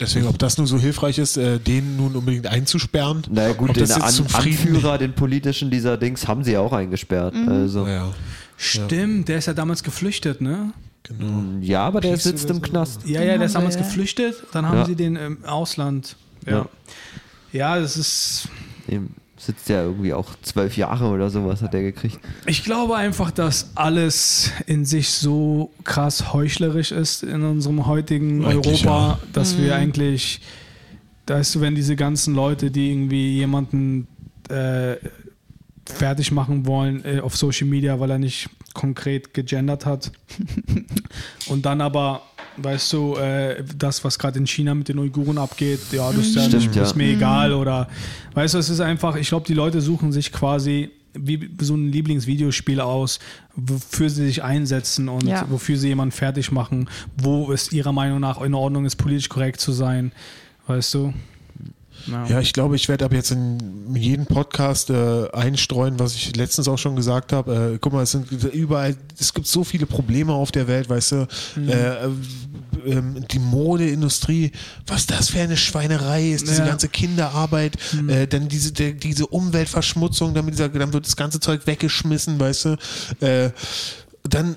Deswegen, ob das nun so hilfreich ist, äh, den nun unbedingt einzusperren. Naja, gut, den An Anführer, den politischen dieser Dings, haben sie ja auch eingesperrt. Mhm. Also, Ja, Stimmt, der ist ja damals geflüchtet, ne? genau. ja, aber der Peace sitzt im so. Knast. Ja, ja, der ist damals geflüchtet, dann haben Ja. sie den im Ausland. Ja. Ja. Ja, das ist. Eben, sitzt ja irgendwie auch zwölf Jahre oder sowas hat der gekriegt. Ich glaube einfach, dass alles in sich so krass heuchlerisch ist in unserem heutigen Eigentlich Europa, dass wir eigentlich, weißt du, wenn diese ganzen Leute, die irgendwie jemanden äh, fertig machen wollen äh, auf Social Media, weil er nicht konkret gegendert hat. Und dann aber Weißt du, äh, das, was gerade in China mit den Uiguren abgeht, ja, das ist, ja Stimmt, nicht, ja. ist mir egal. Oder weißt du, es ist einfach, ich glaube, die Leute suchen sich quasi wie so ein Lieblingsvideospiel aus, wofür sie sich einsetzen und Ja. wofür sie jemanden fertig machen, wo es ihrer Meinung nach in Ordnung ist, politisch korrekt zu sein. Weißt du? Ja, ich glaube, ich werde ab jetzt in jeden Podcast äh, einstreuen, was ich letztens auch schon gesagt habe. Äh, guck mal, es sind überall, es gibt so viele Probleme auf der Welt, weißt du. Mhm. Äh, ähm, die Modeindustrie, was das für eine Schweinerei ist, diese Ja. ganze Kinderarbeit, Mhm. äh, dann diese, der, diese Umweltverschmutzung, damit dieser, dann wird das ganze Zeug weggeschmissen, weißt du. Äh, dann äh,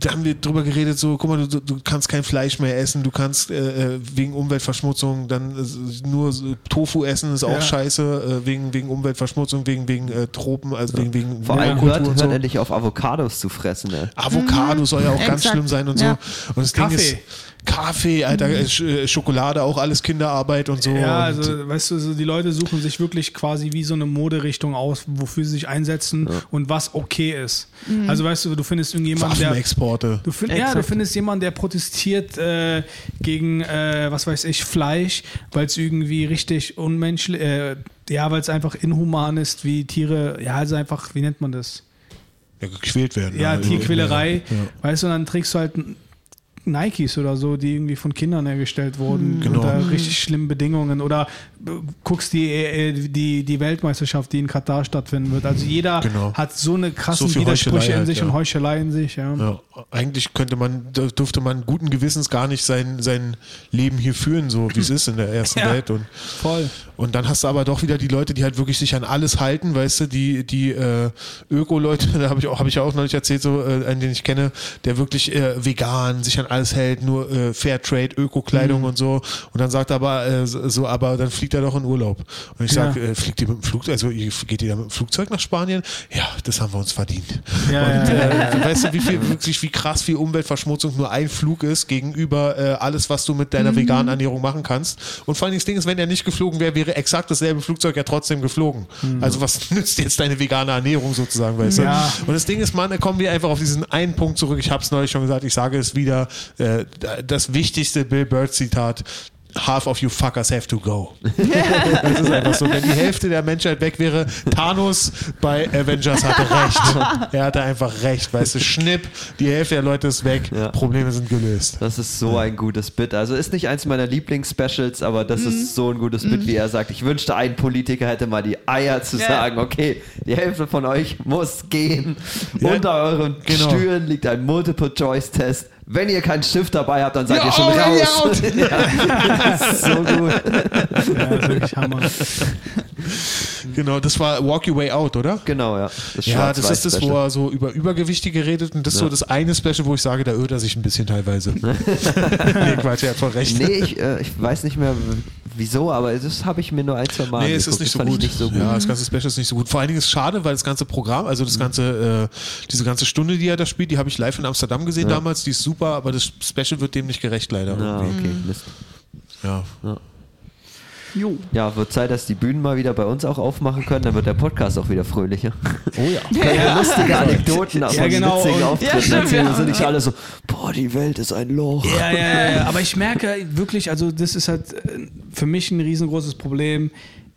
da haben wir drüber geredet, so, guck mal, du, du kannst kein Fleisch mehr essen, du kannst äh, äh, wegen Umweltverschmutzung dann äh, nur so Tofu essen, ist auch Ja. scheiße, äh, wegen, wegen Umweltverschmutzung, wegen, wegen äh, Tropen, also wegen, wegen Vor allem hört, und hört so. endlich auf, Avocados zu fressen. Ne? Avocado soll ja auch ganz Exakt. schlimm sein und so. Ja. Und das Ding Kaffee. ist, Kaffee, Alter, äh, Sch äh, Schokolade, auch alles Kinderarbeit und so. Ja, also weißt du, so die Leute suchen sich wirklich quasi wie so eine Moderichtung aus, wofür sie sich einsetzen und was okay ist. Also weißt du, du findest irgendjemanden, der Waffenexporte. Du find, ja, du findest jemanden, der protestiert äh, gegen, äh, was weiß ich, Fleisch, weil es irgendwie richtig unmenschlich, äh, ja, weil es einfach inhuman ist, wie Tiere, ja, also einfach, wie nennt man das? Ja, gequält werden. Ja, Also, Tierquälerei, Ja. weißt du, und dann trägst du halt Nikes oder so, die irgendwie von Kindern hergestellt wurden, Genau. unter richtig schlimmen Bedingungen. Oder äh, guckst die, äh, die, die Weltmeisterschaft, die in Katar stattfinden wird. Also jeder Genau. hat so eine krassen So Widersprüche in halt, sich ja. und Heuchelei in sich, ja. Ja, eigentlich könnte man, dürfte man guten Gewissens gar nicht sein, sein Leben hier führen, so wie es ist in der ersten Ja. Welt. Und, Voll. und dann hast du aber doch wieder die Leute, die halt wirklich sich an alles halten, weißt du, die, die äh, Öko-Leute, da habe ich, auch- hab ich ja auch neulich erzählt, so äh, einen, den ich kenne, der wirklich äh, vegan sich an alles hält, nur äh, Fairtrade, Öko-Kleidung und so. Und dann sagt er aber, äh, so, aber dann fliegt er doch in Urlaub. Und ich Ja. sage, äh, fliegt ihr mit dem Flugzeug, also geht ihr da mit dem Flugzeug nach Spanien? Ja, das haben wir uns verdient. Ja, und ja, äh, weißt du, wie viel wirklich, wie krass viel Umweltverschmutzung nur ein Flug ist gegenüber äh, alles, was du mit deiner veganen Ernährung machen kannst. Und vor allem das Ding ist, wenn er nicht geflogen wäre, wäre exakt dasselbe Flugzeug ja trotzdem geflogen. Also was nützt jetzt deine vegane Ernährung sozusagen, weißt du? Und das Ding ist, Mann, da kommen wir einfach auf diesen einen Punkt zurück. Ich habe es neulich schon gesagt, ich sage es wieder. Äh, das wichtigste Bill Bird Zitat. Half of you fuckers have to go. das ist einfach so. Wenn die Hälfte der Menschheit weg wäre, Thanos bei Avengers hatte recht. Er hatte einfach recht. Weißt du, Schnipp, die Hälfte der Leute ist weg, Ja. Probleme sind gelöst. Das ist so ein gutes Bit. Also ist nicht eins meiner Lieblings-Specials, aber das Mhm. ist so ein gutes Bit, wie er sagt. Ich wünschte, ein Politiker hätte mal die Eier zu Ja. sagen, okay, die Hälfte von euch muss gehen. Ja, Unter euren genau. Stühlen liegt ein Multiple-Choice-Test. Wenn ihr keinen Stift dabei habt, dann seid Ja, ihr schon already raus. ja, das ist so gut. Ja, das ist wirklich Hammer. Genau, das war Walk Your Way Out, oder? Genau, ja. Das Ja, das ist das, wo er so über Übergewichtige redet und das ist Ja. so das eine Special, wo ich sage, da irrt er sich ein bisschen teilweise. nee, Quatsch, er hat voll recht. Nee, ich, äh, ich weiß nicht mehr wieso, aber das habe ich mir nur ein, zwei Mal Nee, es ist nicht so, gut. nicht so gut. Ja, das ganze Special ist nicht so gut. Vor allen Dingen ist es schade, weil das ganze Programm, also das ganze, äh, diese ganze Stunde, die er da spielt, die habe ich live in Amsterdam gesehen Ja. damals, die ist super, aber das Special wird dem nicht gerecht leider. Ja, irgendwie. okay, Mist. Ja. Jo. Ja, wird Zeit, dass die Bühnen mal wieder bei uns auch aufmachen können, dann wird der Podcast auch wieder fröhlicher. Oh ja. Können wir lustige Anekdoten Ja, genau. witzigen Auftritten Ja, stimmt, erzählen. ja. Wir sind nicht alle so, boah, die Welt ist ein Loch. Ja, ja, ja, ja. Aber ich merke wirklich, also das ist halt äh, für mich ein riesengroßes Problem.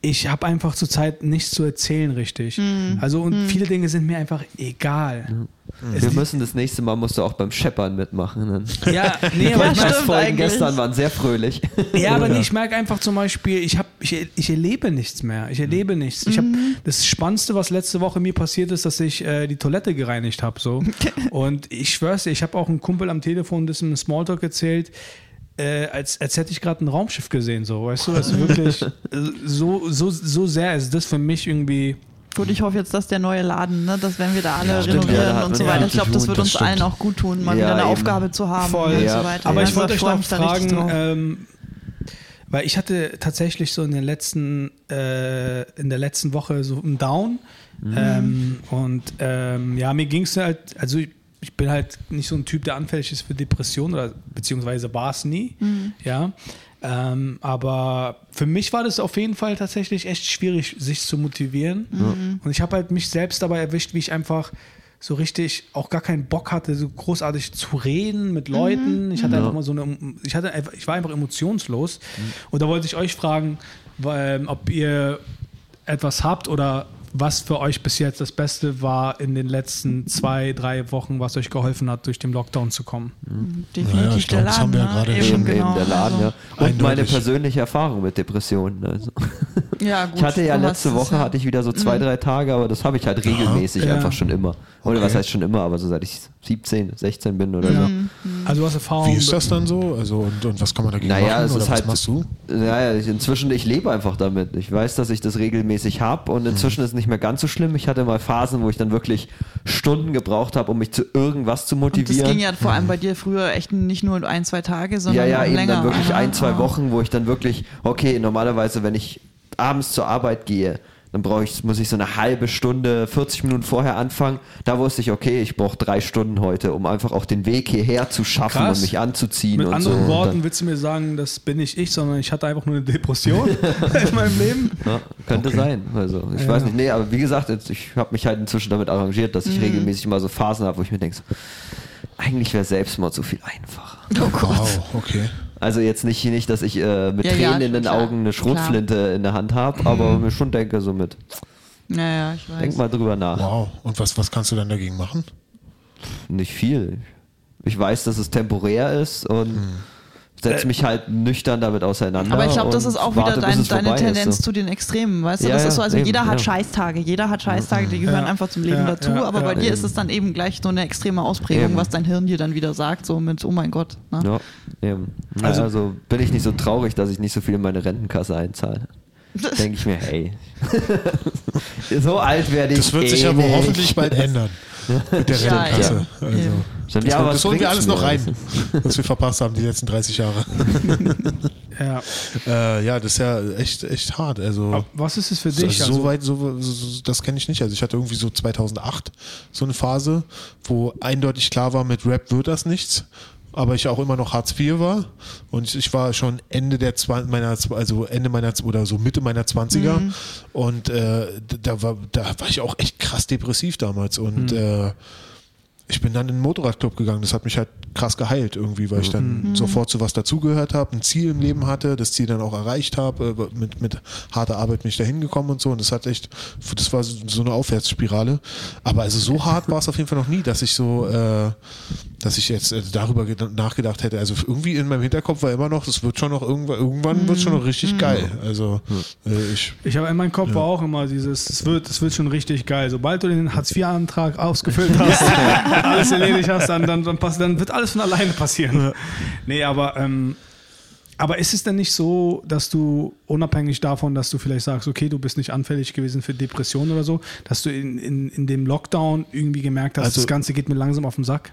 Ich habe einfach zurzeit nichts zu erzählen, richtig. Also und viele Dinge sind mir einfach egal. Es Wir müssen das nächste Mal musst du auch beim Scheppern mitmachen. Dann. ja, nee, Die aber Ja, ich eigentlich. gestern waren sehr fröhlich. Ja, aber Ja. nee, ich merke einfach zum Beispiel, ich, hab, ich, ich erlebe nichts mehr. Ich erlebe nichts. Ich hab, das Spannendste, was letzte Woche mir passiert ist, dass ich äh, die Toilette gereinigt habe. So. Und ich schwör's dir, ich habe auch einen Kumpel am Telefon, das im Smalltalk erzählt, äh, als, als hätte ich gerade ein Raumschiff gesehen. So. Weißt du, also wirklich, äh, so, so, so sehr ist das für mich irgendwie. Gut, ich hoffe jetzt, dass der neue Laden, ne, dass wenn wir da alle stimmt, renovieren ja, und so ja weiter, ich glaube, das wird das uns stimmt. allen auch gut tun, mal Ja, wieder eine eben. Aufgabe zu haben Voll. und Ja. so weiter. Aber ich wollte euch noch fragen, ähm, weil ich hatte tatsächlich so in der letzten, äh, in der letzten Woche so einen Down. Ähm, und ähm, ja, mir ging es halt, also ich, ich bin halt nicht so ein Typ, der anfällig ist für Depressionen oder beziehungsweise war es nie. Ja. Ähm, aber für mich war das auf jeden Fall tatsächlich echt schwierig, sich zu motivieren. Und ich habe halt mich selbst dabei erwischt, wie ich einfach so richtig auch gar keinen Bock hatte, so großartig zu reden mit Leuten. Ich hatte einfach mal so eine, ich hatte einfach, ich war einfach emotionslos. Und da wollte ich euch fragen, weil, ob ihr etwas habt oder was für euch bis jetzt das Beste war in den letzten zwei, drei Wochen, was euch geholfen hat, durch den Lockdown zu kommen. Definitiv Naja, ich glaub, der das haben wir ja ne? gerade Eben, genau, eben der Laden, also, ja. Und meine Eindeutig. persönliche Erfahrung mit Depressionen. Also. ja. gut, Ich hatte ja letzte Woche ja. hatte ich wieder so zwei, drei Tage, aber das habe ich halt regelmäßig Ja. einfach schon immer. Oder Okay. was heißt schon immer, aber so seit ich 17, 16 bin oder Ja. so. Mhm. Also du hast Erfahrung. Wie ist das dann so? Also und, und was kann man dagegen Naja, machen? es Oder ist was halt. machst du? Naja, ich, inzwischen, ich lebe einfach damit. Ich weiß, dass ich das regelmäßig habe und inzwischen ist es nicht mehr ganz so schlimm. Ich hatte mal Phasen, wo ich dann wirklich Stunden gebraucht habe, um mich zu irgendwas zu Und das motivieren. ging ja vor allem bei dir früher echt nicht nur ein, zwei Tage, sondern ja, ja, eben länger. dann wirklich ein, zwei. Wochen, wo ich dann wirklich, okay, normalerweise, wenn ich abends zur Arbeit gehe, dann brauche ich, muss ich so eine halbe Stunde, 40 Minuten vorher anfangen. Da wusste ich, okay, ich brauche drei Stunden heute, um einfach auch den Weg hierher zu schaffen Krass. und mich anzuziehen Mit und anderen so. Worten willst du mir sagen, das bin nicht ich, sondern ich hatte einfach nur eine Depression in meinem Leben. ja, könnte sein. Also ich Ja. weiß nicht, nee, aber wie gesagt, jetzt, ich habe mich halt inzwischen damit arrangiert, dass ich Mhm. regelmäßig mal so Phasen habe, wo ich mir denke, so, eigentlich wäre Selbstmord so viel einfacher. Oh Gott. Wow, okay. Also jetzt nicht, nicht dass ich äh, mit Ja, ja, Tränen in den klar, Augen eine Schrotflinte in der Hand habe, aber mir schon denke so mit, Ja, ja, ich weiß. denk mal drüber nach. Wow. Und was, was kannst du dann dagegen machen? Nicht viel. Ich weiß, dass es temporär ist und Hm. Setze mich halt nüchtern damit auseinander. Aber ich glaube, das ist auch wieder warte, dein, deine vorbei ist, Tendenz so. zu den Extremen, weißt du? Ja, das ja, ist so, also eben, jeder hat ja. Scheißtage, jeder hat Scheißtage, die gehören Ja, einfach zum Leben ja, dazu, ja, aber bei ja. dir ist es dann eben gleich so eine extreme Ausprägung, Eben. was dein Hirn dir dann wieder sagt, so mit, oh mein Gott. Ne? Ja, eben. Also- Also, bin ich nicht so traurig, dass ich nicht so viel in meine Rentenkasse einzahle. Denke ich mir, hey, so alt werde ich Das wird eh sich ja wohl nicht. hoffentlich bald ändern. Mit der Ja, Rentenkasse. ja. Also, Das, ja, aber das holen wir alles noch rein, was wir verpasst haben die letzten 30 Jahre. Ja. Äh, ja, das ist ja echt, echt hart. Also, Aber Was ist es für dich? so Also, weit, so, so, das kenne ich nicht. Also ich hatte irgendwie so 2008 so eine Phase, wo eindeutig klar war, mit Rap wird das nichts. Aber ich auch immer noch Hartz IV war und ich, war schon Ende der Zwan meiner also Ende meiner oder so Mitte meiner 20er und äh, da war da war ich auch echt krass depressiv damals und äh, ich bin dann in den Motorradclub gegangen. Das hat mich halt krass geheilt irgendwie, weil ich dann sofort zu was dazugehört habe, ein Ziel im Leben hatte, das Ziel dann auch erreicht habe. äh, Mit, mit harter Arbeit bin ich da hingekommen und so. Und das hat echt, das war so eine Aufwärtsspirale. Aber also so hart war es auf jeden Fall noch nie, dass ich so, äh, dass ich jetzt äh, darüber ged- nachgedacht hätte. Also irgendwie in meinem Hinterkopf war immer noch, es wird schon noch irgendwann, irgendwann wird schon noch richtig geil. Also äh, ich Ich habe in meinem Kopf war auch immer dieses, es wird, es wird schon richtig geil. Sobald du den Hartz-IV-Antrag ausgefüllt hast, alles erledigt hast, dann, dann, dann, pass, dann wird alles von alleine passieren. Nee, aber, ähm, aber ist es denn nicht so, dass du unabhängig davon, dass du vielleicht sagst, okay, du bist nicht anfällig gewesen für Depressionen oder so, dass du in, in, in dem Lockdown irgendwie gemerkt hast, Also- das Ganze geht mir langsam auf den Sack?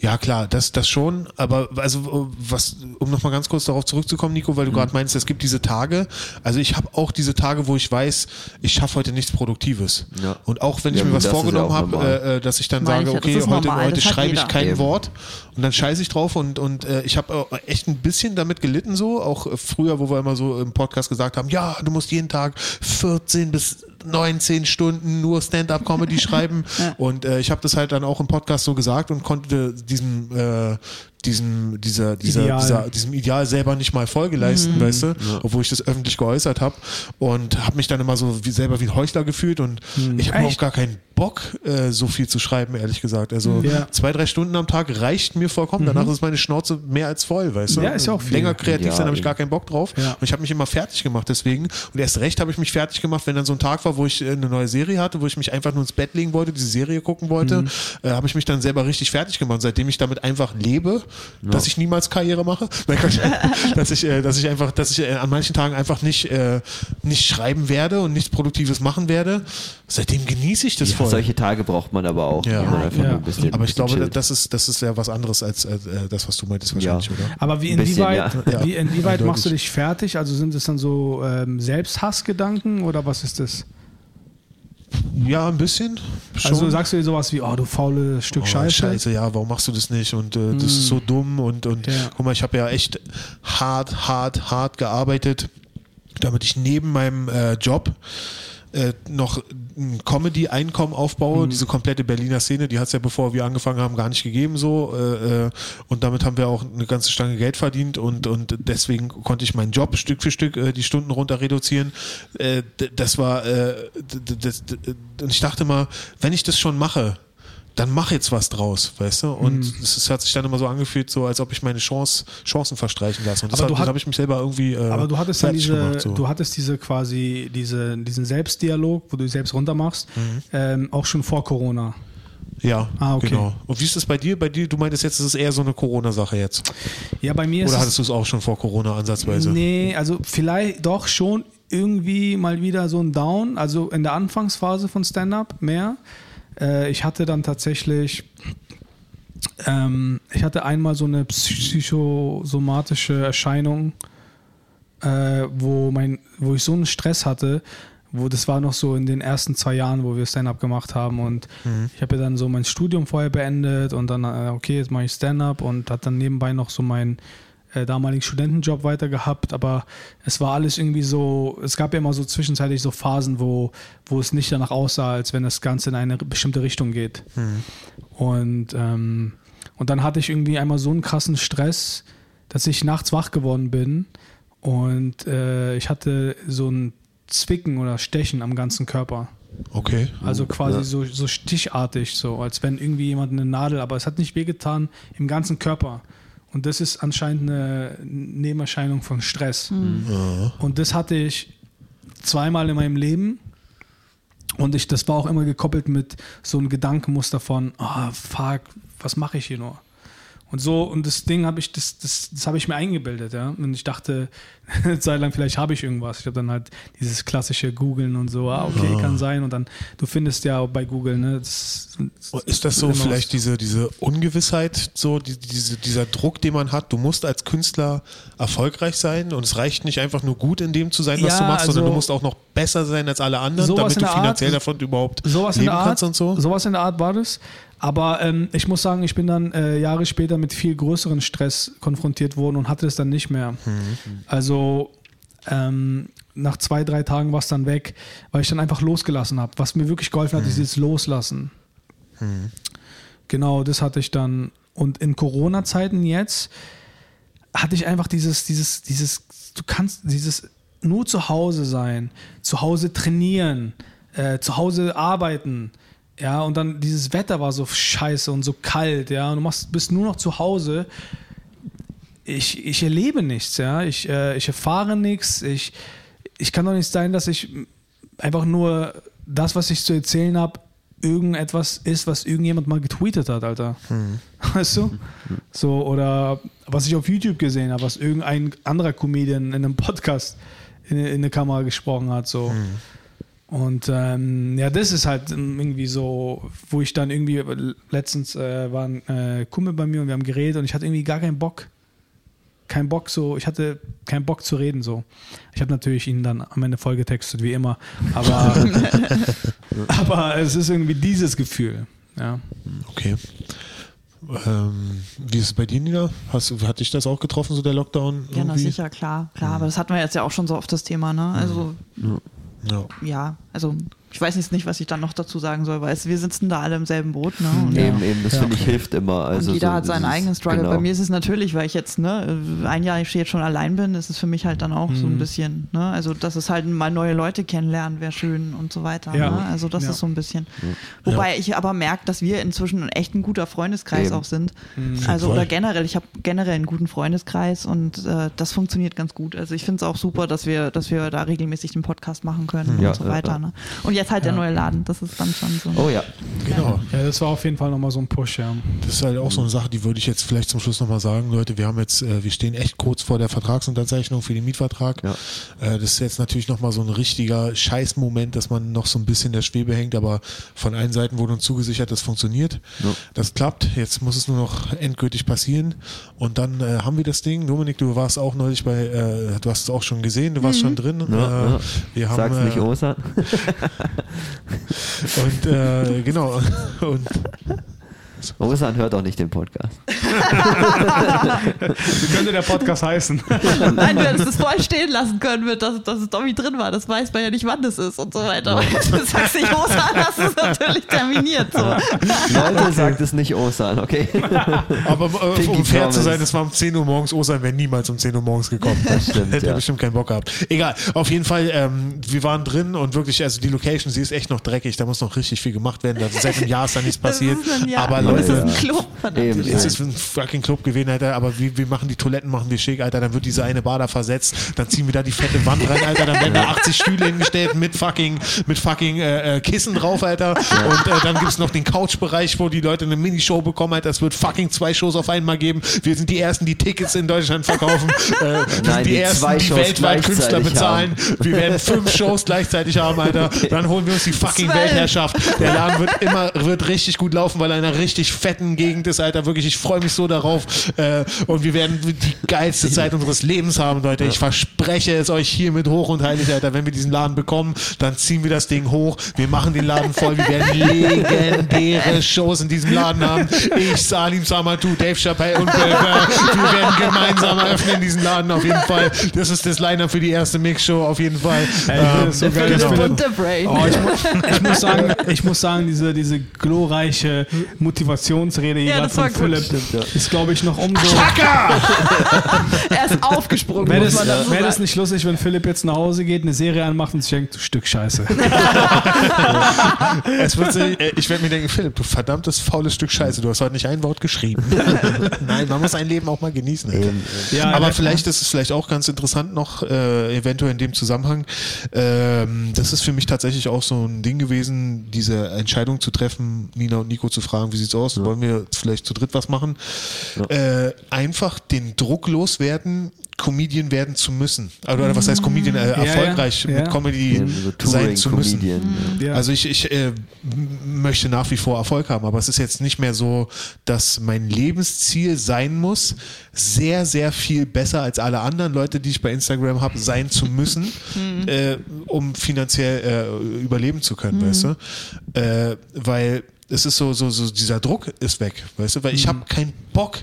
Ja, klar, das, das schon. Aber also was, um nochmal ganz kurz darauf zurückzukommen, Nico, weil du gerade meinst, es gibt diese Tage. Also ich habe auch diese Tage, wo ich weiß, ich schaffe heute nichts Produktives. Ja. Und auch wenn ich Ja, mir gut, was vorgenommen ja habe, äh, äh, dass ich dann Meine sage, ich okay, heute, normal, heute schreibe ich kein Eben. Wort und dann scheiße ich drauf und, und äh, ich habe echt ein bisschen damit gelitten so, auch früher, wo wir immer so im Podcast gesagt haben, ja, du musst jeden Tag 14 bis 19 Stunden nur Stand-up-Comedy schreiben. Und äh, ich habe das halt dann auch im Podcast so gesagt und konnte diesem äh, diesem dieser dieser, Ideal. dieser diesem Ideal selber nicht mal Folge leisten, weißt du, obwohl ich das öffentlich geäußert habe und habe mich dann immer so wie, selber wie ein Heuchler gefühlt und ich habe auch gar keinen Bock äh, so viel zu schreiben, ehrlich gesagt. Also Ja. zwei drei Stunden am Tag reicht mir vollkommen. Danach ist meine Schnauze mehr als voll, weißt du. Ja, ist ja auch viel. Länger kreativ Ja, sein habe ich gar keinen Bock drauf. Ja. Und ich habe mich immer fertig gemacht deswegen. Und erst recht habe ich mich fertig gemacht, wenn dann so ein Tag war, wo ich äh, eine neue Serie hatte, wo ich mich einfach nur ins Bett legen wollte, diese Serie gucken wollte, Mhm. äh, habe ich mich dann selber richtig fertig gemacht. Seitdem ich damit einfach lebe, dass ich niemals Karriere mache, Nein, dass ich, äh, dass ich einfach, dass ich äh, an manchen Tagen einfach nicht, äh, nicht schreiben werde und nichts Produktives machen werde. Seitdem genieße ich das Ja, voll. solche Tage braucht man aber auch. Ja. wo man einfach Ja. bisschen, Aber ich glaube, chillt. das ist, das ist ja was anderes als äh, das, was du meintest wahrscheinlich, Ja. oder? Aber wie bisschen, inwieweit, ja. wie, inwieweit machst du dich fertig? Also sind es dann so ähm, Selbsthassgedanken oder was ist das? Ja, ein bisschen. Schon. Also sagst du dir sowas wie, oh du faules Stück Oh, Scheiße? Scheiße, ja, warum machst du das nicht? Und äh, das ist so dumm und, und Ja. guck mal, ich habe ja echt hart, hart, hart gearbeitet, damit ich neben meinem äh, Job äh, noch ein Comedy-Einkommen aufbaue. Diese komplette Berliner Szene, die hat es ja, bevor wir angefangen haben, gar nicht gegeben so. Äh, äh, und damit haben wir auch eine ganze Stange Geld verdient und, und deswegen konnte ich meinen Job Stück für Stück äh, die Stunden runter reduzieren. Das war, das, d- und ich dachte mal, wenn ich das schon mache, dann mach jetzt was draus, weißt du? Und Mhm. es, es hat sich dann immer so angefühlt, so als ob ich meine Chance, Chancen verstreichen lasse. Und das, hat- habe ich mich selber irgendwie. Äh, Aber du hattest dann fertig diese, gemacht, so. du hattest diese quasi, diese, diesen Selbstdialog, wo du dich selbst runtermachst, Mhm. ähm, auch schon vor Corona. ja, Ah, okay. genau. Und wie ist das bei dir? Bei dir, du meintest jetzt, es ist eher so eine Corona-Sache jetzt. Ja, bei mir ist Oder es, hattest du es auch schon vor Corona ansatzweise? Nee, also vielleicht doch schon irgendwie mal wieder so ein Down, also in der Anfangsphase von Stand-Up mehr. Äh, ich hatte dann tatsächlich, ähm, ich hatte einmal so eine psychosomatische Erscheinung, äh, wo, mein, wo ich so einen Stress hatte, wo das war noch so in den ersten zwei Jahren, wo wir Stand-up gemacht haben und ich habe ja dann so mein Studium vorher beendet und dann, äh, okay, jetzt mache ich Stand-up und hat dann nebenbei noch so meinen äh, damaligen Studentenjob weiter gehabt, aber es war alles irgendwie so, es gab ja immer so zwischenzeitlich so Phasen, wo, wo es nicht danach aussah, als wenn das Ganze in eine bestimmte Richtung geht. Und, ähm, und dann hatte ich irgendwie einmal so einen krassen Stress, dass ich nachts wach geworden bin und äh, ich hatte so ein Zwicken oder Stechen am ganzen Körper. Okay. Also quasi ja. so, so stichartig, so als wenn irgendwie jemand eine Nadel, aber es hat nicht wehgetan im ganzen Körper. Und das ist anscheinend eine Nebenerscheinung von Stress. Und das hatte ich zweimal in meinem Leben. Und ich, das war auch immer gekoppelt mit so einem Gedankenmuster von, ah, fuck, was mache ich hier nur? Und so, und das Ding habe ich, das, das, das habe ich mir eingebildet, ja. Und ich dachte, eine Zeit lang, vielleicht habe ich irgendwas. Ich habe dann halt dieses klassische Googeln und so, ah, okay, kann sein. Und dann, du findest ja bei Google, ne? Das, Ist das so vielleicht diese, diese Ungewissheit, so die, diese, dieser Druck, den man hat? Du musst als Künstler erfolgreich sein und es reicht nicht einfach nur gut in dem zu sein, was Ja, du machst, sondern also- du musst auch noch besser sein als alle anderen, damit du der Art- finanziell davon überhaupt leben Art, kannst und so. Sowas in der Art war das. Aber ähm, ich muss sagen, ich bin dann äh, Jahre später mit viel größeren Stress konfrontiert worden und hatte es dann nicht mehr. Also ähm, nach zwei, drei Tagen war es dann weg, weil ich dann einfach losgelassen habe. Was mir wirklich geholfen hat, ist dieses Loslassen. genau, das hatte ich dann. Und in Corona-Zeiten jetzt hatte ich einfach dieses, dieses, dieses, du kannst dieses nur zu Hause sein, zu Hause trainieren, äh, zu Hause arbeiten. Ja, und dann dieses Wetter war so scheiße und so kalt, ja, und du machst, bist nur noch zu Hause. Ich, ich erlebe nichts, ja, ich, äh, ich erfahre nichts, ich, ich kann doch nicht sein, dass ich einfach nur das, was ich zu erzählen habe, irgendetwas ist, was irgendjemand mal getweetet hat, Alter. Weißt du? So, oder was ich auf YouTube gesehen habe, was irgendein anderer Comedian in einem Podcast in, in eine Kamera gesprochen hat, so. Und ähm, ja, das ist halt irgendwie so, wo ich dann irgendwie letztens äh, war ein äh, Kumpel bei mir und wir haben geredet und ich hatte irgendwie gar keinen Bock. Kein Bock so, ich hatte keinen Bock zu reden so. Ich habe natürlich ihn dann am Ende vollgetextet, wie immer. Aber, aber es ist irgendwie dieses Gefühl. Ja. Okay. Ähm, wie ist es bei dir, Nina? Hast, hat dich das auch getroffen, so der Lockdown? Ja, na irgendwie? sicher, klar, klar. Aber das hatten wir jetzt ja auch schon so oft das Thema, ne? Also, Ja. ja, also ich weiß jetzt nicht, was ich dann noch dazu sagen soll, weil es, wir sitzen da alle im selben Boot, ne? Und, Eben, eben, das Ja, finde ich hilft immer. Also und jeder so hat seinen eigenen Struggle. Genau. Bei mir ist es natürlich, weil ich jetzt, ne, ein Jahr ich jetzt schon allein bin, ist es für mich halt dann auch so Mhm. ein bisschen, ne? Also, dass es halt mal neue Leute kennenlernen wäre schön und so weiter. Ja. Ne? Also, das Ja. ist so ein bisschen. Wobei ich aber merke, dass wir inzwischen ein echt ein guter Freundeskreis Eben. auch sind. Mhm. Also, oder generell, ich habe generell einen guten Freundeskreis und äh, das funktioniert ganz gut. Also, ich finde es auch super, dass wir, dass wir da regelmäßig den Podcast machen können Ja, und so ja, weiter. ja. Ne? Und jetzt halt der Ja. neue Laden, das ist dann schon so. Oh ja. Genau. ja, das war auf jeden Fall nochmal so ein Push, ja. Das ist halt auch so eine Sache, die würde ich jetzt vielleicht zum Schluss nochmal sagen, Leute, wir haben jetzt, äh, wir stehen echt kurz vor der Vertragsunterzeichnung für den Mietvertrag. Ja. Äh, das ist jetzt natürlich nochmal so ein richtiger Scheißmoment, dass man noch so ein bisschen in der Schwebe hängt, aber von allen Seiten wurde uns zugesichert, das funktioniert. Ja. Das klappt. Jetzt muss es nur noch endgültig passieren. Und dann äh, haben wir das Ding. Dominik, du warst auch neulich bei, äh, du hast es auch schon gesehen, du warst schon drin. Ja, äh, ja. Wir haben, Sag's nicht, äh, Osa. Und äh, genau. Und Osan hört auch nicht den Podcast. Wie könnte der Podcast heißen? Nein, du hättest es voll stehen lassen können, mit, dass, dass es Dobby drin war. Das weiß man ja nicht, wann das ist und so weiter. Aber du sagst nicht, Rosa, hast es natürlich terminiert. So. Leute, sagt es nicht Osan, okay? Aber äh, um fair zu sein, es war um 10 Uhr morgens, Osan wäre niemals um 10 Uhr morgens gekommen. Das stimmt, Hätte er ja. bestimmt keinen Bock gehabt. Egal, auf jeden Fall, ähm, wir waren drin und wirklich, also die Location, sie ist echt noch dreckig, da muss noch richtig viel gemacht werden. Da, seit einem Jahr ist da nichts passiert. Das Aber das ist ein Club. Eben, es ist ein fucking Club gewesen, Alter, aber wir, wir machen die Toiletten, machen wir schick, Alter, dann wird diese eine Bar da versetzt, dann ziehen wir da die fette Wand rein, Alter, dann werden da 80 Stühle hingestellt mit fucking, mit fucking äh, äh, Kissen drauf, Alter, und äh, dann gibt's noch den Couch-Bereich, wo die Leute eine Minishow bekommen, Alter, es wird fucking zwei Shows auf einmal geben, wir sind die Ersten, die Tickets in Deutschland verkaufen, äh, wir Nein, sind die, die Ersten, die weltweit Künstler bezahlen, wir werden fünf Shows gleichzeitig haben, Alter, dann holen wir uns die fucking. Weltherrschaft, der Laden wird immer, wird richtig gut laufen, weil er in einer richtig fetten Gegend ist, Alter, wirklich, ich freue mich so darauf. Äh, und wir werden die geilste Zeit unseres Lebens haben, Leute. Ich verspreche es euch hiermit hoch und heilig, Alter. Wenn wir diesen Laden bekommen, dann ziehen wir das Ding hoch. Wir machen den Laden voll. Wir werden legendäre Shows in diesem Laden haben. Ich, Salim Samatu, Dave Chappelle und Bölker. Wir werden gemeinsam eröffnen diesen Laden auf jeden Fall. Das ist das Liner für die erste Mix-Show auf jeden Fall. Ey, das ist so Ähm, geil, genau. Oh, ich, mu ich, muss sagen, ich muss sagen, diese, diese glorreiche Motivationsrede hier Ja, gerade von. Philipp Stimmt, ja. ist, glaube ich, noch umso. er ist aufgesprungen, Wäre das, dazu wär das nicht lustig, wenn Philipp jetzt nach Hause geht, eine Serie anmacht und sich denkt, du Stück Scheiße. Es wird sich, äh, ich werde mir denken, Philipp, du verdammtes faules Stück Scheiße, du hast heute nicht ein Wort geschrieben. Nein, man muss ein Leben auch mal genießen. Alter. Ja, Aber vielleicht ist es vielleicht auch ganz interessant noch, äh, eventuell in dem Zusammenhang. Ähm, das ist für mich tatsächlich auch so ein Ding gewesen, diese Entscheidung zu treffen, Nina und Nico zu fragen, wie sieht's aus? Wollen wir vielleicht zu dritt was machen? Äh, einfach den Druck loswerden, Comedian werden zu müssen. Oder was heißt Comedian? Äh, Ja, ja. erfolgreich Ja. mit Comedy So sein zu müssen. Ja. Also ich, ich äh, möchte nach wie vor Erfolg haben, aber es ist jetzt nicht mehr so, dass mein Lebensziel sein muss, sehr, sehr viel besser als alle anderen Leute, die ich bei Instagram habe, sein zu müssen, äh, um finanziell äh, überleben zu können, weißt du? Äh, weil es ist so, so, so, dieser Druck ist weg, weißt du, weil ich habe keinen Bock,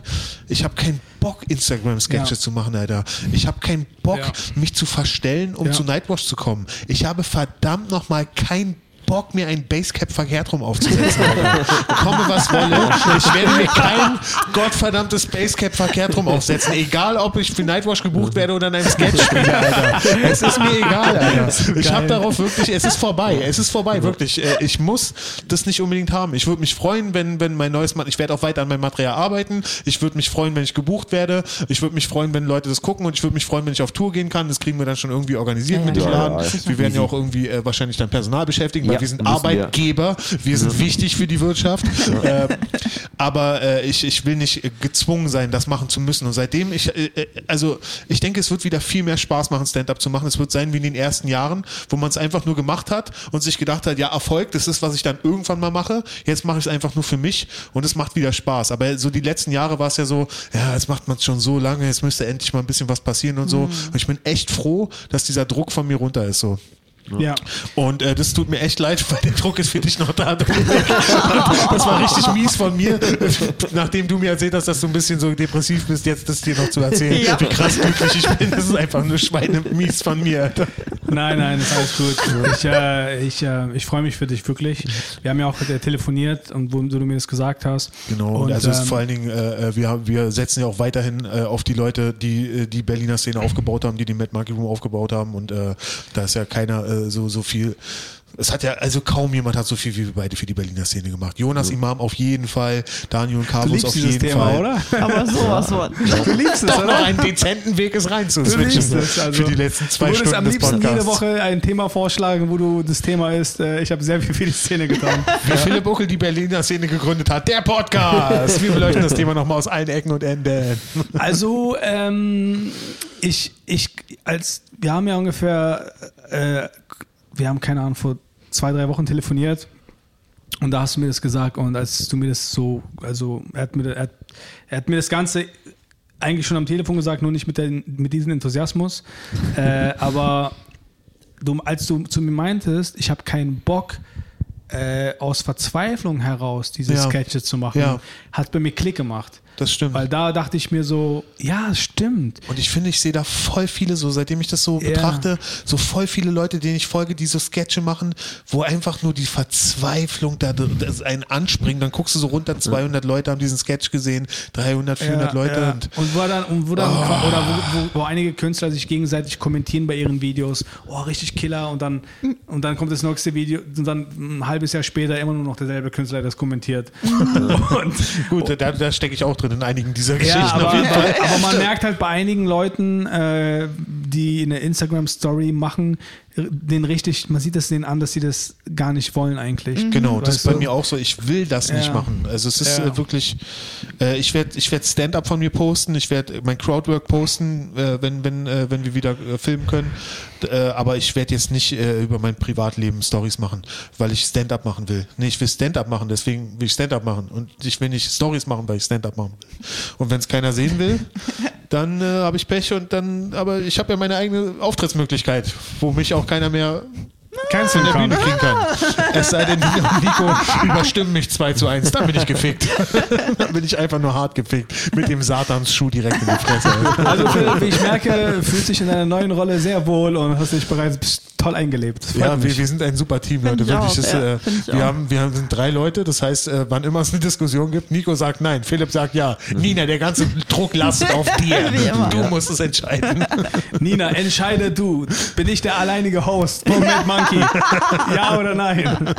ich habe keinen Bock, Instagram-Sketches Ja. zu machen, Alter. Ich habe keinen Bock, Ja. mich zu verstellen, um Ja. zu Nightwatch zu kommen. Ich habe verdammt nochmal keinen Bock, mir ein Basecap verkehrt rum aufzusetzen. Komme was wolle. Ich werde mir kein gottverdammtes Basecap verkehrt rum aufsetzen. Egal, ob ich für Nightwatch gebucht werde oder in einem Sketch spiele, Alter. Es ist mir egal, Alter. Ich habe darauf wirklich, es ist vorbei. Es ist vorbei, wirklich. Äh, Ich muss das nicht unbedingt haben. Ich würde mich freuen, wenn, wenn mein neues Material, ich werde auch weiter an meinem Material arbeiten. Ich würde mich freuen, wenn ich gebucht werde. Ich würde mich freuen, wenn Leute das gucken und ich würde mich freuen, wenn ich auf Tour gehen kann. Das kriegen wir dann schon irgendwie organisiert mit dem ja, Laden. ja, ja. Wir werden ja auch irgendwie äh, wahrscheinlich dann Personal beschäftigen, Ja, wir sind müssen wir. Arbeitgeber. Wir sind wichtig für die Wirtschaft. Ähm, aber äh, ich, ich will nicht äh, gezwungen sein, das machen zu müssen. Und seitdem ich, äh, äh, also ich denke, es wird wieder viel mehr Spaß machen, Stand-up zu machen. Es wird sein wie in den ersten Jahren, wo man es einfach nur gemacht hat und sich gedacht hat, ja, Erfolg, das ist, was ich dann irgendwann mal mache. Jetzt mache ich es einfach nur für mich und es macht wieder Spaß. Aber so die letzten Jahre war es ja so, ja, jetzt macht man es schon so lange, jetzt müsste endlich mal ein bisschen was passieren und so. Und ich bin echt froh, dass dieser Druck von mir runter ist. So. Ja. Und äh, das tut mir echt leid, weil der Druck ist für dich noch da. Das war richtig mies von mir, nachdem du mir erzählt hast, dass du ein bisschen so depressiv bist, jetzt das dir noch zu erzählen, Ja. wie krass glücklich ich bin. Das ist einfach nur Schweinemies von mir. Nein, nein, ist alles gut. Ich, äh, ich, äh, ich freue mich für dich wirklich. Wir haben ja auch äh, telefoniert und wo du mir das gesagt hast. Genau, und also ähm, vor allen Dingen, äh, wir, haben- wir setzen ja auch weiterhin äh, auf die Leute, die äh, die Berliner Szene aufgebaut haben, die die Mad Monkey Room aufgebaut haben und äh, da ist ja keiner äh, so, so viel. Es hat ja, also kaum jemand hat so viel wie wir beide für die Berliner Szene gemacht. Jonas Imam auf jeden Fall, Daniel und Carlos auf jeden Thema, Fall. oder? Aber sowas von. Du liebst es, Doch noch oder? einen dezenten Weg ist rein zu Du switchen liebst es. Also, für die letzten zwei du würdest Stunden am liebsten jede Woche ein Thema vorschlagen, wo du das Thema ist, äh, ich habe sehr viel für die Szene getan. Wie Philipp Uckel die Berliner Szene gegründet hat. Der Podcast. Wir beleuchten das Thema nochmal aus allen Ecken und Enden. Also, ähm, ich, ich, als, wir haben ja ungefähr, äh, wir haben keine Ahnung, vor zwei, drei Wochen telefoniert und da hast du mir das gesagt und als du mir das so, also er hat mir, er hat, er hat mir das Ganze eigentlich schon am Telefon gesagt, nur nicht mit, der, mit diesem Enthusiasmus, äh, aber du, als du zu mir meintest, ich habe keinen Bock, äh, aus Verzweiflung heraus diese Ja. Sketches zu machen, Ja. hat bei mir Klick gemacht. Das stimmt. Weil da dachte ich mir so, ja, es stimmt. Und ich finde, ich sehe da voll viele so, seitdem ich das so Ja. betrachte, so voll viele Leute, denen ich folge, die so Sketche machen, wo einfach nur die Verzweiflung da einen anspringen. Dann guckst du so runter, 200 Leute haben diesen Sketch gesehen, 300, 400 Leute. Ja. Und Und wo dann, und wo dann oder wo, wo, wo einige Künstler sich gegenseitig kommentieren bei ihren Videos, oh, richtig Killer, und dann, und dann kommt das nächste Video und dann ein halbes Jahr später immer nur noch derselbe Künstler, der das kommentiert. und, gut, da, da stecke ich auch drin in einigen dieser Geschichten ja, aber, auf jeden Fall. aber man merkt halt bei einigen Leuten, äh, die eine Instagram-Story machen, den richtig, man sieht es denen an, dass sie das gar nicht wollen eigentlich. Genau, das ist Weißt bei du? mir auch so. Ich will das nicht Ja. machen. Also es ist Ja. äh, wirklich, äh, ich werde ich werd Stand-up von mir posten, ich werde mein Crowdwork posten, äh, wenn, wenn, äh, wenn wir wieder äh, filmen können. D- Äh, aber ich werde jetzt nicht äh, über mein Privatleben Stories machen, weil ich Stand-up machen will. Nee, ich will Stand-up machen, deswegen will ich Stand-up machen. Und ich will nicht Stories machen, weil ich Stand-up machen will. Und wenn es keiner sehen will, dann äh, habe ich Pech und dann, aber ich habe ja meine eigene Auftrittsmöglichkeit, wo mich auch keiner mehr Canceln von der kann. Bühne kriegen kann. Es sei denn, Nina und Nico überstimmen mich 2 zu 1. Dann bin ich gefickt. Dann bin ich einfach nur hart gefickt. Mit dem Satansschuh direkt in die Fresse. Also Philipp, wie ich merke, fühlst dich in deiner neuen Rolle sehr wohl und hast dich bereits toll eingelebt. Ja, wir, wir sind ein super Team, Leute. ich Wirklich. auch, Das, ja, äh, find ich wir, auch. haben, wir haben, sind drei Leute. Das heißt, äh, wann immer es eine Diskussion gibt, Nico sagt nein, Philipp sagt ja. Nina, der ganze Druck lastet auf dir. Du musst es entscheiden. Nina, entscheide du. Bin ich der alleinige Host von Mad Monkey? Ja oder nein?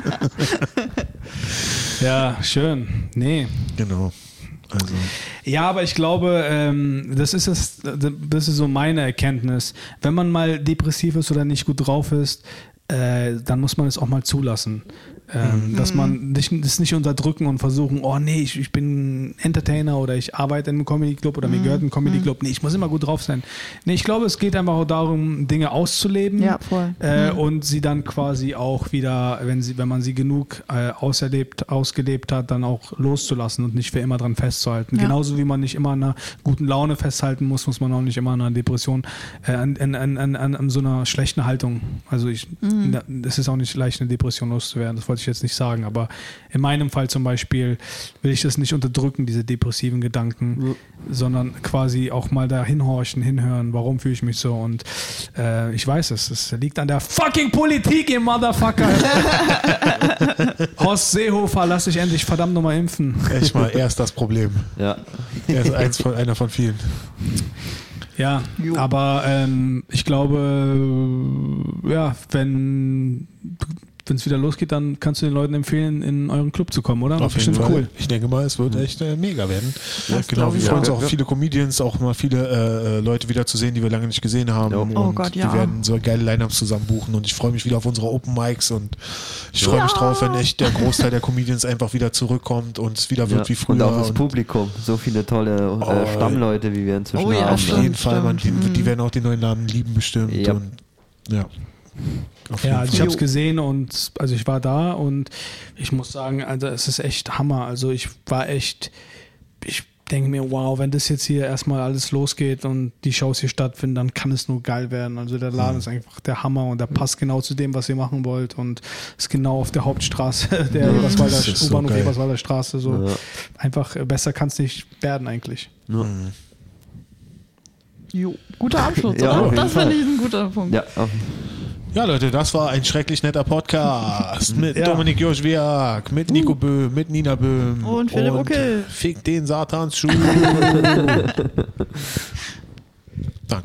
Ja, schön. Nee. genau. Also. Ja, aber ich glaube, ähm, das ist es, das ist so meine Erkenntnis. Wenn man mal depressiv ist oder nicht gut drauf ist, äh, dann muss man es auch mal zulassen. Ähm, Dass man das nicht unterdrücken und versuchen, oh nee, ich, ich bin Entertainer oder ich arbeite in einem Comedy Club oder mir gehört ein Comedy Club. Nee, ich muss immer gut drauf sein. Nee, ich glaube, es geht einfach auch darum, Dinge auszuleben Ja, voll. äh, und sie dann quasi auch wieder, wenn sie, wenn man sie genug äh, auserlebt, ausgelebt hat, dann auch loszulassen und nicht für immer dran festzuhalten. Ja. Genauso wie man nicht immer an einer guten Laune festhalten muss, muss man auch nicht immer an einer Depression, äh, an, an, an, an, so einer schlechten Haltung. Also ich, Mhm. es ist auch nicht leicht, eine Depression loszuwerden. Das wollte wollte ich jetzt nicht sagen, aber in meinem Fall zum Beispiel will ich das nicht unterdrücken, diese depressiven Gedanken, sondern quasi auch mal da hinhorchen, hinhören, warum fühle ich mich so und äh, ich weiß es, es liegt an der fucking Politik, ihr Motherfucker. Horst Seehofer, lass dich endlich verdammt nochmal impfen. Echt mal, er ist das Problem. Ja. Er ist eins von, einer von vielen. Ja, Jo. aber ähm, ich glaube, ja, wenn wenn es wieder losgeht, dann kannst du den Leuten empfehlen, in euren Club zu kommen, oder? Auf jeden Bestimmt Fall. cool. Ich denke mal, es wird echt äh, mega werden. Das genau, wir ich freuen uns auch. viele Comedians, auch mal viele äh, äh, Leute wieder zu sehen, die wir lange nicht gesehen haben. Ja. Und Oh Gott, ja. Wir werden so geile Lineups zusammen buchen und ich freue mich wieder auf unsere Open Mics und ich freue mich Ja. drauf, wenn echt der Großteil der Comedians einfach wieder zurückkommt und es wieder wird Ja. wie früher. Und auch das und- Publikum. So viele tolle Oh, äh, Stammleute, wie wir inzwischen Oh ja, haben. Auf stimmt, jeden Fall, man, die, die werden auch den neuen Namen lieben bestimmt. Ja. Und, ja. Ja, also ich habe es gesehen und also ich war da und ich muss sagen, also es ist echt Hammer. Also ich war echt, ich denke mir, wow, wenn das jetzt hier erstmal alles losgeht und die Shows hier stattfinden, dann kann es nur geil werden. Also der Mhm. Laden ist einfach der Hammer und der passt genau zu dem, was ihr machen wollt und ist genau auf der Hauptstraße der Eberswalder, Das ist so U-Bahnhof geil. Eberswalder Straße. So Ja. einfach äh, besser kann es nicht werden eigentlich. Jo. Guter Abschluss, Ja, Das finde ich ein guter Punkt. Ja, auf, Ja, Leute, das war ein schrecklich netter Podcast mit Ja. Dominik Joschwiak, mit Nico Böhm, mit Nina Böhm Und Philipp Uckel. Fick den Satans Schuh.